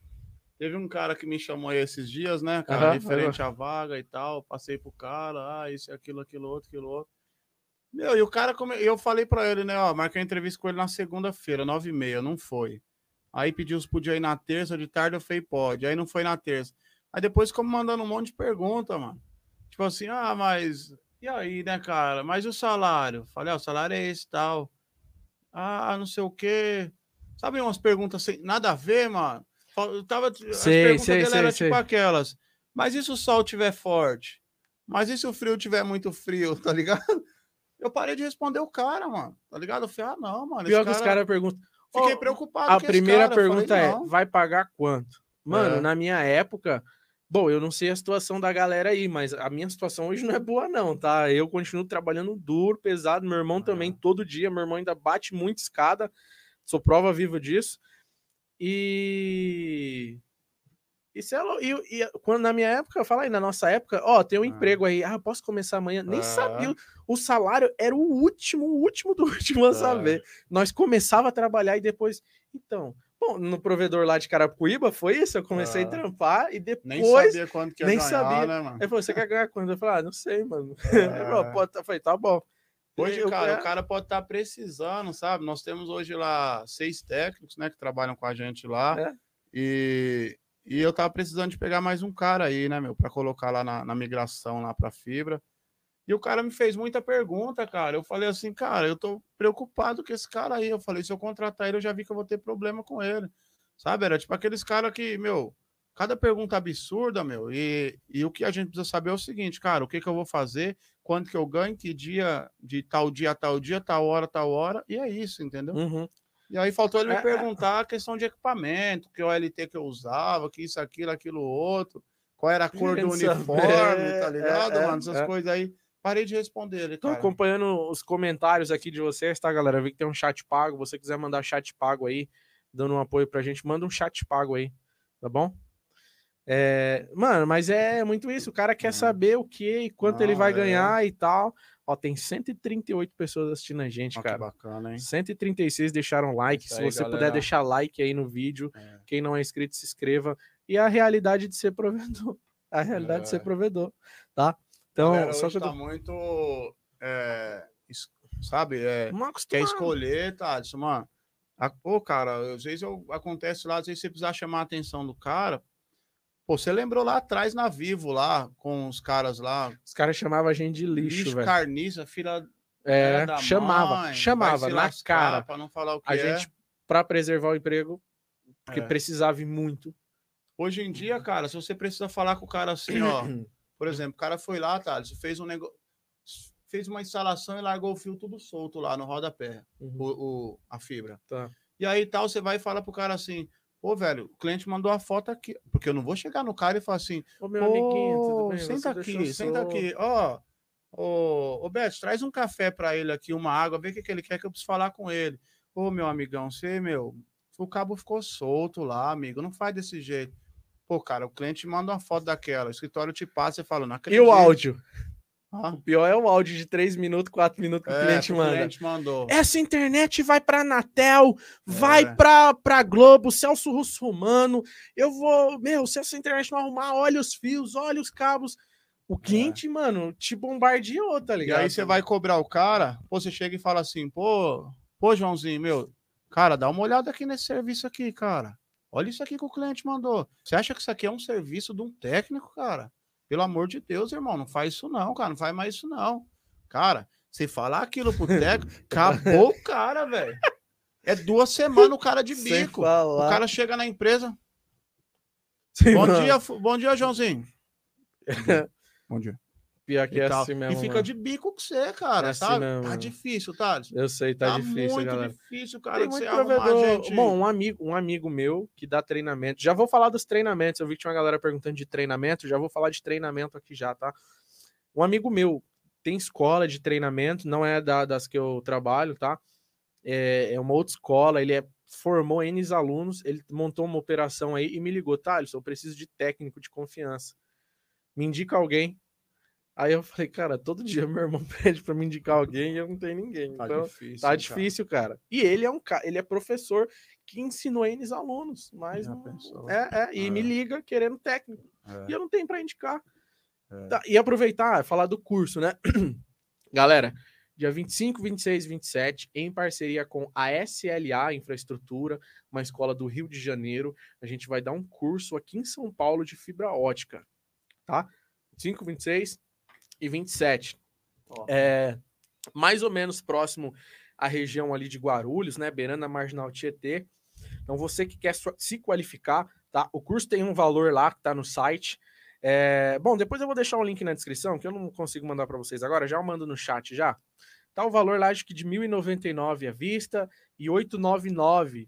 Teve um cara que me chamou aí esses dias, né, cara, Aham, referente à vaga e tal. Passei pro cara, ah, isso, aquilo, aquilo, outro, aquilo, outro. Meu, e o cara, come... eu falei pra ele, né, ó, marquei a entrevista com ele na segunda-feira, nove e meia, não foi. Aí pediu se podia ir na terça, de tarde eu falei, pode. Aí não foi na terça. Aí depois ficou mandando um monte de pergunta, mano. Tipo assim, ah, mas. E aí, né, cara? Mas e o salário? Falei, ah, o salário é esse tal. Ah, não sei o quê. Sabe umas perguntas sem nada a ver, mano? Eu tava, as Sei, perguntas sei, sei, eram sei. tipo aquelas. Mas e se o sol tiver forte? Mas e se o frio tiver muito frio, tá ligado? Eu parei de responder o cara, mano. Tá ligado? Eu falei, ah, não, mano. Pior que os cara... caras perguntam. Fiquei preocupado A primeira cara. Eu falei, pergunta é: não. vai pagar quanto? Mano, É. na minha época, bom, eu não sei a situação da galera aí, mas a minha situação hoje não é boa, não, tá? Eu continuo trabalhando duro, pesado. Meu irmão também, É. todo dia. Meu irmão ainda bate muito escada. Sou prova viva disso. E. Isso é, lou- e, e quando na minha época, fala aí, na nossa época, ó, tem um Ah. emprego aí, ah, posso começar amanhã? Nem Ah. sabia. O salário era o último, o último do último a Ah. saber. Nós começava a trabalhar e depois. Então, bom, no provedor lá de Carapuíba foi isso. Eu comecei Ah. a trampar e depois. Nem sabia quanto que ia nem ganhar, sabia. né, mano? Ele falou: você quer ganhar quanto? Eu falei: ah, não sei, mano. É. tá- eu falei, tá bom. Hoje, Eu- cara, é, o cara pode estar precisando, sabe? Nós temos hoje lá seis técnicos, né, que trabalham com a gente lá. É. E, e eu tava precisando de pegar mais um cara aí, né, meu, para colocar lá na, na migração lá para fibra. E o cara me fez muita pergunta, cara. Eu falei assim, cara, eu tô preocupado com esse cara aí. Eu falei, se eu contratar ele, eu já vi que eu vou ter problema com ele. Sabe? Era tipo aqueles caras que, meu, cada pergunta absurda, meu. E, e o que a gente precisa saber é o seguinte, cara, o que que eu vou fazer, quanto que eu ganho, que dia, de tal dia a tal dia, tal hora, tal hora, e é isso, entendeu? Uhum. E aí faltou ele É, me é. perguntar a questão de equipamento, que OLT que eu usava, que isso, aquilo, aquilo outro, qual era a cor do Querendo uniforme, saber, tá ligado, é, é, mano? Essas é. coisas aí. Parei de responder ele, Tô cara. acompanhando os comentários aqui de vocês, tá, galera? Eu vi que tem um chat pago. Você quiser mandar chat pago aí, dando um apoio pra gente, manda um chat pago aí, tá bom? É, mano, mas é muito isso. O cara quer Hum. saber o que e quanto ele Não, vai é. ganhar e tal. Ó, tem 138 pessoas assistindo a gente, que cara. bacana, hein? 136 deixaram like. Isso Se aí, você puder galera. deixar like aí no vídeo, É. quem não é inscrito, se inscreva. E a realidade de ser provedor. A realidade de ser É. provedor, tá? Então, Galera, só que eu tá tô muito, é, sabe, é, quer escolher, tá? Isso, mano. A- Pô, cara, às vezes eu, acontece lá, às vezes você precisar chamar a atenção do cara. Pô, você lembrou lá atrás na Vivo, lá, com os caras lá, Os caras chamavam a gente de lixo, lixo, velho. carniça, filha É, da chamava, mãe, chamava na cara. Pra não falar o que A é. gente, pra preservar o emprego, porque É. precisava ir muito. Hoje em dia, cara, se você precisa falar com o cara assim, ó, por exemplo, o cara foi lá, tá, fez um negócio, fez uma instalação e largou o fio tudo solto lá no rodapé, Uhum, o, o- a fibra. tá. E aí tal, você vai e fala pro cara assim, Pô, velho, o cliente mandou a foto aqui. Porque eu não vou chegar no cara e falar assim, Ô, meu amiguinho, tudo bem? Senta Você aqui, senta aqui. Ó, ô, ô Beto, traz um café pra ele aqui, uma água, vê o que, que ele quer que eu preciso falar com ele. Ô, meu amigão, você, meu, o cabo ficou solto lá, amigo, não faz desse jeito. Pô, cara, o cliente manda uma foto daquela, o escritório te passa e fala, não E acredito. o áudio? Ah, O pior é o áudio de 3 minutos, 4 minutos que o é, cliente que o manda. cliente mandou. Essa internet vai pra Anatel, vai É. pra, pra Globo, Celso Russo Romano. Eu vou. Meu, se essa internet não arrumar, olha os fios, olha os cabos. O cliente, mano, te bombardeou, tá É. E ligado? aí você vai cobrar o cara, pô, você chega e fala assim, pô, pô, Joãozinho, meu, cara, dá uma olhada aqui nesse serviço aqui, cara. Olha isso aqui que o cliente mandou. Você acha que isso aqui é um serviço de um técnico, cara? Pelo amor de Deus, irmão, não faz isso não, cara, não faz mais isso não. Cara, você falar aquilo pro técnico, acabou o cara, velho. É duas semanas o cara de bico. O cara chega na empresa. Sim, Bom mano. dia, bom dia, Joãozinho. Bom dia. Pior que E, é tal. assim mesmo. e fica mano. de bico com você, cara, É assim sabe? mesmo, tá difícil, tá? Eu sei, tá, difícil, muito galera. difícil, cara, Tem muito provedor. gente. Bom, um amigo, um amigo meu que dá treinamento. Já vou falar dos treinamentos. Eu vi que tinha uma galera perguntando de treinamento. Já vou falar de treinamento aqui já, tá? Um amigo meu tem escola de treinamento, não é da- das que eu trabalho, tá? É, é uma outra escola. Ele é, formou N alunos. Ele montou uma operação aí e me ligou, Thales, eu preciso de técnico de confiança. Me indica alguém. Aí eu falei, cara, todo dia meu irmão pede pra me indicar alguém e eu não tenho ninguém. tá então, difícil. Tá difícil, cara. E ele é um cara, ele é professor que ensinou N alunos, mas não- é, é, e É. me liga querendo técnico. cara. E eu não tenho para indicar. É. Tá, e aproveitar, falar do curso, né? Galera, dia 25, 26 e 27, em parceria com a SLA Infraestrutura, uma escola do Rio de Janeiro, a gente vai dar um curso aqui em São Paulo de fibra ótica, tá? 25, 26 e 27 é, mais ou menos próximo à região ali de Guarulhos, né, beirando a Marginal Tietê. Então você que quer se qualificar, tá? O curso tem um valor lá que tá no site. É, bom, depois eu vou deixar um link na descrição, que eu não consigo mandar para vocês agora, já eu mando no chat já. Tá o valor lá acho que de 1.099 à vista e 899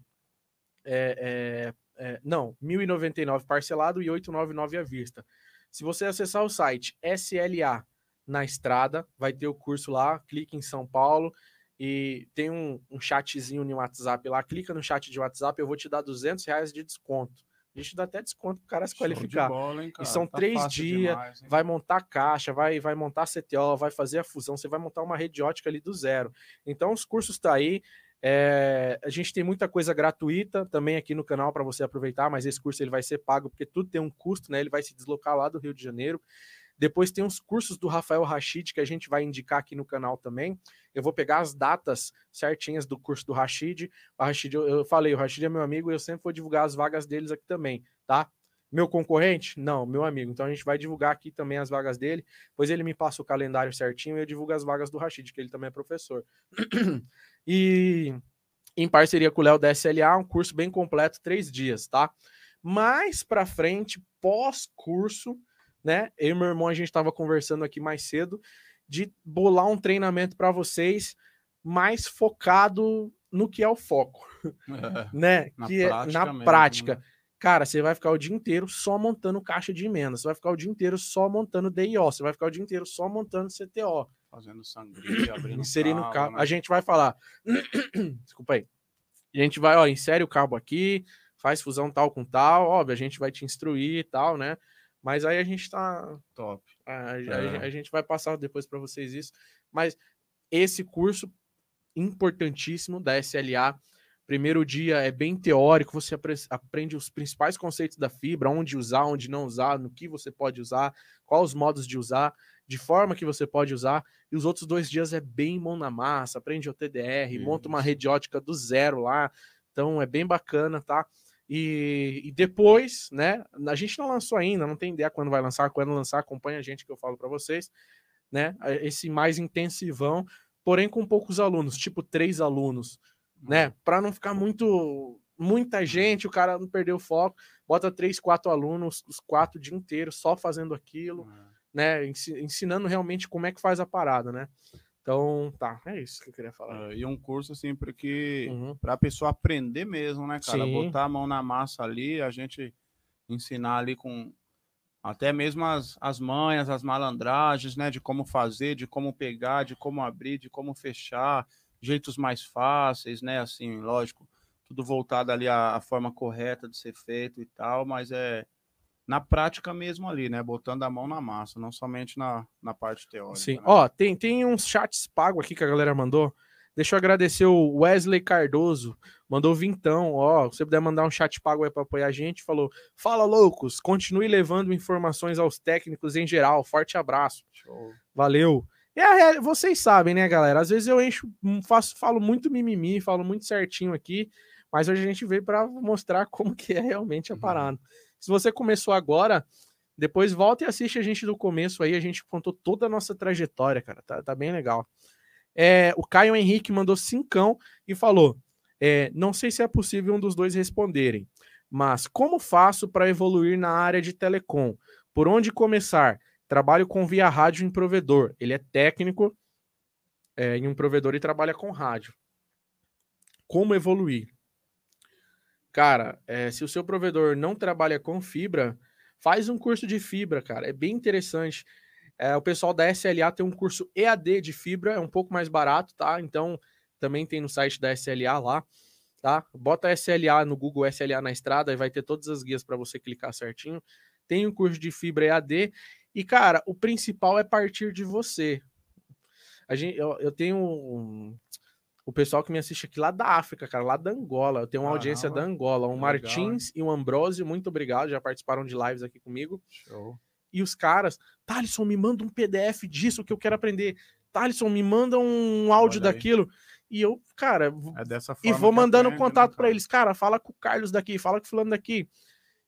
é, é, é, não, 1.099 parcelado e 899 à vista. Se você acessar o site SLA na estrada, vai ter o curso lá, clique em São Paulo e tem um, um chatzinho no WhatsApp lá, clica no chat de WhatsApp, eu vou te dar 200 reais de desconto. A gente dá até desconto pro cara se qualificar. bola, hein, cara? são Tá três dias, demais? Vai montar caixa, vai, vai montar CTO, vai fazer a fusão, você vai montar uma rede ótica ali do zero. Então os cursos tá aí. é, a gente tem muita coisa gratuita também aqui no canal para você aproveitar, mas esse curso ele vai ser pago porque tudo tem um custo, né? Ele vai se deslocar lá do Rio de Janeiro. Depois tem os cursos do Rafael Rachid que a gente vai indicar aqui no canal também. Eu vou pegar as datas certinhas do curso do Rachid. O eu, eu falei, o Rachid é meu amigo e eu sempre vou divulgar as vagas deles aqui também, tá? Meu concorrente? Não, meu amigo. Então a gente vai divulgar aqui também as vagas dele. Depois ele me passa o calendário certinho e eu divulgo as vagas do Rachid, que ele também é professor. e em parceria com o Léo da SLA, um curso bem completo, três dias, tá? Mais para frente, pós-curso, né? Eu e meu irmão, a gente estava conversando aqui mais cedo de bolar um treinamento para vocês mais focado no que é o foco, É, né? Na que é prática na mesmo, né? prática. Cara, você vai ficar o dia inteiro só montando caixa de emenda, você vai ficar o dia inteiro só montando DIO, você vai ficar o dia inteiro só montando CTO, Fazendo sangria, abrindo inserindo cabo, cabo. né? A gente vai falar. Desculpa aí. A gente vai, ó, insere o cabo aqui, faz fusão tal com tal, óbvio, a gente vai te instruir e tal, né? Mas aí a gente tá. Top. A, É. a gente vai passar depois para vocês isso. Mas esse curso importantíssimo da SLA. Primeiro dia é bem teórico, você apre- aprende os principais conceitos da fibra, onde usar, onde não usar, no que você pode usar, quais os modos de usar, de forma que você pode usar. E os outros dois dias é bem mão na massa, aprende o TDR, monta uma Isso. rede ótica do zero lá. Então é bem bacana, tá? E, e depois, né? A gente não lançou ainda, não tem ideia quando vai lançar. Quando lançar, acompanha a gente que eu falo para vocês, né? Esse mais intensivão, porém com poucos alunos, tipo três alunos, né? Para não ficar muito muita gente, o cara não perder o foco, bota três, quatro alunos, os quatro o dia inteiro só fazendo aquilo, É. né? ensi- Ensinando realmente como é que faz a parada, né? Então, tá, é isso que eu queria falar. É, e um curso sempre que Uhum. para a pessoa aprender mesmo, né, cara? Sim. Botar a mão na massa ali, a gente ensinar ali com até mesmo as, as manhas, as malandragens, né? De como fazer, de como pegar, de como abrir, de como fechar, jeitos mais fáceis, né? Assim, lógico, tudo voltado ali à, à forma correta de ser feito e tal, mas é na prática mesmo ali, né? Botando a mão na massa, não somente na, na parte teórica. Sim. né? Ó, tem, tem uns chats pagos aqui que a galera mandou. Deixa eu agradecer o Wesley Cardoso. Mandou vintão, ó. Se você puder mandar um chat pago aí pra apoiar a gente, falou: Fala, loucos, continue levando informações aos técnicos em geral. Forte abraço. Show. Valeu. E a real- vocês sabem, né, galera? Às vezes eu encho, hum, faço, falo muito mimimi, falo muito certinho aqui, mas hoje a gente veio para mostrar como que é realmente a Uhum. Se você começou agora, depois volta e assiste a gente do começo aí, a gente contou toda a nossa trajetória, cara. Tá, tá bem legal. É, o Caio Henrique mandou cincão e falou: é, não sei se é possível um dos dois responderem, mas como faço para evoluir na área de telecom? Por onde começar? Trabalho com via rádio em provedor. Ele é técnico é, em um provedor e trabalha com rádio. Como evoluir? Cara, é, se o seu provedor não trabalha com fibra, faz um curso de fibra, cara. É bem interessante. É, o pessoal da SLA tem um curso EAD de fibra, é um pouco mais barato, tá? Então, também tem no site da SLA lá, tá? Bota SLA no Google SLA na estrada e vai ter todas as guias para você clicar certinho. Tem um curso de fibra EAD e, cara, o principal é partir de você. A gente, eu, eu tenho um- o pessoal que me assiste aqui lá da África, cara, lá da Angola. Eu tenho uma audiência da Angola. Um Martins e um Ambrosio, muito obrigado, já participaram de lives aqui comigo. Show. E os caras, Thalisson, me manda um PDF disso que eu quero aprender. Thalisson, me manda um áudio daquilo. E eu, cara, É dessa e forma. vou que mandando aprende, né, contato para cara? eles. Cara, fala com o Carlos daqui, fala com o fulano daqui.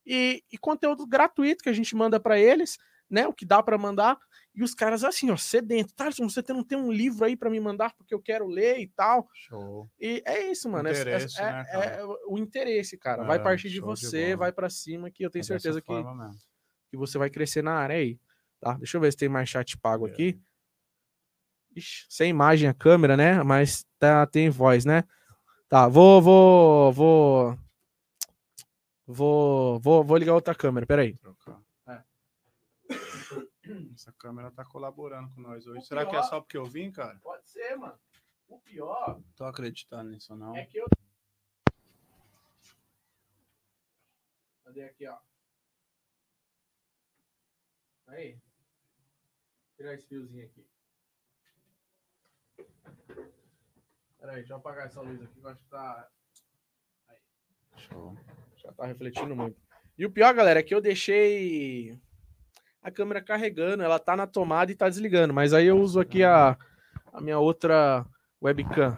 E, e conteúdo gratuito que a gente manda para eles, né? O que dá para mandar. E os caras assim, ó, sedento. Thaleson, você tem- não tem um livro aí para me mandar porque eu quero ler e tal. Show. E é isso, mano. é- é- Interesse, é, né, cara? é o interesse, cara. vai É, partir de de você, bola. vai para cima, que eu tenho É certeza que, mesmo. que você vai crescer na área aí. Tá? Deixa eu ver se tem mais chat pago É. aqui. Ixi, sem imagem a câmera, né? Mas tá, tem voz, né? Tá, vou, vou, vou. Vou, vou, vou ligar outra câmera, peraí. Trocar. Essa câmera tá colaborando com nós hoje. O Será que é pior- só porque eu vim, cara? Pode ser, mano. O pior Tô acreditando nisso, não. é que eu. Cadê aqui, ó? Aí. Tirar esse fiozinho aqui. Peraí, deixa eu apagar essa luz aqui que eu acho que tá. Show. Já tá refletindo muito. E o pior, galera, é que eu deixei a câmera carregando, ela tá na tomada e tá desligando, mas aí eu uso aqui a, a minha outra webcam,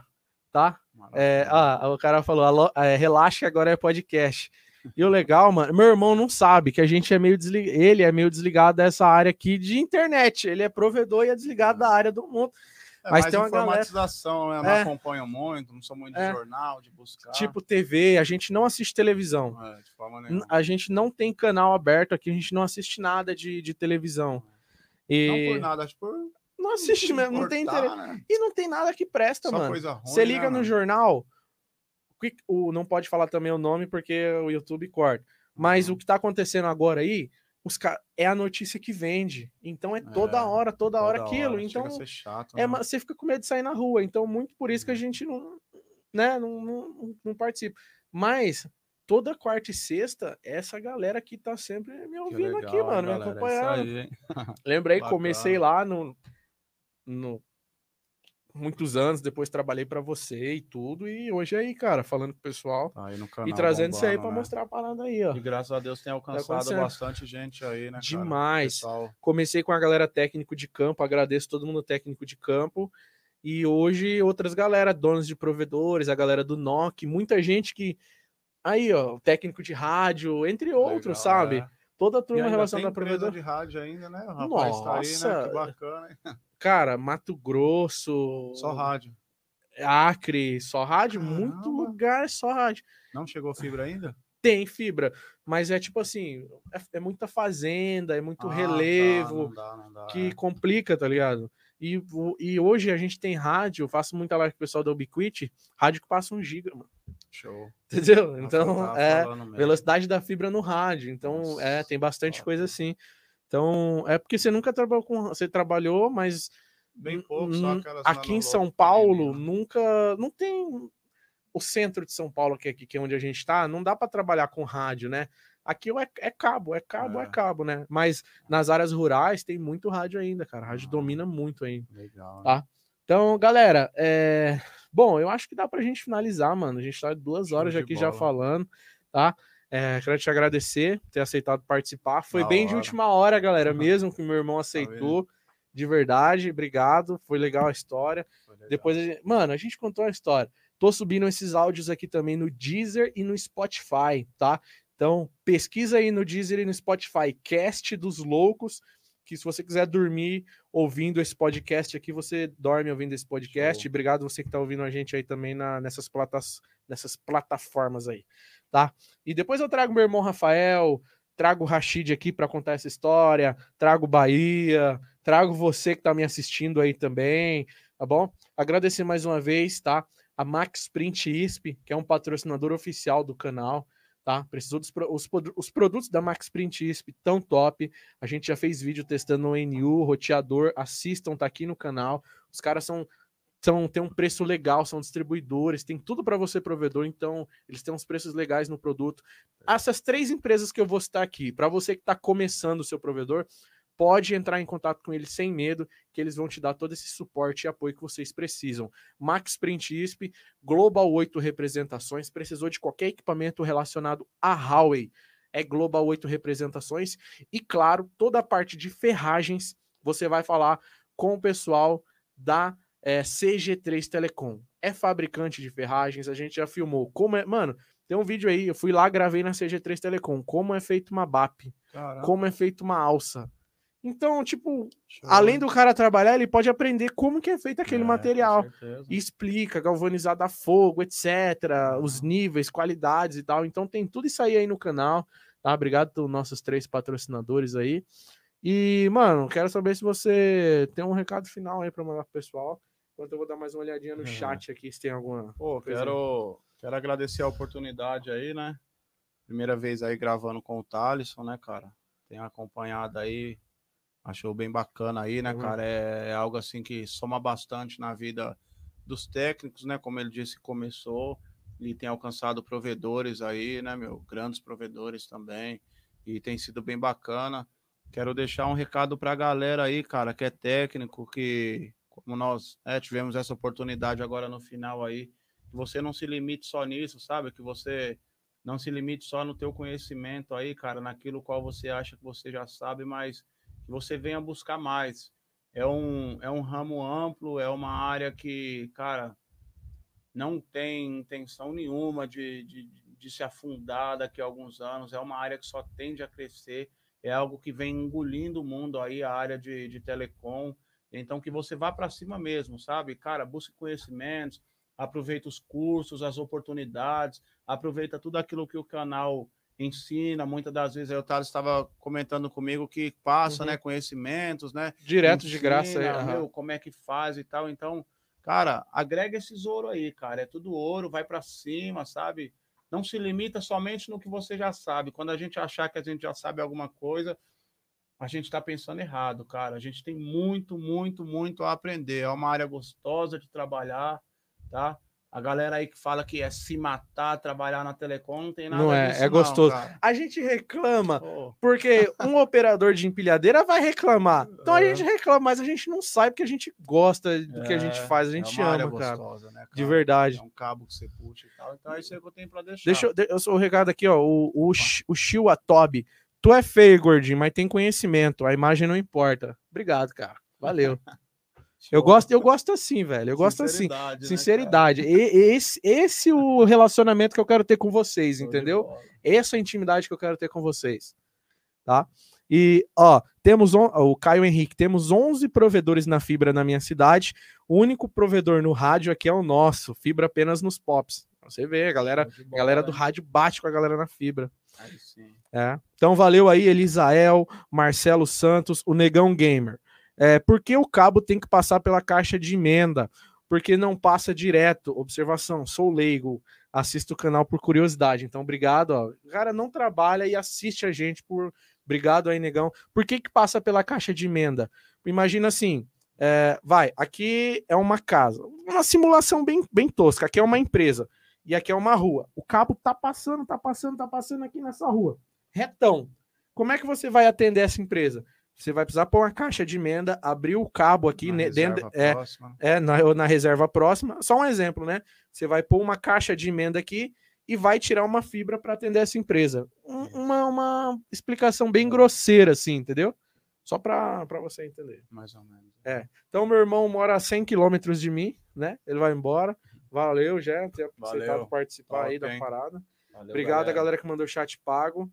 tá? É, ah, o cara falou, "Alô, é, relaxa que agora é podcast. E o legal, mano, meu irmão não sabe que a gente é meio desligado, ele é meio desligado dessa área aqui de internet, ele é provedor e é desligado da área do mundo. É, mas tem uma galera- informatização, né? Eu não É. acompanho muito, não sou muito de É. jornal, de buscar. Tipo TV, a gente não assiste televisão. É. A gente não tem canal aberto aqui, a gente não assiste nada de, de televisão. E Não por nada, acho por. não assiste mesmo, não tem interesse. né? E não tem nada que presta, Só mano. ruim. Você liga né, no mano? jornal, o, não pode falar também o nome porque o YouTube corta. Mas Uhum. o que tá acontecendo agora aí, os ca- é a notícia que vende. Então é toda É, hora, toda, hora Toda aquilo. hora, Então chato. é, né? você fica com medo de sair na rua. Então, muito por isso que a Uhum. gente não, né, não, não, não- participa. Mas toda quarta e sexta, essa galera que tá sempre me ouvindo aqui, legal, mano, me galera, é isso acompanhando. aí? Lembrei, comecei lá no, no muitos anos, depois trabalhei pra você e tudo, e hoje aí, cara, falando com o pessoal Tá aí no canal e trazendo isso aí bombando, pra né? mostrar a parada aí, ó. E graças a Deus tem alcançado acontecendo. bastante gente aí, né? cara? Demais. Pessoal, Comecei com a galera técnico de campo, agradeço todo mundo técnico de campo. E hoje outras galera, donos de provedores, a galera do NOC, muita gente que aí, ó, técnico de rádio, entre outros, legal, sabe? é. Toda a turma relacionada tem a provedor. de rádio ainda, né? O rapaz tá aí, né? Nossa. Que bacana, hein? Cara, Mato Grosso, Só rádio. Acre, só rádio, muito Caramba. lugar é só rádio. Não chegou fibra ainda? Tem fibra, mas é tipo assim, é, é muita fazenda, é muito Ah, tá, relevo, não dá, não dá, que é. complica, tá ligado? E, e hoje a gente tem rádio, eu faço muita live com o pessoal da Ubiquiti, rádio que passa um giga, mano. Show. Entendeu? Eu Então, é velocidade da fibra no rádio. Então, Nossa, é, tem bastante coisa assim. Então, é porque você nunca trabalhou com. Você trabalhou, mas Bem pouco, só aquelas aqui em São Paulo pequenininhas. nunca não tem o centro de São Paulo que é aqui que é onde a gente está não dá para trabalhar com rádio né aqui é, é cabo é cabo é. É. cabo né mas nas áreas rurais tem muito rádio ainda cara a rádio Ah. domina muito ainda Legal. Tá. então galera é... bom eu acho que dá pra gente finalizar mano a gente tá duas horas aqui já bola. falando tá é, quero te agradecer por ter aceitado participar foi bem de hora. última hora galera mesmo que meu irmão aceitou de verdade obrigado foi legal a história legal. depois, a gente- mano, a gente contou uma história. Tô subindo esses áudios aqui também no Deezer e no Spotify, tá? Então, pesquisa aí no Deezer e no Spotify, Cast dos Loucos, que se você quiser dormir ouvindo esse podcast aqui, você dorme ouvindo esse podcast. Show. Obrigado você que tá ouvindo a gente aí também na, nessas, platas, nessas plataformas aí, tá? E depois eu trago meu irmão Rafael, trago o Rashid aqui para contar essa história, trago Bahia, trago você que tá me assistindo aí também, tá bom? Agradecer mais uma vez, tá? A Max Print ISP, que é um patrocinador oficial do canal, tá? Precisou dos os, os produtos da Max Print ISP tão top. A gente já fez vídeo testando o NU, roteador, assistam, tá aqui no canal. Os caras são são tem um preço legal, são distribuidores, tem tudo para você provedor, então eles têm uns preços legais no produto. Essas três empresas que eu vou citar aqui, para você que está começando o seu provedor, pode entrar em contato com eles sem medo, que eles vão te dar todo esse suporte e apoio que vocês precisam. Max Print ISP, Global 8 representações, precisou de qualquer equipamento relacionado a Huawei, é Global 8 representações e claro, toda a parte de ferragens, você vai falar com o pessoal da é, CG3 Telecom. É fabricante de ferragens, a gente já filmou como é, mano, tem um vídeo aí, eu fui lá, gravei na CG3 Telecom, como é feito uma BAP, Caramba, como é feito uma alça. Então, tipo, show. além do cara trabalhar, ele pode aprender como que é feito aquele É, material. explica, galvanizado a fogo, etc. Os níveis, qualidades e tal. Então tem tudo isso aí aí no canal. Tá? Obrigado pelos nossos três patrocinadores aí. E, mano, quero saber se você tem um recado final aí para mandar pro pessoal. Enquanto eu vou dar mais uma olhadinha no É. chat aqui, se tem alguma. Pô, quero, quero agradecer a oportunidade aí, né? Primeira vez aí gravando com o Thalisson, né, cara? Tenho acompanhado aí, achou bem bacana aí, né, Uhum. cara? É, é algo assim que soma bastante na vida dos técnicos, né? Como ele disse, começou e tem alcançado provedores aí, né, meu? Grandes provedores também. E tem sido bem bacana. Quero deixar um recado pra galera aí, cara, que é técnico, que como nós é, tivemos essa oportunidade agora no final aí, que você não se limite só nisso, sabe? Que você não se limite só no teu conhecimento aí, cara, naquilo qual você acha que você já sabe, mas que você venha buscar mais. É um, é um ramo amplo, é uma área que, cara, não tem intenção nenhuma de, de, de se afundar daqui a alguns anos, é uma área que só tende a crescer, é algo que vem engolindo o mundo aí, a área de, de telecom, então que você vá para cima mesmo, sabe? Cara, busque conhecimentos, aproveita os cursos, as oportunidades, aproveita tudo aquilo que o canal ensina. Muitas das vezes aí o Thales estava comentando comigo que passa, Uhum. né, conhecimentos, né? Direto de graça aí. ensina, aham. meu, como é que faz e tal. Então, cara, agrega esses ouro aí, cara. É tudo ouro, vai para cima, sabe? Não se limita somente no que você já sabe. Quando a gente achar que a gente já sabe alguma coisa, a gente está pensando errado, cara. A gente tem muito, muito, muito a aprender. É uma área gostosa de trabalhar, tá? A galera aí que fala que é se matar, trabalhar na telecom, não tem nada Não é, disso, é gostoso. cara. A gente reclama Pô, porque um operador de empilhadeira vai reclamar. Então a É. gente reclama, mas a gente não sai porque a gente gosta do que a gente é, faz, a é gente área ama, cara. gostosa, né, De cara? verdade. É um cabo que você puxa e tal. Então é isso aí que eu tenho pra deixar. Deixa eu, de- eu sou o recado aqui, ó. O, o, o Shio Atobi. Tu é feio, gordinho, mas tem conhecimento. A imagem não importa. Obrigado, cara. Valeu. Eu gosto, eu gosto assim, velho. Eu gosto assim. Sinceridade, né, Sinceridade. E, esse, esse o relacionamento que eu quero ter com vocês, entendeu? bola. Essa é a intimidade que eu quero ter com vocês. Tá? E, ó, temos on- o Caio Henrique, temos 11 provedores na fibra na minha cidade. O único provedor no rádio aqui é o nosso, fibra apenas nos pops. Você vê, a galera, de a bola, galera do rádio bate com a galera na fibra. É. Então valeu aí, Elisael, Marcelo Santos, o Negão Gamer. É, por que o cabo tem que passar pela caixa de emenda? Porque não passa direto. Observação, sou leigo, assisto o canal por curiosidade. Então, obrigado. Ó. O cara não trabalha e assiste a gente por. Obrigado aí, negão. Por que, que passa pela caixa de emenda? Imagina assim: é, vai, aqui é uma casa, uma simulação bem, bem tosca. Aqui é uma empresa e aqui é uma rua. O cabo tá passando, tá passando, tá passando aqui nessa rua. Retão. Como é que você vai atender essa empresa? Você vai precisar pôr uma caixa de emenda, abrir o cabo aqui Na dentro. reserva É, próxima. é na, na reserva próxima. Só um exemplo, né? Você vai pôr uma caixa de emenda aqui e vai tirar uma fibra para atender essa empresa. Um- uma, uma explicação bem grosseira, assim, entendeu? Só para você entender. Mais ou menos. É. Então, meu irmão mora a 100 quilômetros de mim, né? Ele vai embora. Valeu, já, ter Valeu. aceitado participar aí Top, da hein? parada. Valeu, Obrigado a galera que mandou chat pago.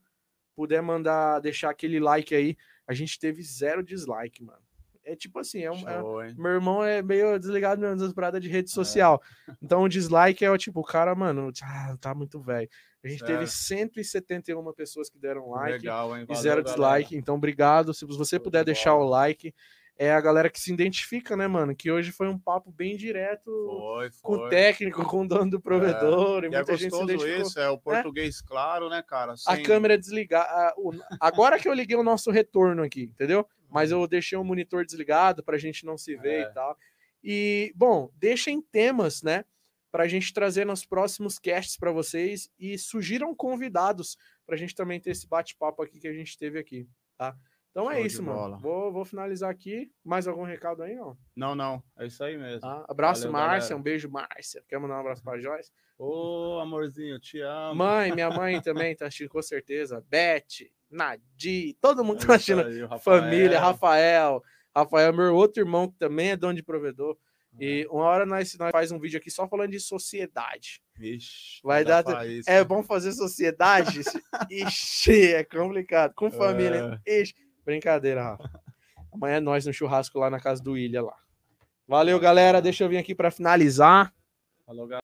Puder mandar, deixar aquele like aí. A gente teve zero dislike, mano. É tipo assim, é um, é- Show, hein? meu irmão é meio desligado mesmo das paradas de rede social. Então o dislike é o tipo, o cara, mano, ah, tá muito velho. A gente teve Certo. 171 pessoas que deram like Legal, hein? e Valeu, zero galera. dislike. Então, obrigado. Se você Show puder de deixar o like, é a galera que se identifica, né, mano? Que hoje foi um papo bem direto Foi, com o foi. técnico, com o dono do provedor. E E é muita gente se gostoso identificou. isso, é o português claro, né, cara? A câmera desligar. a- o- Agora que eu liguei o nosso retorno aqui, entendeu? Mas eu deixei o monitor desligado para a gente não se ver É. e tal. E, bom, deixem temas, né? Para a gente trazer nos próximos casts para vocês e sugiram convidados para a gente também ter esse bate-papo aqui que a gente teve aqui, tá? Então é Show isso, mano. Vou, vou finalizar aqui. Mais algum recado aí, não? Não, não, é isso aí mesmo. Tá? Abraço, Valeu, Márcia. galera. Um beijo, Márcia. Quer mandar um abraço para Joyce? Ô, amorzinho, te amo. Mãe, minha mãe também tá assistindo, com certeza. Beth, Nadir, todo mundo É tá assistindo. aí, Rafael. Família, Rafael. Rafael, meu outro irmão, que também é dono de provedor. E uma hora nós, nós faz um vídeo aqui só falando de sociedade. Vixe, Vai dar-. É bom fazer sociedade? Ixi, é complicado. Com família. Ixi, brincadeira, Rafa. Amanhã é nós no churrasco lá na casa do Ilha lá. Valeu, galera. Deixa eu vir aqui para finalizar. Falou, galera.